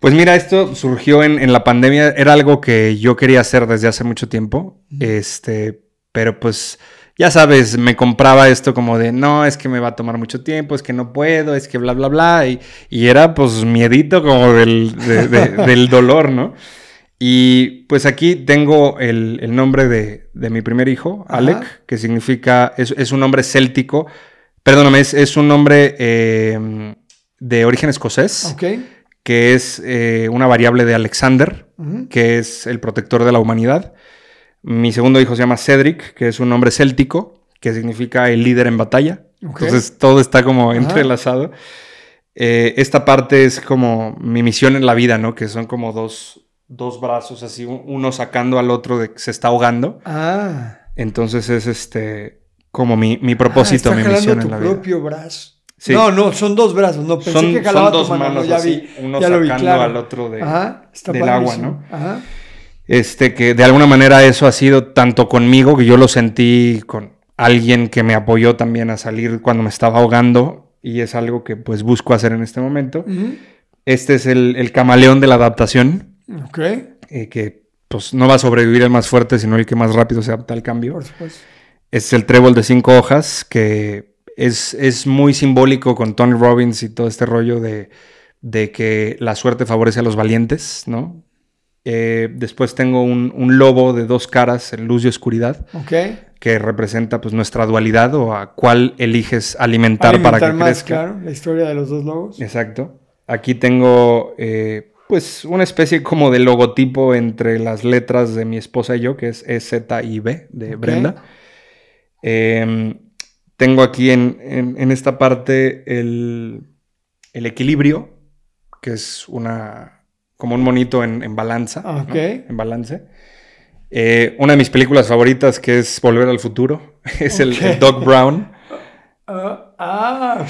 Pues mira, esto surgió en, la pandemia. Era algo que yo quería hacer desde hace mucho tiempo. Este, pero pues, ya sabes, me compraba esto como de no, es que me va a tomar mucho tiempo, es que no puedo, es que bla, bla, bla. Y, era pues miedito como del, del dolor, ¿no? Y pues aquí tengo el, nombre de, mi primer hijo, Alec, que significa, es, un nombre céltico. Perdóname, es, un nombre eh, de origen escocés. Ok que es eh, una variable de Alexander, que es el protector de la humanidad. Mi segundo hijo se llama Cedric, que es un nombre céltico, que significa el líder en batalla. Entonces todo está como entrelazado. Eh, esta parte es como mi misión en la vida, ¿no? Que son como dos, dos brazos así, uno sacando al otro de que se está ahogando. Ah. Entonces es este como mi, mi propósito, ah, mi misión en la vida. propio No, no, son dos brazos. No pensé son, que jalaba dos manos ya vi, uno sacando al otro de, del agua, ¿no? Ajá. Este, que de alguna manera eso ha sido tanto conmigo, que yo lo sentí con alguien que me apoyó también a salir cuando me estaba ahogando, y es algo que pues busco hacer en este momento. Este es el, camaleón de la adaptación. Ok. Eh, que pues no va a sobrevivir el más fuerte, sino el que más rápido se adapta al cambio. Por supuesto. Es el trébol de cinco hojas que es, muy simbólico con Tony Robbins y todo este rollo de, que la suerte favorece a los valientes, ¿no? Eh, después tengo un, lobo de dos caras, en luz y oscuridad, que representa pues nuestra dualidad o a cuál eliges alimentar, para que más, Claro, la historia de los dos lobos. Exacto. Aquí tengo eh, pues una especie como de logotipo entre las letras de mi esposa y yo, que es E, Z y B de Brenda. Eh, tengo aquí en, esta parte el, equilibrio, que es una como un monito en, balanza. Ah, en balance. Eh, una de mis películas favoritas, que es Volver al Futuro, es el, Doc Brown. Ah, ah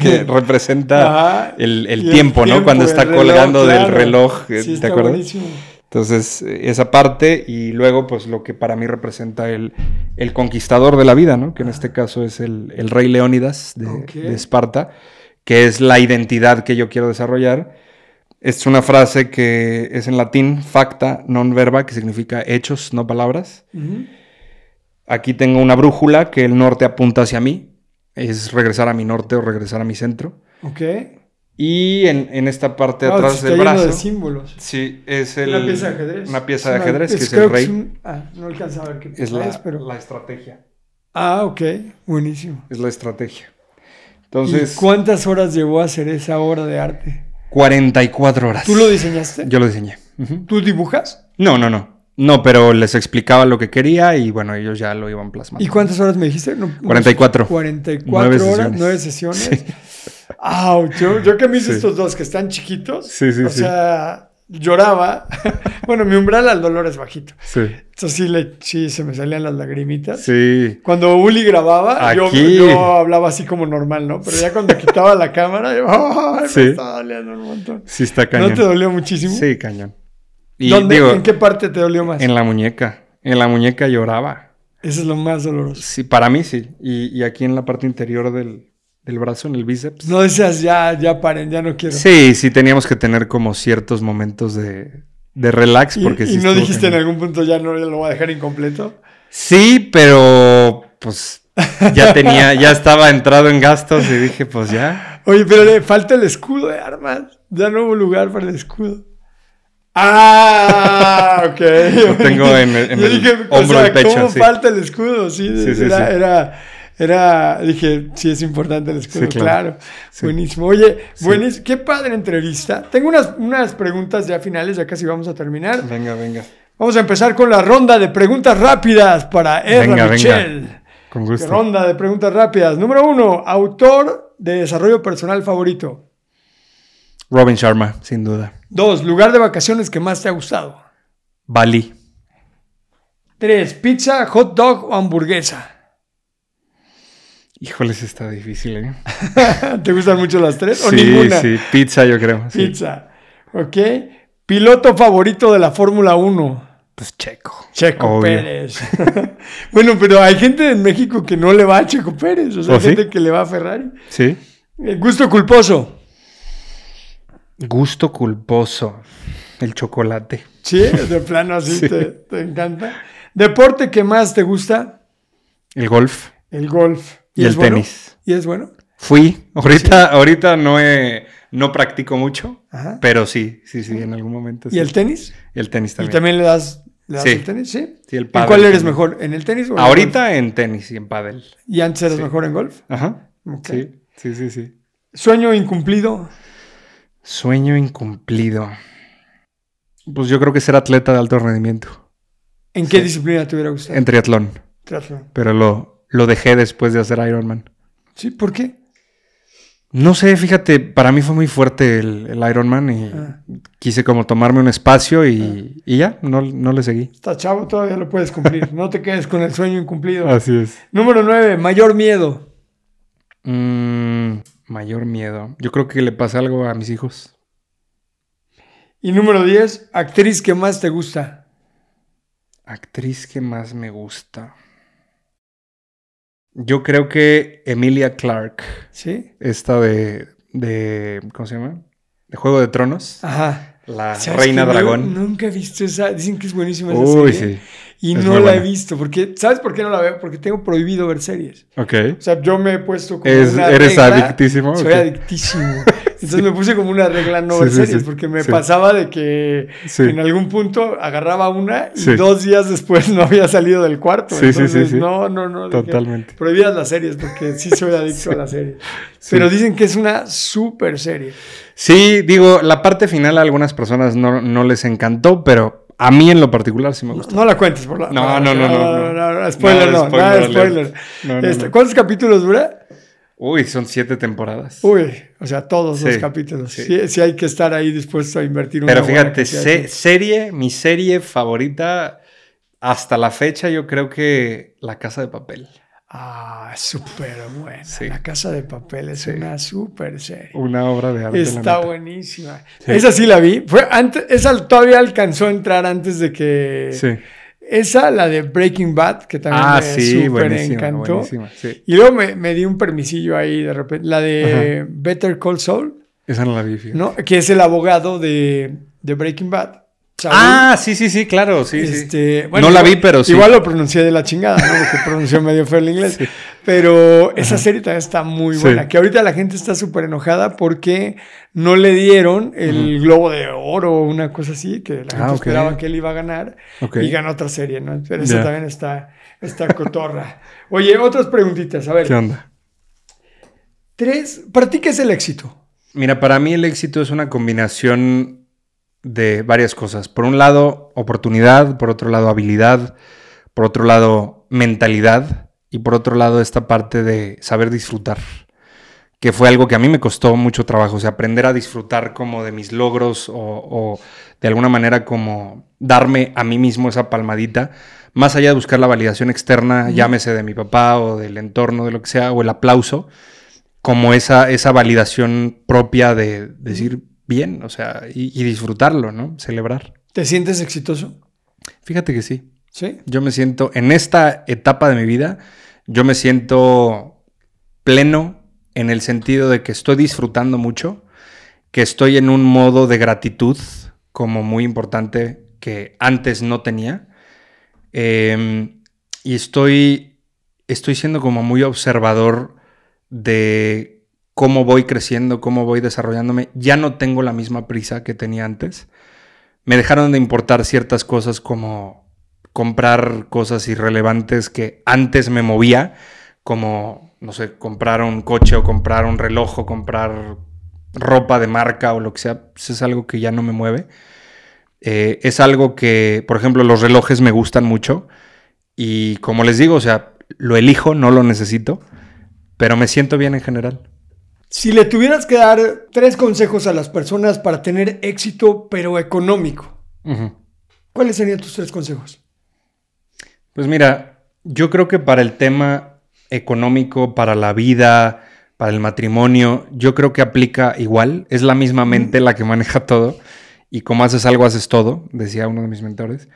que representa el, tiempo, ¿no? Cuando está colgando del reloj. ¿Te acuerdas? Entonces, esa parte y luego, pues lo que para mí representa el, conquistador de la vida, ¿no? Que en este caso es el, rey Leónidas de, Esparta, que es la identidad que yo quiero desarrollar. Es una frase que es en latín, facta non verba, que significa hechos, no palabras. Aquí tengo una brújula que el norte apunta hacia mí. Es regresar a mi norte o regresar a mi centro. Ok. Y en, esta parte de Ah, atrás está del brazo. de símbolos. Sí, es el, Una pieza de ajedrez. Una pieza de una- ajedrez, que es el rey. un- ah, no alcanza a ver qué Es la, es, pero... la estrategia. Ah, ok. Buenísimo. Es la estrategia. ¿Y Entonces, cuántas horas llevó a hacer esa obra de arte? 44 horas. ¿Tú lo diseñaste? Yo lo diseñé. ¿Tú dibujas? No, no, no. No, pero les explicaba lo que quería y bueno, ellos ya lo iban plasmando. ¿Y cuántas horas me dijiste? No, no 44. sé, 44 Nueve horas, sesiones. nueve sesiones. Au, yo, yo que me hice Sí. estos dos que están chiquitos, Sí, sí, o sí. sea, lloraba. bueno, mi umbral al dolor es bajito. Sí. Entonces sí, le, sí se me salían las lagrimitas. Sí. Cuando Uli grababa, yo, yo hablaba así como normal, ¿no? Pero ya cuando quitaba la cámara, yo, ¡ay, Sí. me estaba doliendo un montón. Sí está cañón. ¿No te dolió muchísimo? Sí, cañón. Y ¿Dónde- digo, ¿En qué parte te dolió más? en la muñeca. En la muñeca lloraba. Eso es lo más doloroso. Sí, para mí sí. Y, y aquí en la parte interior del, del brazo, en el bíceps. No decías, ya, ya paren, ya no quiero. Sí, sí teníamos que tener como ciertos momentos de, de relax ¿Y, porque y sí no dijiste en algún punto ya no ya lo voy a dejar incompleto? Sí, pero pues ya tenía, ya estaba entrado en gastos y dije, pues ya. Oye, pero le falta el escudo de armas. Ya no hubo lugar para el escudo. Ah, ok. Lo tengo en el- en el dije, o hombro sea, del pecho, ¿cómo sí. falta el escudo? Sí, Sí, sí, era, sí. era, era, dije, sí es importante el escudo, Sí, claro. claro. Sí. Buenísimo. Oye, buenísimo. Qué padre entrevista. Tengo unas, unas preguntas ya finales, ya casi vamos a terminar. Venga, venga. Vamos a empezar con la ronda de preguntas rápidas para Erra Venga, Michel. Con gusto. Ronda de preguntas rápidas. Número uno, autor de desarrollo personal favorito. Robin Sharma, sin duda. Dos, lugar de vacaciones que más te ha gustado. Bali. Tres, pizza, hot dog o hamburguesa. Híjoles, está difícil, ¿eh? ¿Te gustan mucho las tres o sí, ninguna? sí, pizza yo creo. sí. Pizza. Ok. Piloto favorito de la Fórmula 1. Pues Checo. Checo Obvio. Pérez. bueno, pero hay gente en México que no le va a Checo Pérez. O sea, ¿Oh, hay sí? gente que le va a Ferrari. Sí. Eh, Gusto culposo. Gusto culposo. El chocolate. Sí, de plano así Sí. te, te encanta. Deporte que más te gusta, El golf. el golf. Y el bueno? tenis. ¿Y es bueno? Fui. Ahorita, ahorita no he, no practico mucho, Ajá. pero sí, sí, sí, en algún momento. ¿Y sí. el tenis? Y el tenis ¿Y también. también le das, le das Sí. el tenis? Sí. Sí, el ¿En pádel cuál eres también. mejor? ¿En el tenis o en Ahorita en tenis y en pádel. ¿Y antes eras mejor en golf? Ajá. Sí, sí, sí, sí. ¿Sueño incumplido? Sueño incumplido. Pues yo creo que ser atleta de alto rendimiento. ¿En qué disciplina te hubiera gustado? En triatlón. Triatlón. Pero lo, lo dejé después de hacer Ironman. Sí, ¿por qué? No sé, fíjate, para mí fue muy fuerte el, el Ironman y Ah. quise como tomarme un espacio y, y ya, no, no le seguí. Estás chavo, todavía lo puedes cumplir. no te quedes con el sueño incumplido. Así es. Número 9, mayor miedo. Mm, mayor miedo. Yo creo que le pasa algo a mis hijos. Y número 10, actriz que más te gusta. Actriz que más me gusta. Yo creo que Emilia Clarke, ¿Sí? esta de, de ¿cómo se llama? De Juego de Tronos, Ajá. la ¿Sabes Reina no- Dragón. nunca he visto esa. Dicen que es buenísima esa Uy, serie. sí. Y Es no la he visto. Porque, ¿Sabes por qué no la veo? Porque tengo prohibido ver series. Ok. O sea, yo me he puesto como Es- una ¿Eres regla. adictísimo? Soy adictísimo. Entonces me puse como una regla no ver sí, series. sí. Porque me pasaba de que en algún punto agarraba una y dos días después no había salido del cuarto. Sí, sí, sí, Entonces, sí. no, no, no. Totalmente. Prohibidas las series porque sí soy adicto a las series. Pero dicen que es una super serie. Sí, digo, la parte final a algunas personas no, no les encantó, pero a mí en lo particular sí me No, gustó. no la cuentes por la. No, no, no, no, no. spoiler, no, de spoiler spoiler. No, no, Este, no. ¿Cuántos capítulos dura? Uy, son siete temporadas. Uy, o sea, todos los capítulos. sí. Sí. sí hay que estar ahí dispuesto a invertir una Pero fíjate, se- serie, mi serie favorita hasta la fecha, yo creo que La Casa de Papel. Ah, súper buena. La Casa de Papel es una súper serie. Una obra de arte. Está buenísima. Esa sí la vi. Fue antes, esa todavía alcanzó a entrar antes de que. Sí. Esa, la de Breaking Bad, que también Ah, me sí, súper encantó. buenísima. Sí. Y luego me, me di un permisillo ahí de repente. La de Better Call Saul. Esa no la vi, fíjate. ¿no? Que es el abogado de, de Breaking Bad. Ah, sí, sí, sí, claro, sí, Este, sí. bueno, no la vi, pero sí. Igual lo pronuncié de la chingada, ¿no? Porque pronunció medio feo el inglés. Pero esa serie también está muy Sí. buena. Que ahorita la gente está súper enojada porque no le dieron el Globo de Oro o una cosa así, que la gente Ah, esperaba que él iba a ganar. Y ganó otra serie, ¿no? Pero esa también está, está cotorra. Oye, otras preguntitas. A ver, ¿Qué onda? tres. ¿Para ti qué es el éxito? Mira, para mí el éxito es una combinación de varias cosas. Por un lado, oportunidad, por otro lado, habilidad, por otro lado, mentalidad y por otro lado, esta parte de saber disfrutar, que fue algo que a mí me costó mucho trabajo, o sea, aprender a disfrutar como de mis logros o, o de alguna manera como darme a mí mismo esa palmadita, más allá de buscar la validación externa, llámese de mi papá o del entorno, de lo que sea, o el aplauso, como esa, esa validación propia de decir bien, o sea, y, y disfrutarlo, ¿no? Celebrar. ¿Te sientes exitoso? Fíjate que sí. Sí. Yo me siento, en esta etapa de mi vida, yo me siento pleno en el sentido de que estoy disfrutando mucho, que estoy en un modo de gratitud como muy importante que antes no tenía. Eh, y estoy, estoy siendo como muy observador de cómo voy creciendo, cómo voy desarrollándome. Ya no tengo la misma prisa que tenía antes. Me dejaron de importar ciertas cosas como comprar cosas irrelevantes que antes me movía, como, no sé, comprar un coche o comprar un reloj o comprar ropa de marca o lo que sea, pues es algo que ya no me mueve. Eh, es algo que, por ejemplo, los relojes me gustan mucho y como les digo, o sea, lo elijo, no lo necesito, pero me siento bien en general. Si le tuvieras que dar tres consejos a las personas para tener éxito, pero económico. ¿cuáles serían tus tres consejos? Pues mira, yo creo que para el tema económico, para la vida, para el matrimonio, yo creo que aplica igual. Es la misma mente la que maneja todo. Y como haces algo, haces todo, decía uno de mis mentores.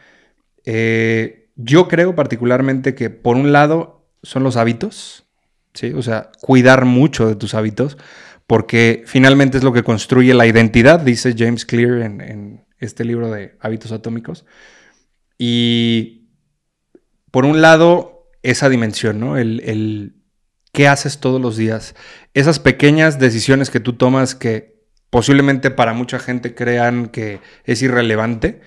Eh, yo creo particularmente que por un lado son los hábitos, ¿sí? O sea, cuidar mucho de tus hábitos, porque finalmente es lo que construye la identidad, dice James Clear en, en este libro de hábitos atómicos. Y por un lado, esa dimensión, ¿no? El, qué haces todos los días. Esas pequeñas decisiones que tú tomas que posiblemente para mucha gente crean que es irrelevante.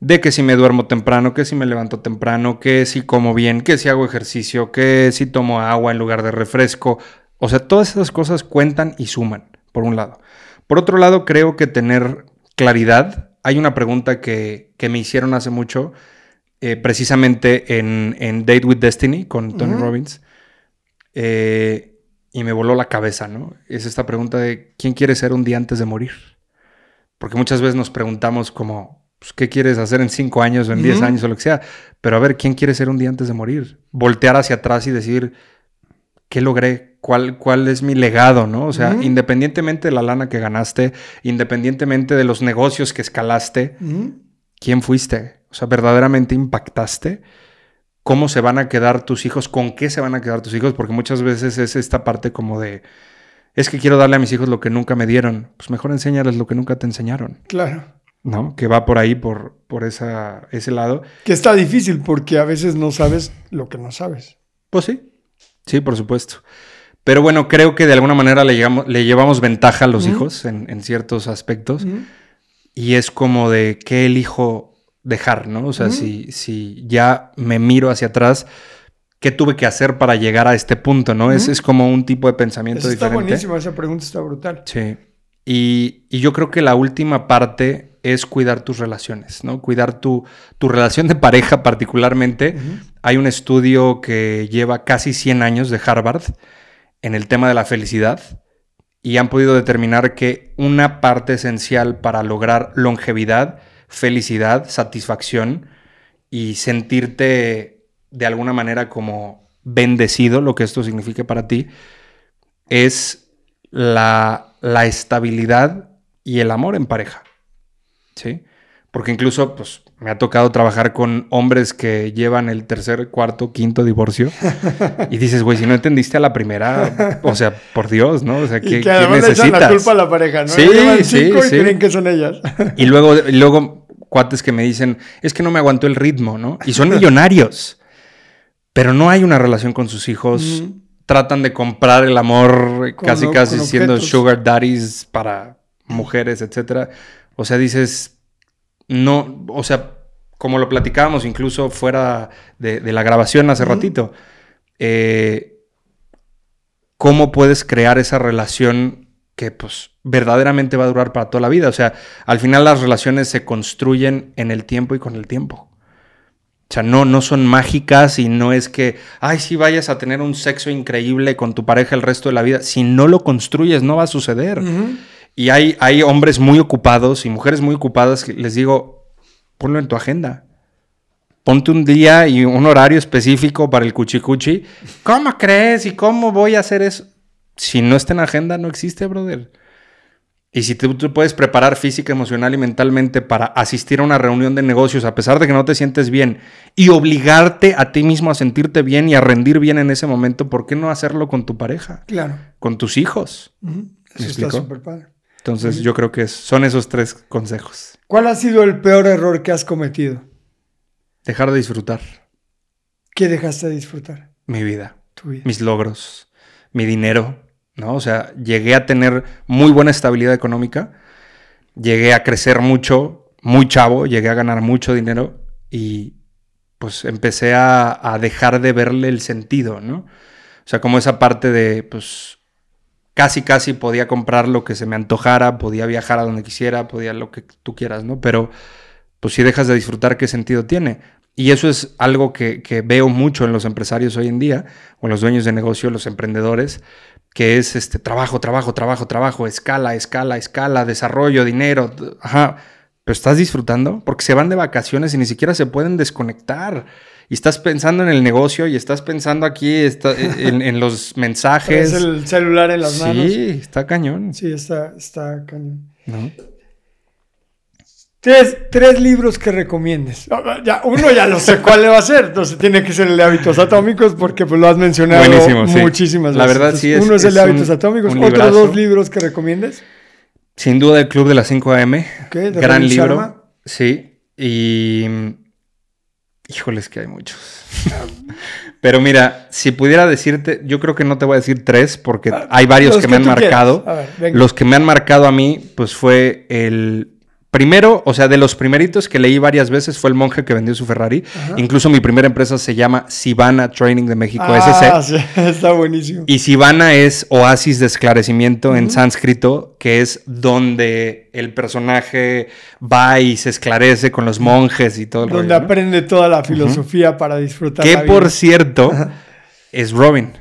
De que si me duermo temprano, que si me levanto temprano, que si como bien, que si hago ejercicio, que si tomo agua en lugar de refresco. O sea, todas esas cosas cuentan y suman, por un lado. Por otro lado, creo que tener claridad. Hay una pregunta que, que me hicieron hace mucho, eh, precisamente en, en Date with Destiny con Tony. Robbins. Eh, y me voló la cabeza, ¿no? Es esta pregunta de ¿quién quiere ser un día antes de morir? Porque muchas veces nos preguntamos como, pues, ¿qué quieres hacer en cinco años o en diez años o lo que sea? Pero a ver, ¿quién quiere ser un día antes de morir? Voltear hacia atrás y decir, ¿qué logré? ¿Cuál, cuál es mi legado? ¿no? O sea, independientemente de la lana que ganaste, independientemente de los negocios que escalaste, quién fuiste, o sea, verdaderamente impactaste, cómo se van a quedar tus hijos, con qué se van a quedar tus hijos, porque muchas veces es esta parte como de, es que quiero darle a mis hijos lo que nunca me dieron, pues mejor enséñales lo que nunca te enseñaron, Claro. ¿no? Que va por ahí, por, por esa, ese lado. Que está difícil porque a veces no sabes lo que no sabes. Pues sí, sí, por supuesto. Pero bueno, creo que de alguna manera le, llegamos- le llevamos ventaja a los hijos en, en ciertos aspectos. Y es como de qué elijo dejar, ¿no? O sea, si, si ya me miro hacia atrás, ¿qué tuve que hacer para llegar a este punto, no? es, es como un tipo de pensamiento Eso está diferente. buenísimo, esa pregunta está brutal. Sí. Y, y yo creo que la última parte es cuidar tus relaciones, ¿no? Cuidar tu, tu relación de pareja particularmente. Hay un estudio que lleva casi 100 años de Harvard en el tema de la felicidad y han podido determinar que una parte esencial para lograr longevidad, felicidad, satisfacción y sentirte de alguna manera como bendecido, lo que esto signifique para ti, es la, la estabilidad y el amor en pareja. ¿Sí? Porque incluso, pues, me ha tocado trabajar con hombres que llevan el tercer, cuarto, quinto divorcio. y dices, güey, si no entendiste a la primera, o sea, por Dios, ¿no? O sea, ¿qué, y que además le echan la culpa a la pareja, ¿no? Sí, sí, y sí. creen que son ellas. y luego, y luego, cuates que me dicen, es que no me aguantó el ritmo, ¿no? Y son millonarios. pero no hay una relación con sus hijos. Ujú. Tratan de comprar el amor Con casi, casi siendo sugar daddies para mujeres, etcétera. O sea, dices, no, o sea, como lo platicábamos incluso fuera de, de la grabación hace ratito, eh, ¿cómo puedes crear esa relación que pues verdaderamente va a durar para toda la vida? O sea, al final las relaciones se construyen en el tiempo y con el tiempo. O sea, no, no son mágicas y no es que, ay, sí vayas a tener un sexo increíble con tu pareja el resto de la vida. Si no lo construyes, no va a suceder. Y hay, hay hombres muy ocupados y mujeres muy ocupadas que les digo, ponlo en tu agenda. Ponte un día y un horario específico para el cuchicuchi. ¿Cómo crees? ¿Y cómo voy a hacer eso? Si no está en agenda, no existe, brother. Y si tú puedes preparar física, emocional y mentalmente para asistir a una reunión de negocios a pesar de que no te sientes bien y obligarte a ti mismo a sentirte bien y a rendir bien en ese momento, ¿por qué no hacerlo con tu pareja? Claro. Con tus hijos. Ujú. ¿Me Eso está súper padre. Entonces yo creo que son esos tres consejos. ¿Cuál ha sido el peor error que has cometido? Dejar de disfrutar ¿Qué dejaste de disfrutar? mi vida, Tu vida. mis logros, mi dinero, ¿no? O sea, llegué a tener muy buena estabilidad económica, llegué a crecer mucho, muy chavo, llegué a ganar mucho dinero y pues empecé a, a dejar de verle el sentido, ¿no? O sea, como esa parte de, pues, casi, casi podía comprar lo que se me antojara, podía viajar a donde quisiera, podía lo que tú quieras, ¿no? Pero, pues, si dejas de disfrutar, ¿qué sentido tiene? Y eso es algo que, veo mucho en los empresarios hoy en día, o en los dueños de negocio, los emprendedores, que es este trabajo, trabajo, trabajo, trabajo, escala, escala, escala, desarrollo, dinero, ajá. Pero estás disfrutando porque se van de vacaciones y ni siquiera se pueden desconectar. Y estás pensando en el negocio y estás pensando aquí está- en, en los mensajes. Traes el celular en las manos. Sí, está cañón. Sí, está, está cañón. ¿no? Tres, tres libros que recomiendes. Ya, uno ya lo sé cuál le va a ser. Entonces tiene que ser el de hábitos atómicos porque pues, lo has mencionado Buenísimo, sí. muchísimas La veces. verdad, sí, es- Uno es, el de es hábitos un- atómicos. Otros dos libros que recomiendes. Sin duda el Club de las 5 AM. Ok, de Gran libro. Sharma. Sí. Y... Híjoles que hay muchos. Pero mira, si pudiera decirte, yo creo que no te voy a decir tres porque hay varios Ah, que me han marcado. Ver. Los que me han marcado a mí, pues fue el primero, o sea, de los primeritos que leí varias veces fue el monje que vendió su Ferrari. Ajá. Incluso mi primera empresa se llama Sivana Training de México, Ah, SC. sí, está buenísimo. Y Sivana es oasis de esclarecimiento en sánscrito, que es donde el personaje va y se esclarece con los monjes y todo el Donde rollo, ¿no? aprende toda la filosofía para disfrutar Que la por vida. cierto es Robin.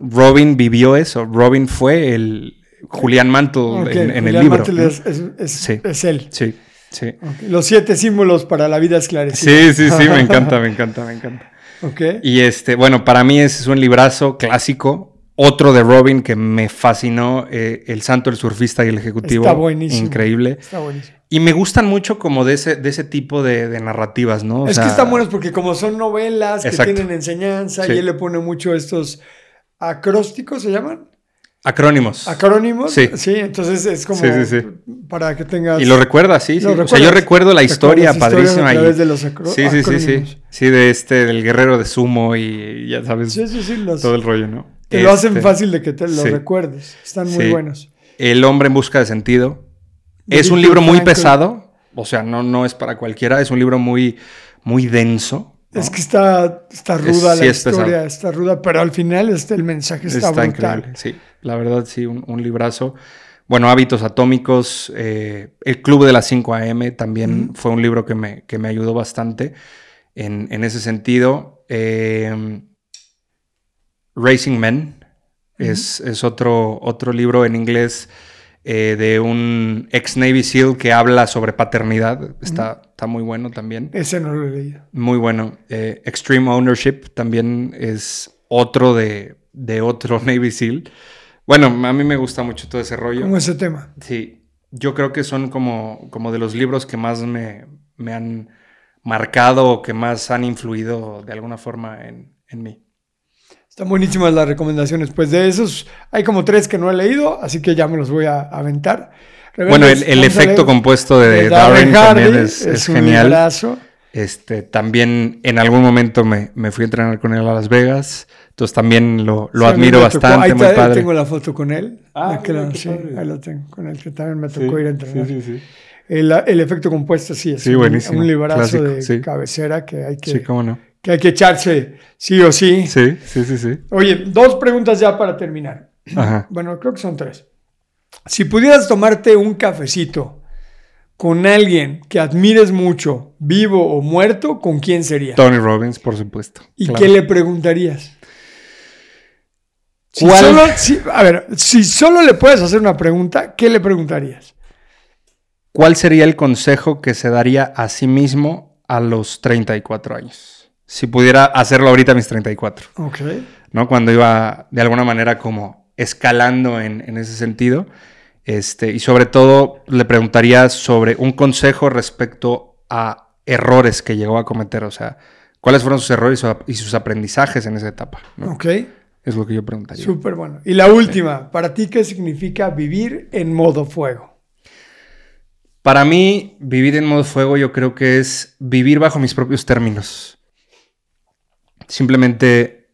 Robin vivió eso. Robin fue el Julián Mantle Ok, en, en el libro. Es, es- es- Sí. es él. Sí, sí. Los siete símbolos para la vida esclarecida. Sí, sí, sí, me encanta, me encanta, me encanta. Ok. Y este, bueno, para mí ese es un librazo clásico. Otro de Robin que me fascinó, eh, El Santo, el Surfista y el Ejecutivo. Está buenísimo. Increíble. Está buenísimo. Y me gustan mucho como de ese, de ese tipo de, de narrativas, ¿no? O es sea, que están buenos porque como son novelas que tienen enseñanza Sí. y él le pone mucho estos acrósticos, ¿se llaman? Acrónimos. Acrónimos. Sí. entonces es como Sí, sí, sí. para que tengas... Y lo recuerdas, sí, sí. Lo O sea, recuerdas. yo recuerdo la historia Recuerdas padrísima. a y- de los acro- sí, sí, sí, sí. Sí, de este, del guerrero de sumo y ya sabes, Sí, sí, sí. los- todo el rollo, ¿no? te lo hacen Este, fácil de que te lo sí. recuerdes. Están muy Sí. buenos. El hombre en busca de sentido. De es un libro muy pesado, o sea, no, no es para cualquiera, es un libro muy, muy denso. ¿No? Es que está, está ruda Es- la sí, historia, está ruda, pero al final este, el mensaje está, Está, brutal. increíble, sí. La verdad, sí, un, un librazo. Bueno, Hábitos Atómicos, eh, El Club de las 5 AM también fue un libro que me, que me ayudó bastante en, en ese sentido. Eh, Racing Men es, es otro, otro libro en inglés eh, de un ex Navy SEAL que habla sobre paternidad. Está, está muy bueno también. Ese no lo he leído. Muy bueno. Eh, Extreme Ownership también es otro de, de otro Navy SEAL. Bueno, a mí me gusta mucho todo ese rollo. Como ese tema. Sí, yo creo que son como, como de los libros que más me, me han marcado o que más han influido de alguna forma en, en mí. Están buenísimas las recomendaciones. Pues de esos hay como tres que no he leído, así que ya me los voy a aventar. bueno, el, efecto compuesto de, Darren, también es, genial. Este, también en algún momento me, me, fui a entrenar con él a Las Vegas. Entonces también lo, lo admiro bastante. Ahí muy padre. tengo la foto con él. Ah, sí, ahí lo tengo. Con él que también me tocó ir a entrenar. Sí, sí, sí. El, el, efecto compuesto sí es un, un, librazo de cabecera que hay que, sí, cómo no que hay que echarse sí o sí. Sí, sí, sí, sí. Oye, dos preguntas ya para terminar. Ajá. Bueno, creo que son tres. Si pudieras tomarte un cafecito con alguien que admires mucho, vivo o muerto, ¿con quién sería? Tony Robbins, por supuesto. ¿Y qué le preguntarías? solo, a ver, si solo le puedes hacer una pregunta, ¿qué le preguntarías? ¿Cuál sería el consejo que se daría a sí mismo a los 34 años? Si pudiera hacerlo ahorita a mis 34. Ok. ¿No? Cuando iba de alguna manera como escalando en, ese sentido. Este, y sobre todo le preguntaría sobre un consejo respecto a errores que llegó a cometer. O sea, ¿cuáles fueron sus errores y sus aprendizajes en esa etapa? Ok. Es lo que yo preguntaría. Súper bueno. Y la última, ¿para ti qué significa vivir en modo fuego? Para mí, vivir en modo fuego yo creo que es vivir bajo mis propios términos simplemente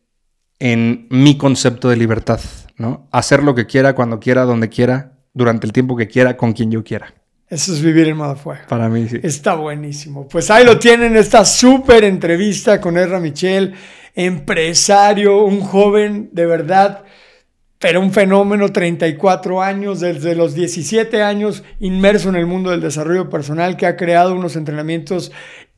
en mi concepto de libertad, ¿no? Hacer lo que quiera, cuando quiera, donde quiera, durante el tiempo que quiera, con quien yo quiera. Eso es vivir en modo fuego. Para mí, sí. Está buenísimo. Pues ahí lo tienen, esta súper entrevista con Erra Michel, empresario, un joven de verdad, pero un fenómeno, 34 años, desde los 17 años, inmerso en el mundo del desarrollo personal, que ha creado unos entrenamientos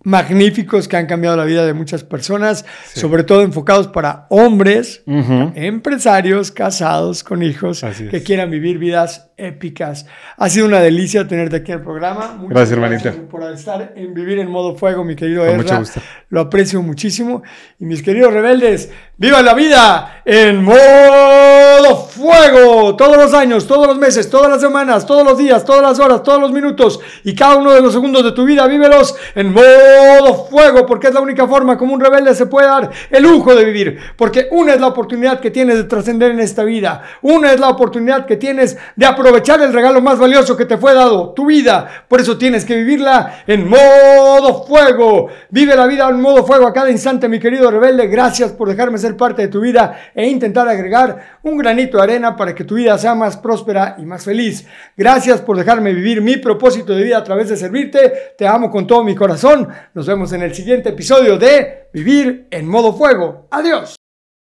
magníficos que han cambiado la vida de muchas personas, sobre todo enfocados para hombres, empresarios, casados, con hijos, que quieran vivir vidas épicas. Ha sido una delicia tenerte aquí en el programa. Muchas gracias, hermanita. Por estar en Vivir en Modo Fuego, mi querido Ezra. Lo aprecio muchísimo. Y mis queridos rebeldes, ¡viva la vida en modo fuego! Todos los años, todos los meses, todas las semanas, todos los días, todas las horas, todos los minutos y cada uno de los segundos de tu vida, vívelos en modo fuego, porque es la única forma como un rebelde se puede dar el lujo de vivir. Porque una es la oportunidad que tienes de trascender en esta vida. Una es la oportunidad que tienes de aprovechar el regalo más valioso que te fue dado, tu vida. Por eso tienes que vivirla en modo fuego. Vive la vida en modo fuego a cada instante, mi querido rebelde. Gracias por dejarme ser parte de tu vida e intentar agregar un granito de arena para que tu vida sea más próspera y más feliz. Gracias por dejarme vivir mi propósito de vida a través de servirte. Te amo con todo mi corazón. Nos vemos en el siguiente episodio de Vivir en modo fuego. Adiós.